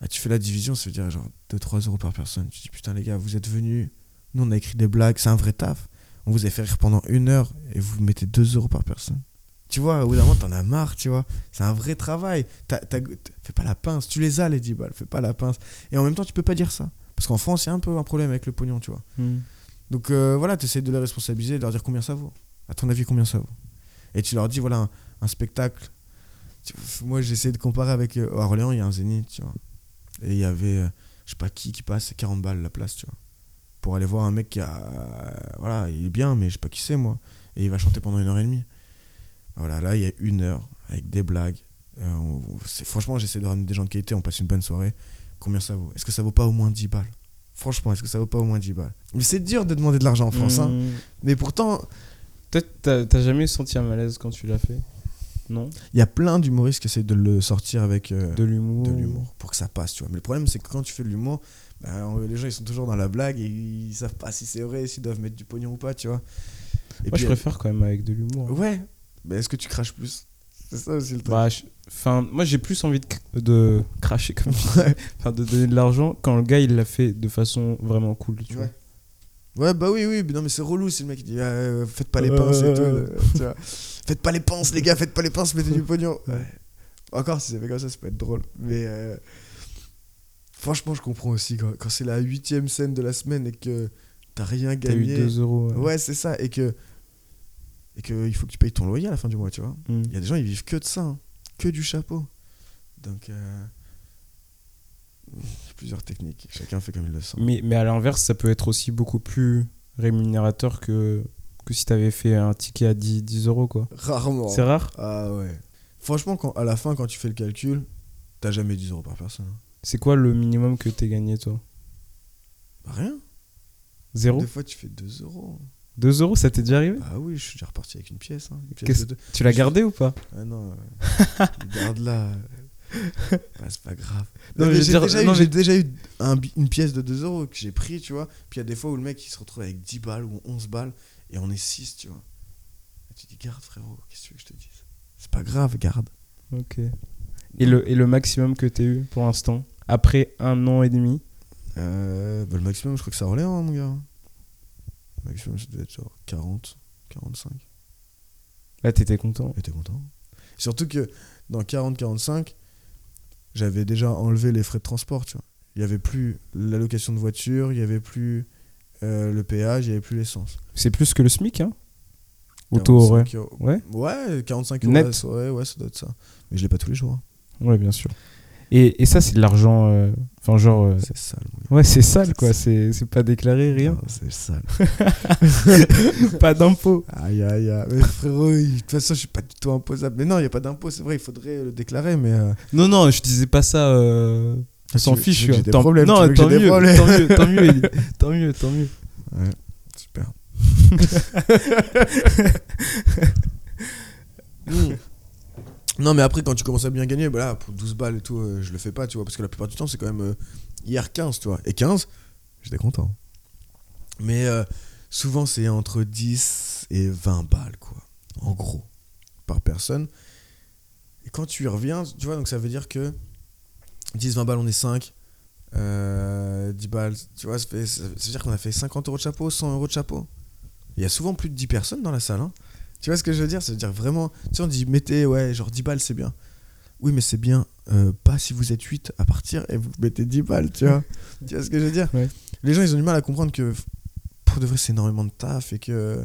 B: Ah, tu fais la division, ça veut dire genre 2-3 euros par personne. Tu dis putain, les gars, vous êtes venus. Nous, on a écrit des blagues, c'est un vrai taf. On vous a fait rire pendant une heure et vous mettez 2 euros par personne. Tu vois, au bout d'un moment, t'en as marre, tu vois. C'est un vrai travail. T'as- t'as- fais pas la pince. Tu les as, les 10 balles. Fais pas la pince. Et en même temps, tu peux pas dire ça. Parce qu'en France, il y a un peu un problème avec le pognon, tu vois.
C: Hmm.
B: Donc euh, voilà, tu essaies de les responsabiliser, de leur dire combien ça vaut. À ton avis, combien ça vaut? Et tu leur dis, voilà, un, spectacle. Moi, j'essaie de comparer avec. euh, à Orléans, il y a un zénith, tu vois. Et il y avait, euh, je sais pas qui qui passe, c'est 40 balles la place, tu vois. Pour aller voir un mec qui a. euh, voilà, il est bien, mais je sais pas qui c'est, moi. Et il va chanter pendant une heure et demie. Voilà, là, il y a une heure avec des blagues. Franchement, j'essaie de ramener des gens de qualité, on passe une bonne soirée. Combien ça vaut? Est-ce que ça vaut pas au moins 10 balles? Franchement, est-ce que ça vaut pas au moins 10 balles? Mais c'est dur de demander de l'argent en France, hein.
C: Hmm.
B: Mais pourtant,
C: Toi, t'as jamais senti un malaise quand tu l'as fait? Non?
B: il y a plein d'humoristes qui essayent de le sortir avec euh,
C: De l'humour
B: de l'humour pour que ça passe, tu vois. Mais le problème, c'est que quand tu fais de l'humour, bah, les gens ils sont toujours dans la blague et ils savent pas si c'est vrai, s'ils doivent mettre du pognon ou pas, tu vois. Et
C: Moi, je
B: puis,
C: préfère quand même avec de l'humour.
B: euh, Ouais, mais est-ce que tu craches plus? C'est ça aussi le truc.
C: Bah, je- Enfin, moi j'ai plus envie de, cr- de cracher comme tu dis. Enfin de donner de l'argent quand le gars il l'a fait de façon vraiment cool, tu
B: Ouais. Ouais, bah oui, oui, mais non, mais c'est relou si le mec il dit ah, euh, faites pas les pinces et tout.
C: Euh.
B: tu vois. Faites pas les pinces, les gars, faites pas les pinces, mettez du pognon. Ouais. Encore si c'est fait comme ça, ça peut être drôle. Mais euh, franchement, je comprends aussi quand, quand c'est la huitième scène de la semaine et que t'as rien.
C: T'as eu
B: gagné.
C: 2 euros. ouais.
B: Ouais, c'est ça. Et que, et que il faut que tu payes ton loyer à la fin du mois, tu vois.
C: Hmm.
B: Il y a des gens, ils vivent que de ça, hein, que du chapeau. Donc, euh, il y a plusieurs techniques. Chacun fait comme il le sent.
C: Mais, mais à l'inverse, ça peut être aussi beaucoup plus rémunérateur que, que si t'avais fait un ticket à 10, 10 euros, quoi.
B: Rarement.
C: C'est rare?
B: Ah ouais. Franchement, quand, à la fin, quand tu fais le calcul, t'as jamais 10 euros par personne. hein.
C: C'est quoi le minimum que t'es gagné, toi?
B: Bah, rien.
C: Zéro?
B: Des fois, tu fais 2 euros.
C: 2 euros, ça t'est déjà arrivé
B: Ah oui, je suis déjà reparti avec une pièce. hein, une pièce
C: Qu'est-ce-
B: de deux.
C: Tu l'as gardé ou pas
B: Ah non, euh, garde-la. Bah, c'est pas grave.
C: Non,
B: j'ai
C: dire-
B: déjà, eu-
C: non, mais-
B: j'ai déjà eu un une pièce de 2 euros que j'ai pris, tu vois. Puis il y a des fois où le mec il se retrouve avec 10 balles ou 11 balles et on est 6, tu vois. Et tu dis, garde frérot, qu'est-ce que tu veux que je te dise? C'est pas grave, garde.
C: Ok. Et le, et le maximum que t'as eu pour l'instant Après un an et demi?
B: Euh, bah, le maximum, je crois que ça relève, hein, mon gars. Maximum, ça devait être genre 40, 45.
C: Là, t'étais content
B: t'es content. Surtout que dans 40-45, j'avais déjà enlevé les frais de transport, tu vois. Il n'y avait plus l'allocation de voiture, il n'y avait plus euh, le péage, il n'y avait plus l'essence.
C: C'est plus que le SMIC, hein? Auto horaire.
B: 45 euros.
C: Ouais
B: Ouais, 45 euros.
C: Net.
B: Ouais, ouais, ça doit être ça. Mais je l'ai pas tous les jours. hein.
C: Ouais, bien sûr. Et, et ça, c'est de l'argent. euh, Enfin, genre. euh,
B: C'est sale, mon gars.
C: Ouais, c'est sale, quoi. C'est c'est pas déclaré, rien.
B: C'est sale.
C: pas d'impôt.
B: Aïe, aïe, aïe. Mais frérot, de toute façon, je suis pas du tout imposable. Mais non, il n'y a pas d'impôt, c'est vrai, il faudrait le déclarer, mais. euh,
C: Non, non, je disais pas ça. euh, On s'en fiche.
B: j'ai des problèmes,
C: Non,
B: tu veux que
C: tant mieux,
B: problèmes?
C: tant mieux, tant mieux, Eli. tant mieux, tant mieux.
B: Ouais, super. Hmm. Non, mais après, quand tu commences à bien gagner, bah pour 12 balles et tout, euh, je le fais pas, tu parce que la plupart du temps, c'est quand même euh, hier 15, tu vois. Et 15, j'étais content. Mais euh, souvent, c'est entre 10 et 20 balles, quoi. En gros, par personne. Et quand tu y reviens, tu vois, donc ça veut dire que 10, 20 balles, on est 5. Euh, 10 balles, tu ça veut dire qu'on a fait 50 euros de chapeau, 100 euros de chapeau. Il y a souvent plus de 10 personnes dans la salle. hein. Tu vois ce que je veux dire? Ça veut dire vraiment. Tu sais, on dit mettez, ouais, genre 10 balles, c'est bien. Oui, mais c'est bien, euh, pas si vous êtes 8 à partir et vous mettez 10 balles, tu vois? tu vois ce que je veux dire?
C: Ouais.
B: Les gens, ils ont du mal à comprendre que pour de vrai, c'est énormément de taf et que.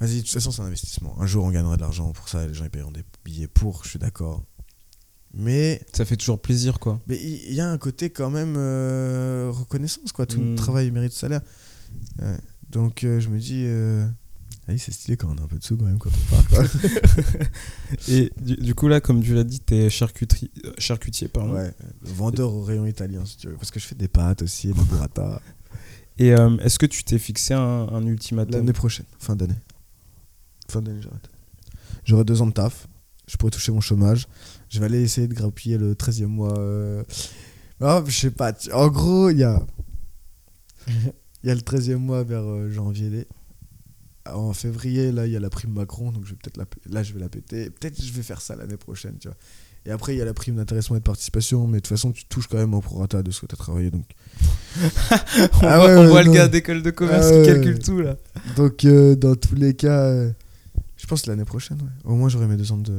B: Vas-y, de toute façon, c'est un investissement. Un jour, on gagnera de l'argent pour ça, les gens ils paieront des billets pour, je suis d'accord. Mais
C: Ça fait toujours plaisir, quoi.
B: mais il y, a un côté quand même euh, reconnaissance, quoi. Tout
C: Mm.
B: le travail mérite salaire. Ouais. Donc euh, je me dis, allez, c'est stylé quand on a un peu de sous quand même quand on part. Quoi.
C: Et du, du coup, là, comme tu l'as dit, t'es charcuterie, euh, charcutier, pardon.
B: ouais, vendeur au rayon italien, si tu veux. Parce que je fais des pâtes aussi, des burrata.
C: Et euh, est-ce que tu t'es fixé un, un ultimatum?
B: L'année prochaine, fin d'année. Fin d'année, j'arrête. J'aurai deux ans de taf. Je pourrais toucher mon chômage. Je vais aller essayer de grappiller le 13e mois. euh. Ah, je sais pas. En gros, il y a. Il y a le 13e mois vers euh, janvier. En février, là, il y a la prime Macron. Donc, je vais peut-être la... p- là, je vais la péter. Peut-être je vais faire ça l'année prochaine, tu vois. Et après, il y a la prime d'intéressement et de participation, mais de toute façon, tu touches quand même au prorata de ce que tu as travaillé. Donc,
C: on
B: Ah
C: voit,
B: ouais,
C: on voit le gars d'école de commerce
B: Ah
C: qui
B: ouais.
C: calcule tout là.
B: donc euh, dans tous les cas, euh, je pense l'année prochaine, ouais. au moins j'aurai mes deux ans de,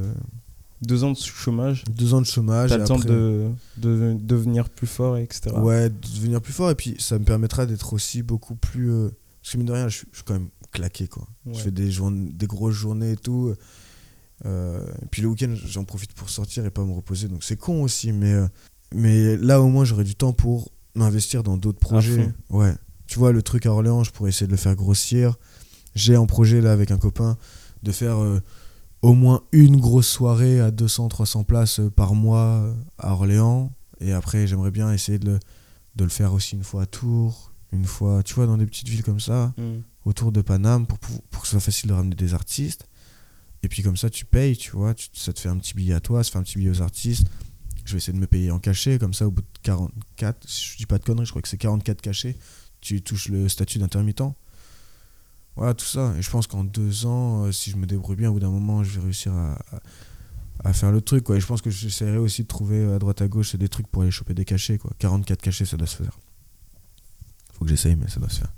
C: Deux ans de chômage.
B: deux ans de chômage.
C: T'as le temps
B: après-
C: de, de devenir plus fort, etc.
B: Ouais, de devenir plus fort. Et puis, ça me permettra d'être aussi beaucoup plus. euh, Parce que, mine de rien, je suis, je suis quand même claqué, quoi.
C: Ouais.
B: Je fais des, des grosses journées et tout. Euh, et puis, le week-end, j'en profite pour sortir et pas me reposer. Donc, c'est con aussi. Mais, euh, mais là, au moins, j'aurai du temps pour m'investir dans d'autres projets. Ouais. Tu vois, le truc à Orléans, je pourrais essayer de le faire grossir. J'ai un projet, là, avec un copain, de faire. euh, au moins une grosse soirée à 200-300 places par mois à Orléans. Et après, j'aimerais bien essayer de le, de le faire aussi une fois à Tours, une fois, tu vois, dans des petites villes comme ça,
C: Mm.
B: Autour de Paname, pour, pour, que ce soit facile de ramener des artistes. Et puis comme ça, tu payes, tu vois, ça te fait un petit billet à toi, ça fait un petit billet aux artistes. Je vais essayer de me payer en cachet, comme ça, au bout de 44, si je dis pas de conneries, je crois que c'est 44 cachets, tu touches le statut d'intermittent. Voilà, tout ça. Et je pense qu'en deux ans, euh, si je me débrouille bien, au bout d'un moment, je vais réussir à, à, à faire le truc. Quoi. Et je pense que j'essaierai aussi de trouver euh, à droite à gauche des trucs pour aller choper des cachets. Quoi. 44 cachets, ça doit se faire. Faut que j'essaye, mais ça doit se faire.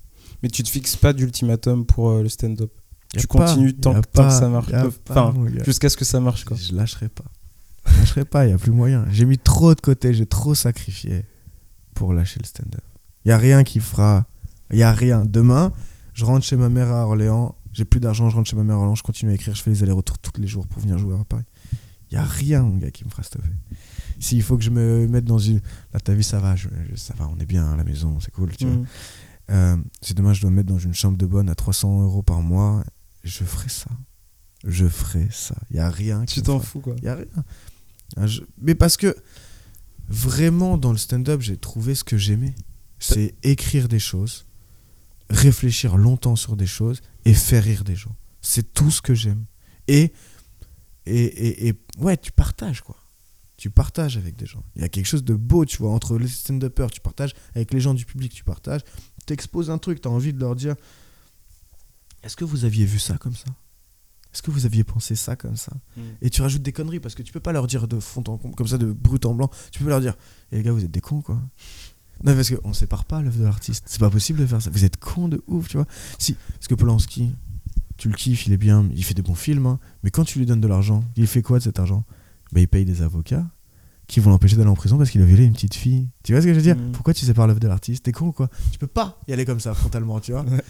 C: Mais tu te fixes pas d'ultimatum pour euh, le stand-up. Tu
B: pas,
C: continues tant, que- tant que
B: pas,
C: ça marche. Enfin, jusqu'à ce que ça marche, quoi.
B: Je lâcherai pas. Je lâcherai pas, il n'y a plus moyen. J'ai mis trop de côté, j'ai trop sacrifié pour lâcher le stand-up. Il n'y a rien qui fera. Il n'y a rien. Demain, je rentre chez ma mère à Orléans, j'ai plus d'argent, je rentre chez ma mère à Orléans, je continue à écrire, je fais les allers-retours tous les jours pour venir jouer à Paris. Il n'y a rien, mon gars, qui me fera stopper. S'il faut que je me mette dans une. Là, t'as vu, ça va, je- je- ça va, on est bien à la maison, c'est cool, tu vois. Euh, si demain je dois me mettre dans une chambre de bonne à 300 euros par mois, je ferai ça. Je ferai ça. Il n'y a rien
C: Tu t'en fous, quoi.
B: il y a rien. Je- Mais parce que vraiment dans le stand-up, j'ai trouvé ce que j'aimais. C'est écrire des choses, réfléchir longtemps sur des choses et faire rire des gens. C'est tout ce que j'aime. Et, et, et, et ouais, tu partages quoi. Tu partages avec des gens. Il y a quelque chose de beau, tu vois, entre les stand-uppers, tu partages avec les gens du public, tu partages. T'exposes un truc, t'as envie de leur dire Est-ce que vous aviez vu ça comme ça? Est-ce que vous aviez pensé ça comme ça?
C: Mm.
B: et tu rajoutes des conneries parce que tu peux pas leur dire de fond en comble, comme ça, de brut en blanc. Tu peux leur dire, et les gars, vous êtes des cons, quoi. Non, parce qu'on sépare pas l'œuvre de l'artiste. C'est pas possible de faire ça. Vous êtes cons de ouf, tu vois. Si, parce que Polanski, tu le kiffes, il est bien, il fait des bons films, hein. mais quand tu lui donnes de l'argent, il fait quoi de cet argent? Bah, Il paye des avocats qui vont l'empêcher d'aller en prison parce qu'il a violé une petite fille. Tu vois ce que je veux dire
C: Mm.
B: Pourquoi tu sépares l'œuvre de l'artiste? T'es con ou quoi? Tu peux pas y aller comme ça, frontalement, tu vois.
C: Ouais.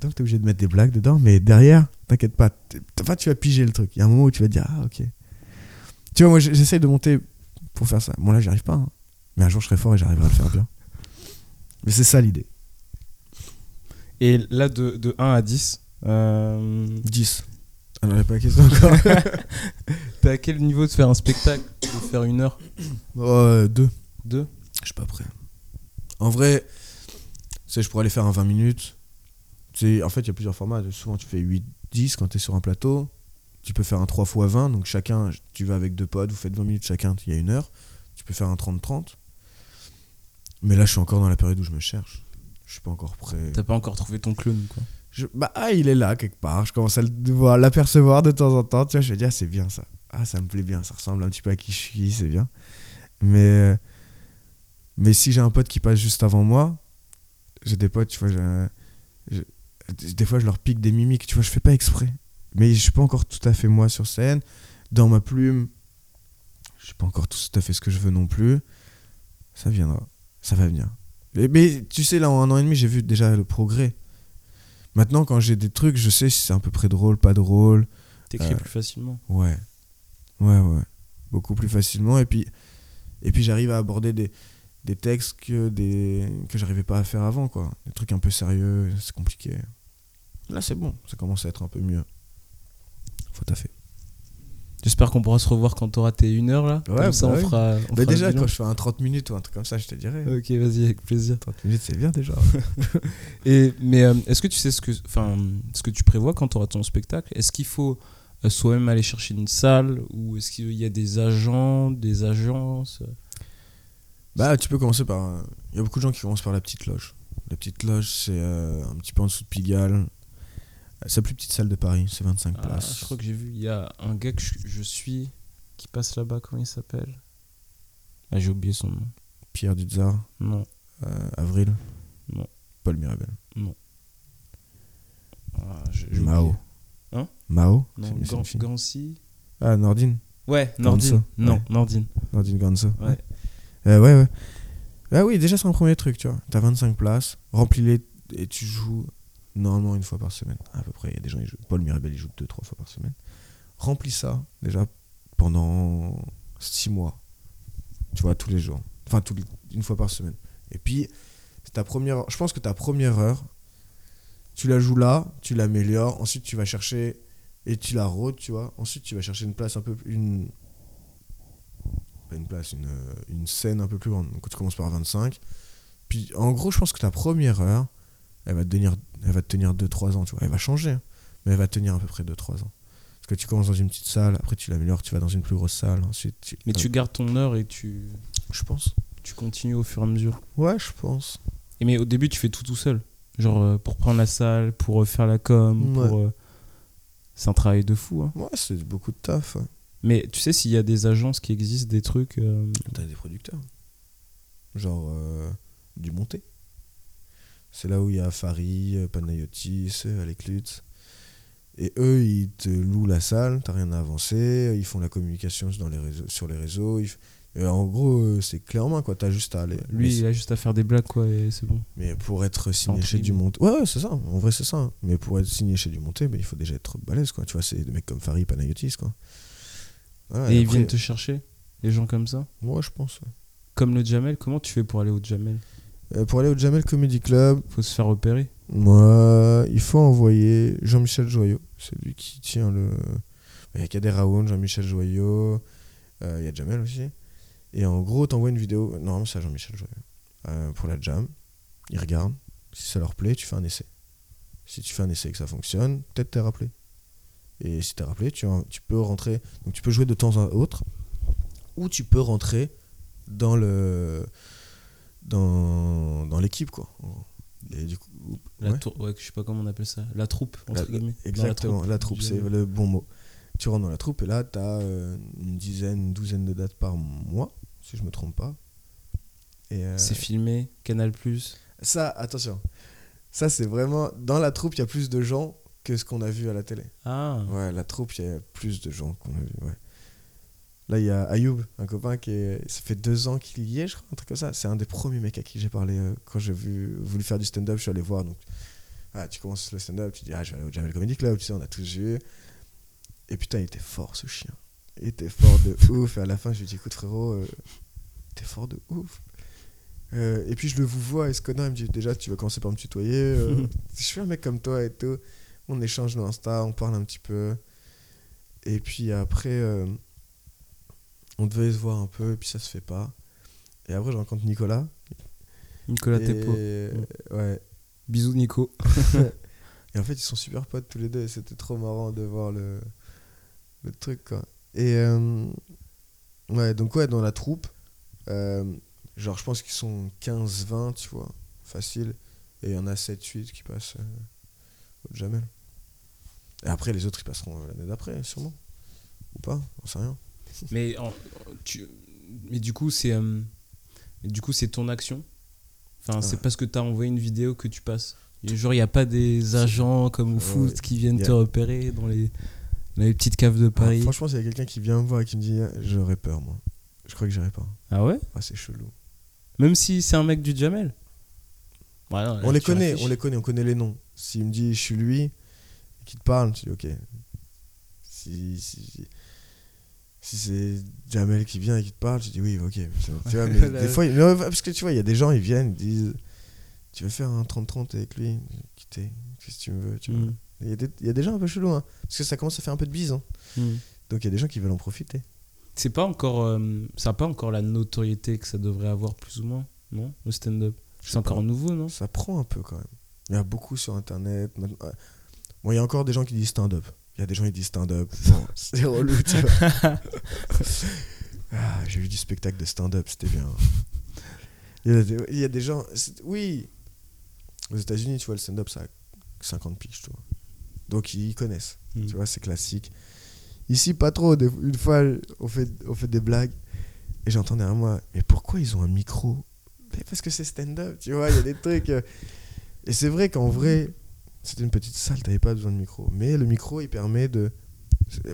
B: Donc t'es obligé de mettre des blagues dedans, mais derrière, t'inquiète pas. Enfin, tu vas piger le truc. Il y a un moment où tu vas te dire, ah ok. Tu vois, moi j'essaye de monter pour faire ça. Bon là, j'y arrive pas. hein. Mais un jour, je serai fort et j'arriverai à le faire bien. Mais c'est ça l'idée.
C: Et là, de, de 1 à 10, euh,
B: 10. Ah non, j'ai pas la question encore.
C: t'es à quel niveau de faire un spectacle De faire une heure?
B: Oh, 2.
C: Deux?
B: Je suis pas prêt. En vrai, sais, je pourrais aller faire un 20 minutes. En fait, il y a plusieurs formats. Souvent, tu fais 8, 10 quand tu es sur un plateau. Tu peux faire un 3 x 20. Donc, chacun, tu vas avec deux potes, vous faites 20 minutes chacun, il y a une heure. Tu peux faire un 30-30. Mais là, je suis encore dans la période où je me cherche. Je suis pas encore prêt.
C: T'as pas encore trouvé ton clown, quoi.
B: Je- bah, ah, il est là quelque part. Je commence à l'apercevoir de temps en temps. Tu vois, je me dis, ah, c'est bien ça. Ah, ça me plaît bien. Ça ressemble un petit peu à qui je suis, c'est bien. Mais, euh, mais si j'ai un pote qui passe juste avant moi, j'ai des potes, tu vois, j'ai- des fois, je leur pique des mimiques. Tu vois, je fais pas exprès. Mais je suis pas encore tout à fait moi sur scène. Dans ma plume, je suis pas encore tout à fait ce que je veux non plus. Ça viendra. Ça va venir. Mais tu sais, là, en un an et demi, j'ai vu déjà le progrès. Maintenant, quand j'ai des trucs, je sais si c'est à peu près drôle, pas drôle.
C: T'écris
B: Euh,
C: plus facilement.
B: Ouais. Ouais, ouais. Beaucoup plus facilement. Et puis, et puis j'arrive à aborder des, des textes que, des, que j'arrivais pas à faire avant, quoi. Des trucs un peu sérieux, c'est compliqué. Là, c'est bon. Ça commence à être un peu mieux. Faut taffer.
C: J'espère qu'on pourra se revoir quand t'auras tes une heure, là.
B: Ouais,
C: Comme ça,
B: bah
C: on
B: oui.
C: fera. on
B: Bah,
C: fera
B: déjà, quand je fais un 30 minutes ou un truc comme ça, je te dirais.
C: Ok, vas-y, avec plaisir.
B: 30 minutes, c'est bien déjà.
C: Et, mais euh, est-ce que tu sais ce que, ce que tu prévois quand tu auras ton spectacle? Est-ce qu'il faut euh, soi-même aller chercher une salle ou est-ce qu'il y a des agents, des agences?
B: Bah, tu peux commencer par. un- Il y a beaucoup de gens qui commencent par la petite loge. La petite loge, c'est euh, un petit peu en dessous de Pigalle. C'est la plus petite salle de Paris, c'est 25
C: Ah,
B: places.
C: Je crois que j'ai vu, il y a un gars que je, je suis qui passe là-bas, comment il s'appelle? Ah, j'ai oublié son nom.
B: Pierre Duzard,
C: Non.
B: euh, Avril?
C: Non.
B: Paul Mirabel?
C: Ah, j'ai- j'ai
B: Mao.
C: Hein?
B: Mao?
C: Non, Gan-. Gansi?
B: Ah, Nordine.
C: Ouais, Nordine.
B: Ganso,
C: Non,
B: ouais.
C: Nordine.
B: Nordine Ganso.
C: Ouais.
B: Euh, ouais, ouais. Ah oui, déjà, c'est un premier truc, tu vois. T'as 25 places, remplis-les et tu joues normalement une fois par semaine. À peu près, il y a des gens, ils jouent. Paul Mirabel, il joue 2-3 fois par semaine. Remplis ça, déjà, pendant 6 mois. Tu vois, tous les jours. Enfin, les- une fois par semaine. Et puis, ta première. Je pense que ta première heure, tu la joues là, tu l'améliores. Ensuite, tu vas chercher et tu la rôdes, tu vois. Ensuite, tu vas chercher une place un peu. Une, pas une place, une, une scène un peu plus grande. Donc tu commences par 25. Puis en gros, je pense que ta première heure, elle va te tenir, elle va te tenir 2-3 ans, tu vois. Elle va changer, hein, mais elle va te tenir à peu près 2-3 ans. Parce que tu commences dans une petite salle, après tu l'améliores, tu vas dans une plus grosse salle, ensuite tu...
C: Mais tu gardes ton heure et tu,
B: Je pense.
C: tu continues au fur et à mesure.
B: Ouais, je pense.
C: Et mais au début, tu fais tout tout seul. Genre euh, pour prendre la salle, pour euh, faire la com,
B: Ouais.
C: pour. euh, C'est un travail de fou. Hein.
B: Ouais, c'est beaucoup de taf. ouais.
C: Mais tu sais, s'il y a des agences qui existent, des trucs. euh,
B: T'as des producteurs. Genre euh, du monté. C'est là où il y a Fari, euh, Panayotis, euh, Alec Lutz. Et eux, ils te louent la salle, t'as rien à avancer, ils font la communication dans les réseaux, sur les réseaux. ils et en gros, euh, c'est clé en main, quoi. T'as juste à aller.
C: Lui, il a juste à faire des blagues, quoi, et c'est bon.
B: mais pour être signé chez
C: prime.
B: du monté. Ouais, ouais, c'est ça. En vrai, c'est ça. hein. Mais pour être signé chez du monté, bah, il faut déjà être balèze, quoi. Tu vois, c'est des mecs comme Fari, Panayotis, quoi.
C: Et ils
B: après-
C: viennent te chercher, les gens comme ça?
B: Ouais, je pense. ouais.
C: Comme le Jamel, comment tu fais pour aller au Jamel
B: Euh, pour aller au Jamel Comedy Club,
C: Faut se faire repérer.
B: Moi, il faut envoyer Jean-Michel Joyot. C'est lui qui tient le. Il y a Kader Raoun, Jean-Michel Joyot. euh, Il y a Jamel aussi. Et en gros, t'envoies une vidéo. Normalement, c'est à Jean-Michel Joyot. euh, pour la jam. Ils regardent. Si ça leur plaît, tu fais un essai. Si tu fais un essai et que ça fonctionne, peut-être t'es rappelé. Et si t'es rappelé, tu, tu peux rentrer. Donc tu peux jouer de temps à autre. Ou tu peux rentrer dans le. Dans, dans l'équipe, quoi. Et du coup,
C: La
B: ouais.
C: tour- ouais, je sais pas comment on appelle ça. La troupe, entre
B: La-
C: guillemets.
B: Exactement, la troupe, c'est le bon mot. Tu rentres dans la troupe et là, tu as une dizaine, une douzaine de dates par mois, si je me trompe pas. Euh,
C: C'est filmé, Canal Plus.
B: ça, attention, ça c'est vraiment. Dans la troupe, il y a plus de gens que ce qu'on a vu à la télé.
C: Ah,
B: Ouais, la troupe, il y a plus de gens qu'on a vu, ouais. Là, il y a Ayoub, un copain qui est. Ça fait deux ans qu'il y est, je crois, un truc comme ça. C'est un des premiers mecs à qui j'ai parlé euh, quand j'ai vu, voulu faire du stand-up. Je suis allé voir. Donc, ah, tu commences le stand-up, tu dis, ah, je vais aller au Jamel Comedy Club, tu sais, on a tous vu. Et putain, il était fort ce chien. Il était fort de ouf. Et à la fin, je lui dis, écoute, frérot, euh, t'es fort de ouf. Euh, et puis je le vous vois et ce connard il me dit déjà tu vas commencer par me tutoyer euh, je suis un mec comme toi et tout on échange dans Insta on parle un petit peu et puis après on devait se voir un peu et puis ça se fait pas. Et après je rencontre Nicolas.
C: Nicolas
B: et,
C: Tepo.
B: ouais.
C: Bisous, Nico.
B: et en fait ils sont super potes tous les deux et c'était trop marrant de voir le, le truc quoi. Et euh, ouais donc ouais dans la troupe euh, genre je pense qu'ils sont 15-20 tu vois facile. Et il y en a 7-8 qui passent euh, au Jamel. Et après les autres ils passeront euh, l'année d'après sûrement. Ou pas on sait rien
C: Mais, en- tu, mais du coup, c'est euh, du coup, c'est ton action? Enfin, c'est parce que tu as envoyé une vidéo que tu passes? Et genre, il n'y a pas des agents comme au foot
B: Ouais.
C: qui viennent te repérer dans les, dans les petites caves de Paris?
B: Alors, franchement s'il y a quelqu'un qui vient me voir et qui me dit ah, j'aurais peur moi je crois que j'irai pas
C: Ah ouais?
B: Ah c'est chelou
C: Même si c'est un mec du Jamel Ouais, non, là,
B: on les connaît
C: réfléchis.
B: on les connaît on connaît les noms s'il me dit je suis lui et qu'il te parle tu dis ok si si, si, c'est Jamel qui vient et qui te parle tu dis oui ok tu vois mais des fois parce que tu vois il y a des gens ils viennent ils disent tu veux faire un 30-30 avec lui? Quitter qu'est-ce que tu me veux tu vois?
C: Mm.
B: il y, a des, il y a des gens un peu chelous hein, parce que ça commence à faire un peu de bise hein.
C: Mm.
B: donc il y a des gens qui veulent en profiter
C: C'est pas encore, euh, ça a pas encore la notoriété que ça devrait avoir plus ou moins, non Le stand-up?
B: Je
C: C'est encore nouveau, non?
B: Ça prend un peu quand même. Il y a beaucoup sur internet. Bon, il y a encore des gens qui disent stand-up. Il y a des gens qui disent stand-up. Bon, c'est relou, tu vois. Ah, J'ai vu du spectacle de stand-up, c'était bien. Il y, a des, il y a des gens. Oui, aux États-Unis, tu vois, le stand-up, ça a 50 piges, tu vois. Donc ils connaissent.
C: Mm.
B: Tu vois, c'est classique. Ici, pas trop. Une fois, on fait, on fait des blagues et j'entends derrière moi, mais pourquoi ils ont un micro? Parce que c'est stand-up, tu vois, il y a des trucs. euh, Et c'est vrai qu'en vrai, c'était une petite salle, t'avais pas besoin de micro. Mais le micro, il permet de.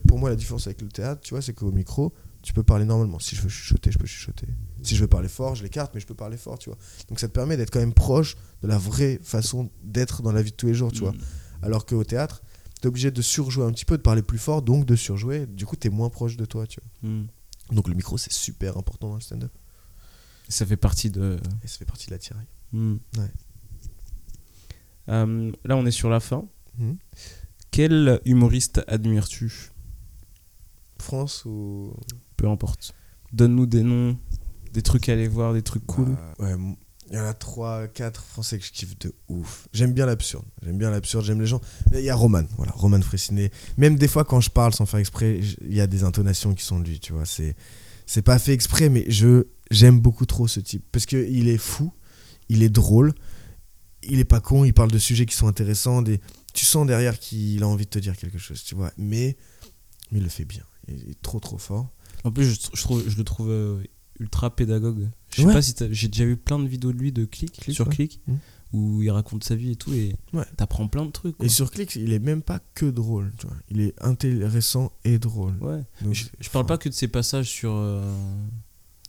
B: Pour moi, la différence avec le théâtre, tu vois, c'est qu'au micro, tu peux parler normalement. Si je veux chuchoter, je peux chuchoter. Si je veux parler fort, je l'écarte, mais je peux parler fort, tu vois. Donc ça te permet d'être quand même proche de la vraie façon d'être dans la vie de tous les jours, tu vois.
C: Mm.
B: Alors qu'au théâtre, t'es obligé de surjouer un petit peu, de parler plus fort, donc de surjouer. Du coup, t'es moins proche de toi, tu vois.
C: Mm.
B: Donc le micro, c'est super important dans le stand-up.
C: Ça fait partie de.
B: Et ça fait partie de la tiraille.
C: Mm.
B: Ouais.
C: Euh, là, on est sur la fin.
B: Mhm.
C: Quel humoriste admires-tu?
B: France ou.
C: Peu importe. Donne-nous des noms, des trucs à aller voir, des trucs cool.
B: Bah, ouais, il y en a 3, 4 français que je kiffe de ouf. J'aime bien l'absurde. J'aime bien l'absurde, j'aime les gens. Il y a Roman, voilà, Roman Fressinet. Même des fois, quand je parle sans faire exprès, il y a des intonations qui sont de lui, tu vois. C'est, c'est pas fait exprès, mais je, j'aime beaucoup trop ce type. Parce qu'il est fou, il est drôle, il est pas con, il parle de sujets qui sont intéressants. Des... Tu sens derrière qu'il a envie de te dire quelque chose, tu vois. Mais, mais il le fait bien. Il est trop, trop fort.
C: En plus, je, je trouve, je le trouve euh, ultra pédagogue. Je sais
B: Ouais.
C: pas si j'ai déjà vu plein de vidéos de lui de Click,
B: Click,
C: sur
B: ouais.
C: Click
B: Mhm.
C: où il raconte sa vie et tout et
B: Ouais.
C: t'apprends plein de trucs. quoi.
B: Et sur Click, il est même pas que drôle, tu vois. Il est intéressant et drôle.
C: Ouais.
B: Donc,
C: je, je parle pas que de ses passages sur euh,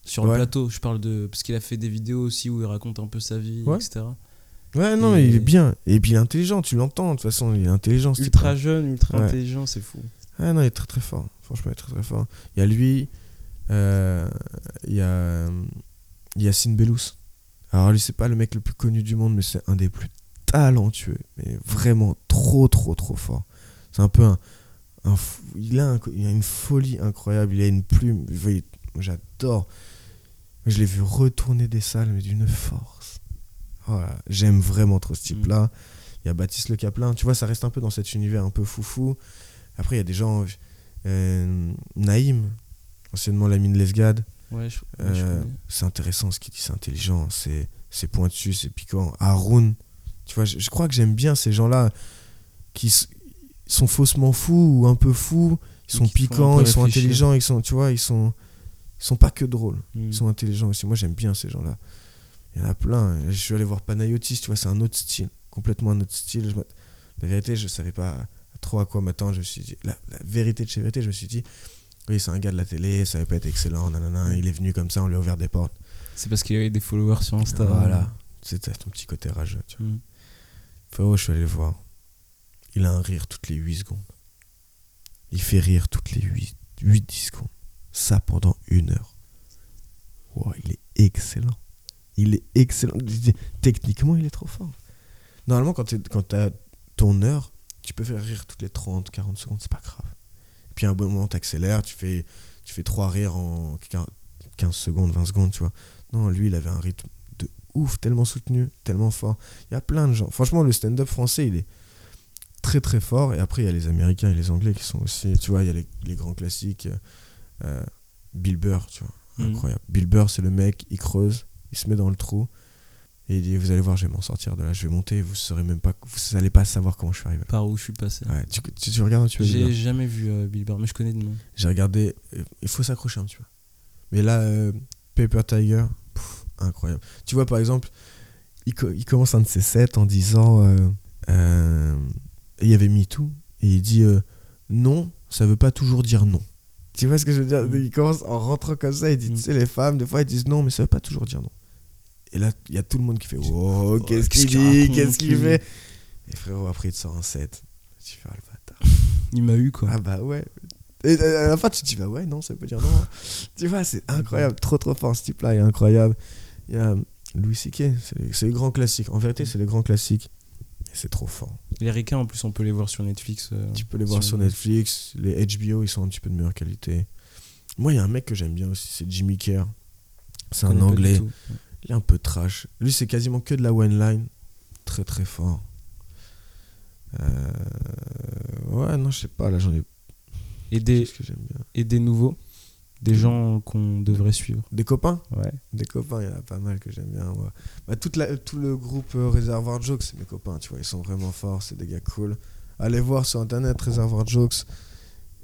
C: sur le plateau. Je parle de parce qu'il a fait des vidéos aussi où il raconte un peu sa vie, etc.
B: Ouais, non, il est bien. Et puis il est intelligent, tu l'entends. De toute façon, il est intelligent. ce
C: Ultra
B: type-là.
C: jeune, ultra
B: Ouais.
C: intelligent, c'est fou.
B: Ah non, il est très très fort. Franchement, il est très très fort. Il y a lui, euh, il y a euh, Yacine Bellous. Alors lui, c'est pas le mec le plus connu du monde, mais c'est un des plus talentueux. Mais vraiment trop, trop, trop fort. C'est un peu un. un fou- il, a un- il a une folie incroyable. Il a une plume. Vous voyez, moi, J'adore. Je l'ai vu retourner des salles, mais d'une force. Voilà. J'aime vraiment trop ce type-là. Il y a Baptiste Le Caplin. Tu vois, ça reste un peu dans cet univers un peu foufou. Après, il y a des gens. euh, Naïm, anciennement Lamine Lesgade.
C: Ouais, je, ouais, je
B: Euh, c'est intéressant ce qu'il dit, c'est intelligent, c'est c'est pointu, c'est piquant. Haroun, tu vois, je, je crois que j'aime bien ces gens-là qui sont faussement fous ou un peu fous, ils sont piquants, ils sont intelligents, ils sont, tu vois, ils sont, ils sont pas que drôles,
C: Mm.
B: ils sont intelligents aussi. Moi, j'aime bien ces gens-là. Il y en a plein. Je suis allé voir Panayotis, tu vois, c'est un autre style, complètement un autre style. Je la vérité, je savais pas trop à quoi m'attendre. Je me suis dit, la, la vérité de chez vérité, je me suis dit, oui, c'est un gars de la télé, ça va pas être excellent, nanana. Il est venu comme ça, on lui a ouvert des portes.
C: C'est parce qu'il avait des followers sur Insta.
B: Voilà, c'était ton petit côté rageux. Tu vois.
C: Mm.
B: Frérot, je suis allé le voir. Il a un rire toutes les 8 secondes. Il fait rire toutes les 8-10 secondes. Ça pendant une heure. Wow, il est excellent. Il est excellent. Techniquement, il est trop fort. Normalement, quand tu as ton heure, tu peux faire rire toutes les 30, 40 secondes, c'est pas grave. Et puis à un bon moment, tu accélères, tu fais, tu fais 3 rires en 15 secondes, 20 secondes, tu vois. Non, lui, il avait un rythme de ouf, tellement soutenu, tellement fort. Il y a plein de gens. Franchement, le stand-up français, il est très très fort. Et après, il y a les Américains et les Anglais qui sont aussi. Tu vois, il y a les, les grands classiques. euh, Bill Burr, tu vois.
C: Mhm.
B: Incroyable. Bill Burr, c'est le mec, il creuse, il se met dans le trou. Et il dit Vous allez voir, je vais m'en sortir de là, je vais monter. Vous saurez même pas, vous allez pas savoir comment je suis arrivé.
C: Par où je suis passé.
B: Ouais, tu, tu, tu regardes Bill
C: J'ai jamais vu euh, Bill Burr, mais je connais de nom.
B: J'ai regardé. euh, Il faut s'accrocher un petit peu. Mais là, euh, Paper Tiger, pff, incroyable. Tu vois, par exemple, il, co- il commence un de ses sets en disant euh, il y avait MeToo, et il dit non, ça veut pas toujours dire non. Tu vois ce que je veux dire?
C: Mm.
B: Il commence en rentrant comme ça, il dit
C: Mm.
B: tu sais, les femmes, des fois, elles disent non, mais ça veut pas toujours dire non. Et là, il y a tout le monde qui fait wow, qu'est-ce
C: qu'est-ce
B: qu'il dit Qu'est-ce qu'il fait Et frérot, après, il te sort un set. Tu fais ah, le bâtard.
C: Il m'a eu quoi.
B: Ah bah ouais. Et à la fin, tu te dis, bah ouais, non, ça veut dire non. tu vois, c'est incroyable, trop trop fort ce type-là, il est incroyable. Il y a Louis C.K., c'est les, grands classiques. En vérité, c'est les grands classiques. Et c'est trop fort.
C: Les ricains en plus, on peut les voir sur Netflix. euh,
B: Tu peux les voir sur Netflix, les HBO, ils sont un petit peu de meilleure qualité. Moi, il y a un mec que j'aime bien aussi, c'est Jimmy Kerr. C'est un anglais. Il est un peu trash. Lui, c'est quasiment que de la one line. Très très fort. Euh, Ouais, non, je sais pas, là j'en ai.
C: Et des,
B: que bien?
C: et des nouveaux? Des gens qu'on devrait suivre?
B: Des copains?
C: Ouais.
B: Des copains, il y en a pas mal que j'aime bien. Bah, toute la, tout le groupe euh, Réservoir Jokes, c'est mes copains, tu vois, ils sont vraiment forts, c'est des gars cool. Allez voir sur internet Réservoir Jokes.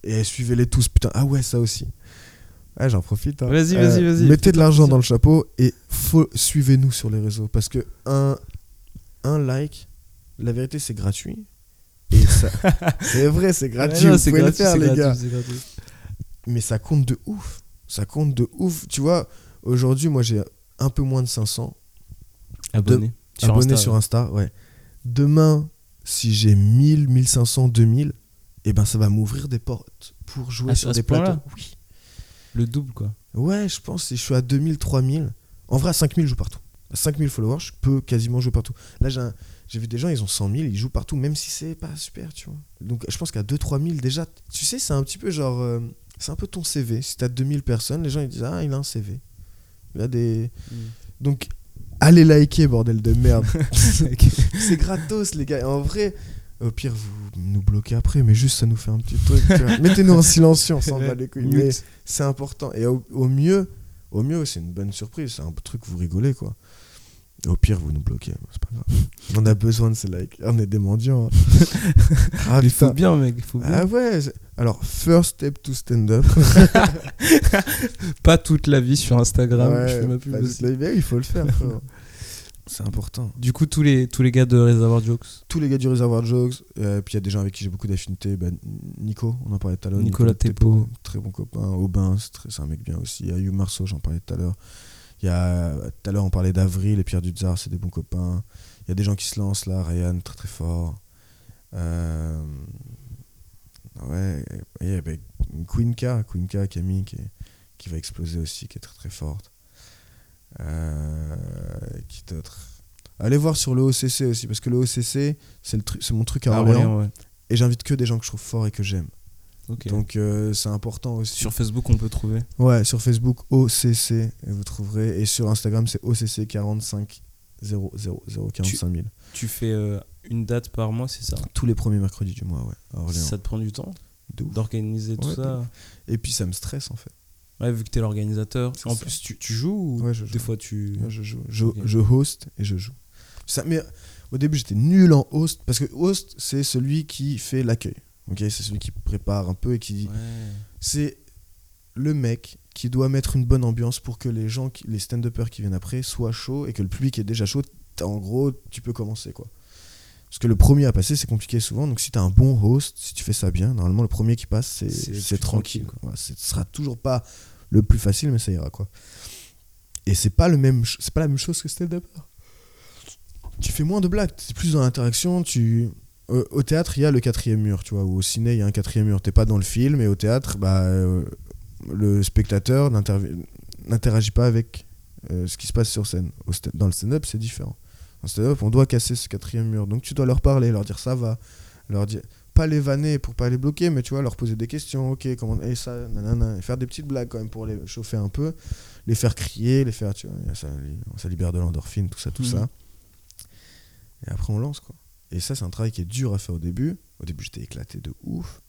B: Et suivez-les tous, putain. Ah ouais, ça aussi. Ouais, j'en profite. hein.
C: Vas-y, vas-y, vas-y.
B: Mettez de l'argent dans le chapeau et suivez-nous sur les réseaux. Parce que un, un like, la vérité, c'est gratuit. Ça... c'est vrai, c'est gratuit.
C: Ouais, non,
B: vous
C: c'est
B: pouvez
C: gratuit,
B: le faire, les
C: gratuit,
B: gars. Mais ça compte de ouf. Ça compte de ouf. Tu vois, aujourd'hui, moi, j'ai un peu moins de 500
C: Abonné. Sur
B: abonnés
C: Insta,
B: sur. Insta. Ouais. Demain, si j'ai 1000, 1500, 2000, eh ben, ça va m'ouvrir des portes pour jouer
C: Ah,
B: sur des plateaux. Oui.
C: Le double, quoi.
B: Ouais, je pense si je suis à 2000, 3000. En vrai, à 5000, je joue partout. À 5000 followers, je peux quasiment jouer partout. Là, j'ai un- j'ai vu des gens, ils ont 100 000, ils jouent partout, même si c'est pas super, tu vois. Donc, je pense qu'à 2 3000 déjà, tu sais, c'est un petit peu genre. euh, c'est un peu ton CV. Si t'as 2000 personnes, les gens ils disent Ah, il a un CV. Il a des.
C: Mm.
B: Donc, allez liker, bordel de merde. c'est gratos, les gars. En vrai, au pire, vous nous bloquez après, mais juste ça nous fait un petit truc. Mettez-nous en silencieux, on s'en bat les couilles. Mais c'est important. Et au, au mieux, au mieux, c'est une bonne surprise. C'est un truc, vous rigolez, quoi. Au pire, vous nous bloquez. C'est pas grave. On a besoin de ces likes. On est des mendiants. hein. ah,
C: Il faut bien, mec. il Faut bien.
B: Ah ouais. Alors, first step to stand up.
C: Pas toute la vie sur Instagram.
B: Ouais,
C: je fais ma pub
B: pas
C: aussi.
B: toute la vie, il faut le faire. C'est important.
C: Du coup, tous les, tous les gars de Réservoir Jokes.
B: Tous les gars du réservoir jokes. euh, puis il y a des gens avec qui j'ai beaucoup d'affinités. Ben, Nico, on en parlait tout à l'heure.
C: Nicolas Thépeau.
B: Très bon copain. Aubin, c'est un mec bien aussi. Il y a Hugh Marceau, j'en parlais tout à l'heure. Il y a, tout à l'heure, on parlait d'Avril et Pierre Duzard, c'est des bons copains. Il y a des gens qui se lancent là. Ryan, très très fort. Euh, ouais, ben, Queen K, Queen K, Camille, qui, est- qui va exploser aussi, qui est très très forte. Euh, qui d'autre? Allez voir sur le OCC aussi, parce que le OCC, c'est le truc- c'est mon truc à
C: Ah,
B: Orléans.
C: Ouais.
B: Et j'invite que des gens que je trouve forts et que j'aime.
C: Ok.
B: Donc euh, c'est important aussi.
C: Sur Facebook, on peut trouver?
B: Ouais, sur Facebook, OCC, et vous trouverez. Et sur Instagram, c'est OCC 45 000 45 000.
C: Tu fais euh, une date par mois, c'est ça?
B: Tous les premiers mercredis du mois, ouais, à Orléans.
C: Ça te prend du temps? D'organiser tout
B: Ouais,
C: ça
B: Et puis ça me stresse en fait.
C: Ouais, vu que t'es l'organisateur.
B: C'est
C: En
B: ça.
C: plus, tu, tu joues ou
B: Ouais, je joue.
C: des fois tu.
B: Moi, je joue. Je, je host et je joue. Ça, mais au début, j'étais nul en host parce que host, c'est celui qui fait l'accueil. Ok, c'est celui qui prépare un peu et qui
C: Ouais.
B: c'est le mec qui doit mettre une bonne ambiance pour que les gens, qui- les stand-uppers qui viennent après soient chauds et que le public est déjà chaud. En gros, tu peux commencer quoi. Parce que le premier à passer, c'est compliqué souvent. Donc si t'as un bon host, si tu fais ça bien, normalement le premier qui passe, c'est
C: C'est
B: c'est
C: plus
B: tranquille.
C: tranquille,
B: Ouais, c'est- ce sera toujours pas le plus facile, mais ça ira quoi. Et c'est pas le même, c'est pas la même chose que stand-upper. Tu fais moins de blagues, c'est plus dans l'interaction. Tu euh, au théâtre, il y a le quatrième mur, tu vois, ou au ciné, il y a un quatrième mur. T'es pas dans le film, et au théâtre, bah, euh, le spectateur n'interagit pas avec euh, ce qui se passe sur scène. Au dans le stand-up, c'est différent. Stand-up, on doit casser ce quatrième mur. Donc tu dois leur parler, leur dire ça va, leur dire pas les vanner pour pas les bloquer, mais tu vois, leur poser des questions, ok, comment, et ça, nanana, et faire des petites blagues quand même pour les chauffer un peu, les faire crier, les faire, tu vois, ça, ça libère de l'endorphine, tout ça, tout
C: Mhm.
B: ça. Et après, on lance, quoi. Et ça, c'est un travail qui est dur à faire au début. Au début, j'étais éclaté de ouf.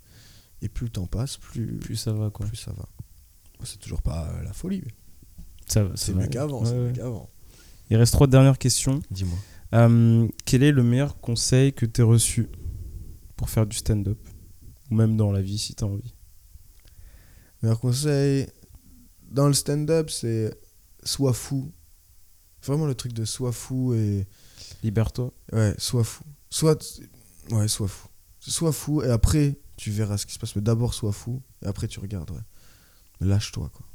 B: Et plus le temps passe, plus, plus,
C: Plus ça va, quoi.
B: ça va. C'est toujours pas la folie.
C: Ça
B: C'est mieux qu'avant.
C: Ouais,
B: c'est
C: ouais.
B: mieux qu'avant.
C: Il reste trois dernières questions.
B: Dis-moi.
C: Euh, quel est le meilleur conseil que tu as reçu pour faire du stand-up? Ou même dans la vie, si tu as envie.
B: Meilleur conseil dans le stand-up, c'est sois fou. Vraiment le truc de sois fou et.
C: Libère-toi.
B: Ouais, sois fou. Soit. Ouais, sois fou. Sois fou et après, tu verras ce qui se passe. Mais d'abord, sois fou et après, tu regardes. Ouais. Lâche-toi, quoi.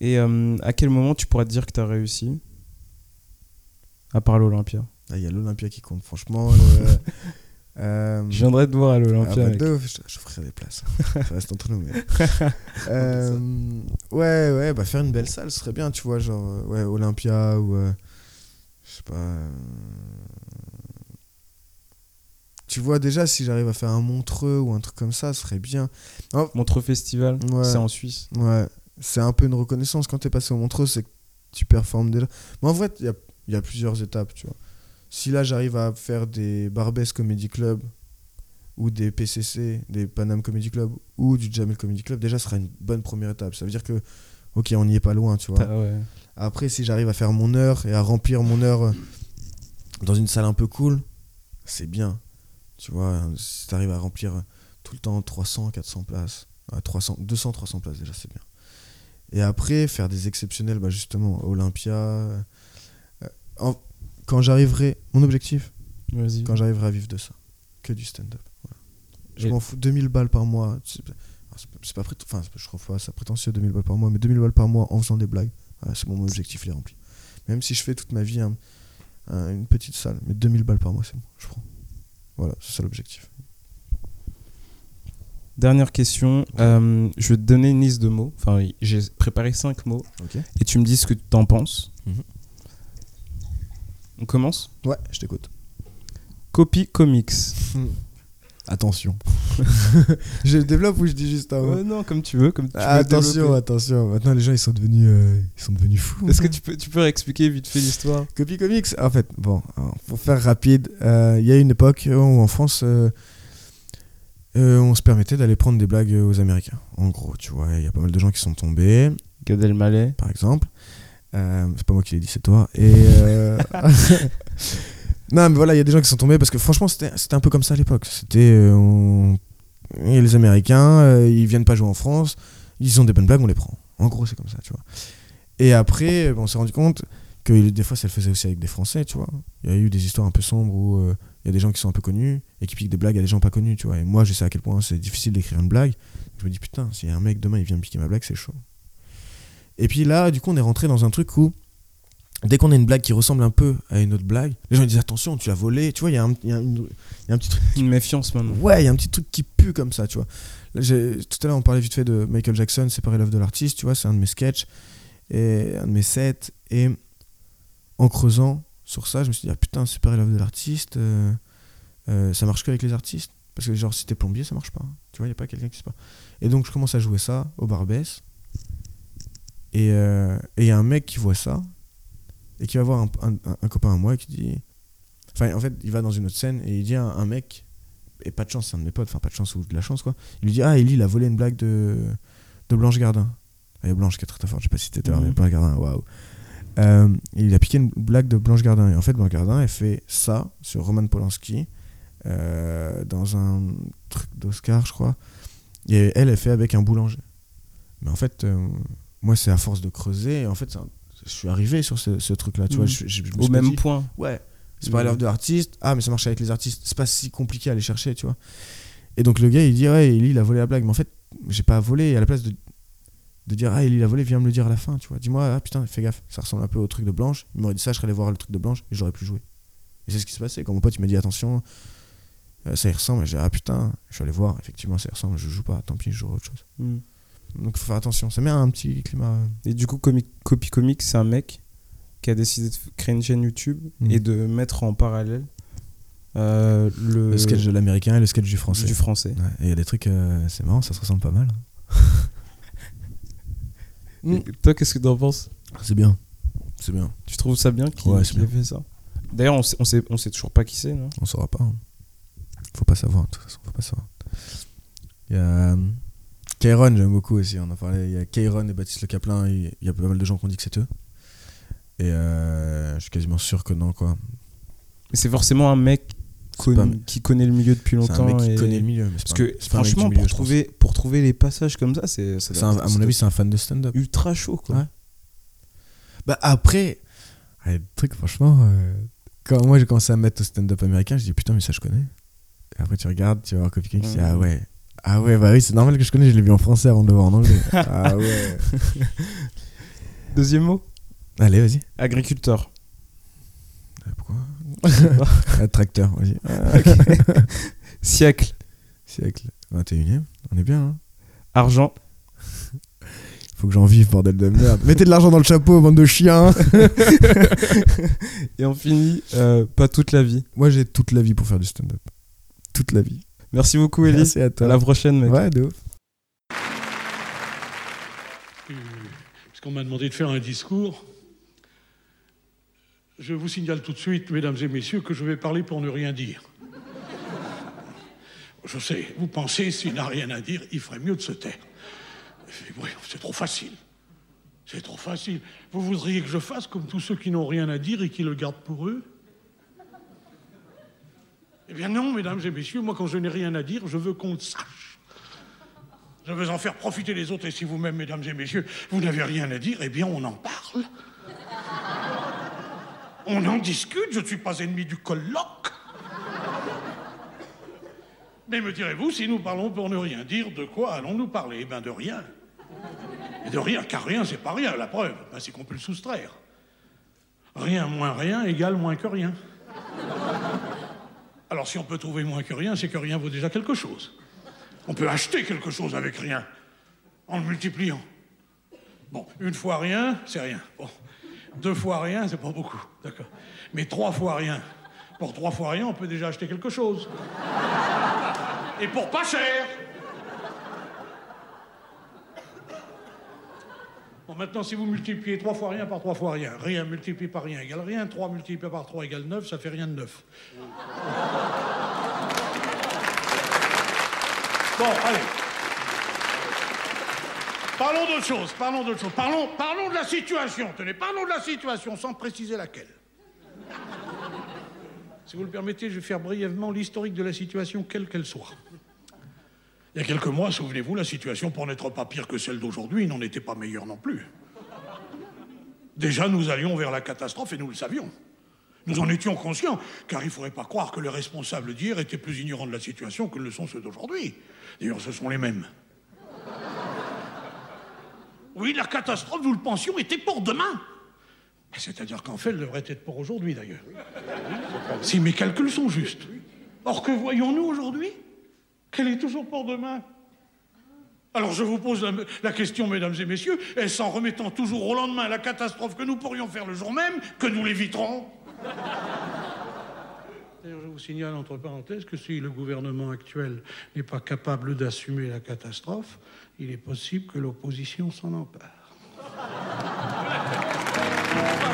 C: Et euh, à quel moment tu pourras te dire que tu as réussi? À part l'Olympia.
B: Ah, Il y a l'Olympia qui compte, franchement. le- euh,
C: Je viendrai te voir à
B: Ah
C: l'Olympia.
B: bah, de ouf, je, je ferai des places. ça reste entre nous. Mais... Euh, ouais, ouais, bah faire une belle salle, ce serait bien, tu vois, genre, ouais, Olympia ou. euh, je sais pas. Tu vois, déjà, si j'arrive à faire un Montreux ou un truc comme ça, ce serait bien.
C: Montreux Festival,
B: Ouais.
C: c'est en Suisse.
B: Ouais, c'est un peu une reconnaissance quand t'es passé au Montreux, c'est que tu performes déjà. Mais en vrai, il y a, il y a plusieurs étapes, tu vois. Si là, j'arrive à faire des Barbès Comedy Club ou des PCC, des Panam Comedy Club ou du Jamel Comedy Club, déjà, ce sera une bonne première étape. Ça veut dire que, ok, on n'y est pas loin, tu vois.
C: Ouais.
B: Après, si j'arrive à faire mon heure et à remplir mon heure euh, dans une salle un peu cool, c'est bien. Tu vois, si t'arrives à remplir tout le temps 300, 400 places, à 300, 200, 300 places déjà, c'est bien. Et après, faire des exceptionnels, bah justement, Olympia. euh, en- quand j'arriverai, mon objectif, quand j'arriverai à vivre de ça, que du stand-up. voilà. Je m'en fous, 2000 balles par mois. C'est pas, enfin, je trouve pas ça prétentieux, 2000 balles par mois, mais 2000 balles par mois en faisant des blagues, voilà, c'est bon, mon objectif, il est rempli. Même si je fais toute ma vie un- un- une petite salle, mais 2000 balles par mois, c'est bon, je prends. Voilà, c'est ça l'objectif.
C: Dernière question. Euh, je vais te donner une liste de mots. Enfin, j'ai préparé cinq mots. Et tu me dis ce que tu en penses.
B: Mhm.
C: On commence?
B: Ouais, je t'écoute.
C: Copy Comics.
B: Attention. je développe ou je dis juste un mot?
C: Ouais, non, comme tu veux. Comme tu veux
B: Attention,
C: développer.
B: attention. Maintenant, les gens, ils sont devenus, euh, ils sont devenus fous.
C: Est-ce que tu peux, tu peux réexpliquer vite fait l'histoire?
B: Copy Comics, en fait, bon, alors, pour faire rapide, euh, il y a une époque où en France, euh, euh, on se permettait d'aller prendre des blagues aux Américains. En gros, tu vois, il y a pas mal de gens qui sont tombés,
C: Gad Elmaleh.
B: par exemple. Euh, c'est pas moi qui l'ai dit, c'est toi. Et euh, non, mais voilà, il y a des gens qui sont tombés parce que franchement, c'était un peu comme ça à l'époque. C'était euh, on- les Américains, euh, ils viennent pas jouer en France, ils ont des bonnes blagues, on les prend. En gros, c'est comme ça, tu vois. Et après, on s'est rendu compte que des fois, ça le faisait aussi avec des Français, tu vois. Il y a eu des histoires un peu sombres où euh, il y a des gens qui sont un peu connus et qui piquent des blagues à des gens pas connus, tu vois. Et moi, je sais à quel point c'est difficile d'écrire une blague. Je me dis, putain, s'il y a un mec demain, il vient me piquer ma blague, c'est chaud. Et puis là, du coup, on est rentré dans un truc où, dès qu'on a une blague qui ressemble un peu à une autre blague, les gens ils disent, attention, tu l'as volé, tu vois, il y, a un- il y, y a un petit truc
C: Une méfiance maintenant.
B: Ouais, il y a un petit truc qui pue comme ça, tu vois. Là, tout à l'heure, on parlait vite fait de Michael Jackson, séparer l'œuvre de l'artiste, tu vois, c'est un de mes sketchs, et un de mes sets. Et en creusant sur ça, je me suis dit, ah putain, séparer l'œuvre de l'artiste, euh, euh, ça marche que avec les artistes? Parce que, genre, si t'es plombier, ça marche pas. Tu vois, il n'y a pas quelqu'un qui se pas. Et donc, je commence à jouer ça au Barbès. Et euh, il y a un mec qui voit ça, et qui va voir un, un- un copain à moi qui dit. Enfin, en fait, il va dans une autre scène et il dit à un, un mec, et pas de chance, c'est un de mes potes, enfin pas de chance ou de la chance quoi. Il lui dit Ah, Ellie, il a volé une blague de, de Blanche Gardin. Et Blanche qui est très très forte, je sais pas si t'étais là,
C: Mhm.
B: mais Blanche Gardin, waouh. Euh, il a piqué une blague de Blanche Gardin. Et en fait, Blanche Gardin, elle fait ça sur Roman Polanski euh, dans un truc d'Oscar, je crois. Et elle, elle fait avec un boulanger. Mais en fait, euh, moi, c'est à force de creuser. Et en fait, un- je suis arrivé sur ce, ce truc-là. Tu vois,
C: Mhm.
B: je, je- je me
C: Au même
B: dit,
C: point.
B: Ouais. C'est pas
C: Ouais.
B: l'œuvre de l'artiste. Ah, mais ça marche avec les artistes. C'est pas si compliqué à aller chercher, tu vois. Et donc le gars, il dit Ouais, il a volé la blague. Mais en fait, j'ai pas volé. Et à la place de, de dire Ah, il a volé, viens me le dire à la fin, tu vois. Dis-moi, ah putain, fais gaffe, ça ressemble un peu au truc de Blanche. Il m'aurait dit ça, je serais allé voir le truc de Blanche et j'aurais pu jouer. Et c'est ce qui s'est passé. Quand mon pote, il m'a dit Attention, euh, ça y ressemble. J'ai dit Ah putain, je suis allé voir. Effectivement, ça y ressemble. Je joue pas. Tant pis, je jouerai autre chose.
C: Mm.
B: Donc faut faire attention. Ça met un petit climat. euh,
C: Et du coup, Comic, Copy Comics, c'est un mec qui a décidé de créer une chaîne YouTube
B: Mhm.
C: et de mettre en parallèle euh, le,
B: Le sketch de l'américain et le sketch du français.
C: du français.
B: Ouais, et il y a des trucs, euh, c'est marrant, ça se ressemble pas mal. Mm.
C: Et toi, qu'est-ce que t'en penses?
B: C'est bien. C'est bien.
C: Tu trouves ça bien qu'il
B: Ouais,
C: ait fait ça? D'ailleurs, on sait, on, sait, on sait toujours pas qui c'est, non?
B: On saura pas. hein. Faut pas savoir, de toute façon, faut pas savoir. Il y a. euh, Kairon, j'aime beaucoup aussi, on en parlait. Il y a Kairon et Baptiste Le Caplin, il y a pas mal de gens qui ont dit que c'est eux. Et euh, je suis quasiment sûr que non, quoi.
C: Mais c'est forcément un mec connu-
B: pas-
C: qui connaît le milieu depuis
B: C'est
C: longtemps.
B: un mec qui
C: et-
B: connaît le milieu. mais
C: Parce que franchement,
B: milieu,
C: pour, trouver, pour trouver les passages comme ça, c'est
B: à mon avis, c'est un fan de stand-up.
C: ultra chaud, quoi.
B: Ouais. Bah après, le truc, franchement, euh, quand moi j'ai commencé à mettre au stand-up américain, je dis putain, mais ça je connais. Et après, tu regardes, tu vas voir tu dis
C: Mhm.
B: ah ouais. Ah ouais, bah oui, c'est normal que je connais, je l'ai vu en français avant de le voir en anglais. ah ouais.
C: Deuxième mot?
B: Allez, vas-y.
C: Agriculteur.
B: Euh, Pourquoi? Ah, Tracteur, vas-y.
C: Siècle.
B: Siècle 21ème, on est bien, hein.
C: Argent.
B: Faut que j'en vive, bordel de merde. Mettez de l'argent dans le chapeau, bande de chiens.
C: Et on finit euh, pas toute la vie.
B: Moi, j'ai toute la vie pour faire du stand-up. Toute la vie.
C: Merci beaucoup, Elie.
B: Merci à
C: À
B: toi.
C: la prochaine, mec.
B: Ouais, de ouf.
D: Euh, Puisqu'on m'a demandé de faire un discours, je vous signale tout de suite, mesdames et messieurs, que je vais parler pour ne rien dire. Je sais, vous pensez, s'il n'a rien à dire, il ferait mieux de se taire. C'est trop facile. C'est trop facile. Vous voudriez que je fasse comme tous ceux qui n'ont rien à dire et qui le gardent pour eux? Eh bien non, mesdames et messieurs, moi quand je n'ai rien à dire, je veux qu'on le sache. Je veux en faire profiter les autres, et si vous-même, mesdames et messieurs, vous n'avez rien à dire, eh bien on en parle. On en discute, je ne suis pas ennemi du colloque. Mais me direz-vous, si nous parlons pour ne rien dire, de quoi allons-nous parler? Eh bien de rien. Et de rien, car rien, c'est pas rien. La preuve, ben, c'est qu'on peut le soustraire. Rien moins rien égale moins que rien. Alors si on peut trouver moins que rien, c'est que rien vaut déjà quelque chose. On peut acheter quelque chose avec rien, en le multipliant. Bon, une fois rien, c'est rien. Bon, deux fois rien, c'est pas beaucoup, d'accord. Mais trois fois rien, pour trois fois rien, on peut déjà acheter quelque chose. Et pour pas cher. Bon, maintenant, si vous multipliez trois fois rien par trois fois rien, rien multiplié par rien égale rien, trois multiplié par trois égale neuf, ça fait rien de neuf. Bon, allez. Parlons d'autre chose, parlons d'autre chose. Parlons, parlons de la situation. Tenez, parlons de la situation sans préciser laquelle. Si vous le permettez, je vais faire brièvement l'historique de la situation, quelle qu'elle soit. Il y a quelques mois, souvenez-vous, la situation, pour n'être pas pire que celle d'aujourd'hui, n'en était pas meilleure non plus. Déjà, nous allions vers la catastrophe et nous le savions. Nous en étions conscients, car il ne faudrait pas croire que les responsables d'hier étaient plus ignorants de la situation que ne le sont ceux d'aujourd'hui. D'ailleurs, ce sont les mêmes. Oui, la catastrophe, nous le pensions, était pour demain. C'est-à-dire qu'en fait, elle devrait être pour aujourd'hui, d'ailleurs. Si mes calculs sont justes. Or, que voyons-nous aujourd'hui? Qu'elle est toujours pour demain. Alors je vous pose la, la question, mesdames et messieurs, est-ce en remettant toujours au lendemain la catastrophe que nous pourrions faire le jour même que nous l'éviterons? D'ailleurs, je vous signale entre parenthèses que si le gouvernement actuel n'est pas capable d'assumer la catastrophe, il est possible que l'opposition s'en empare.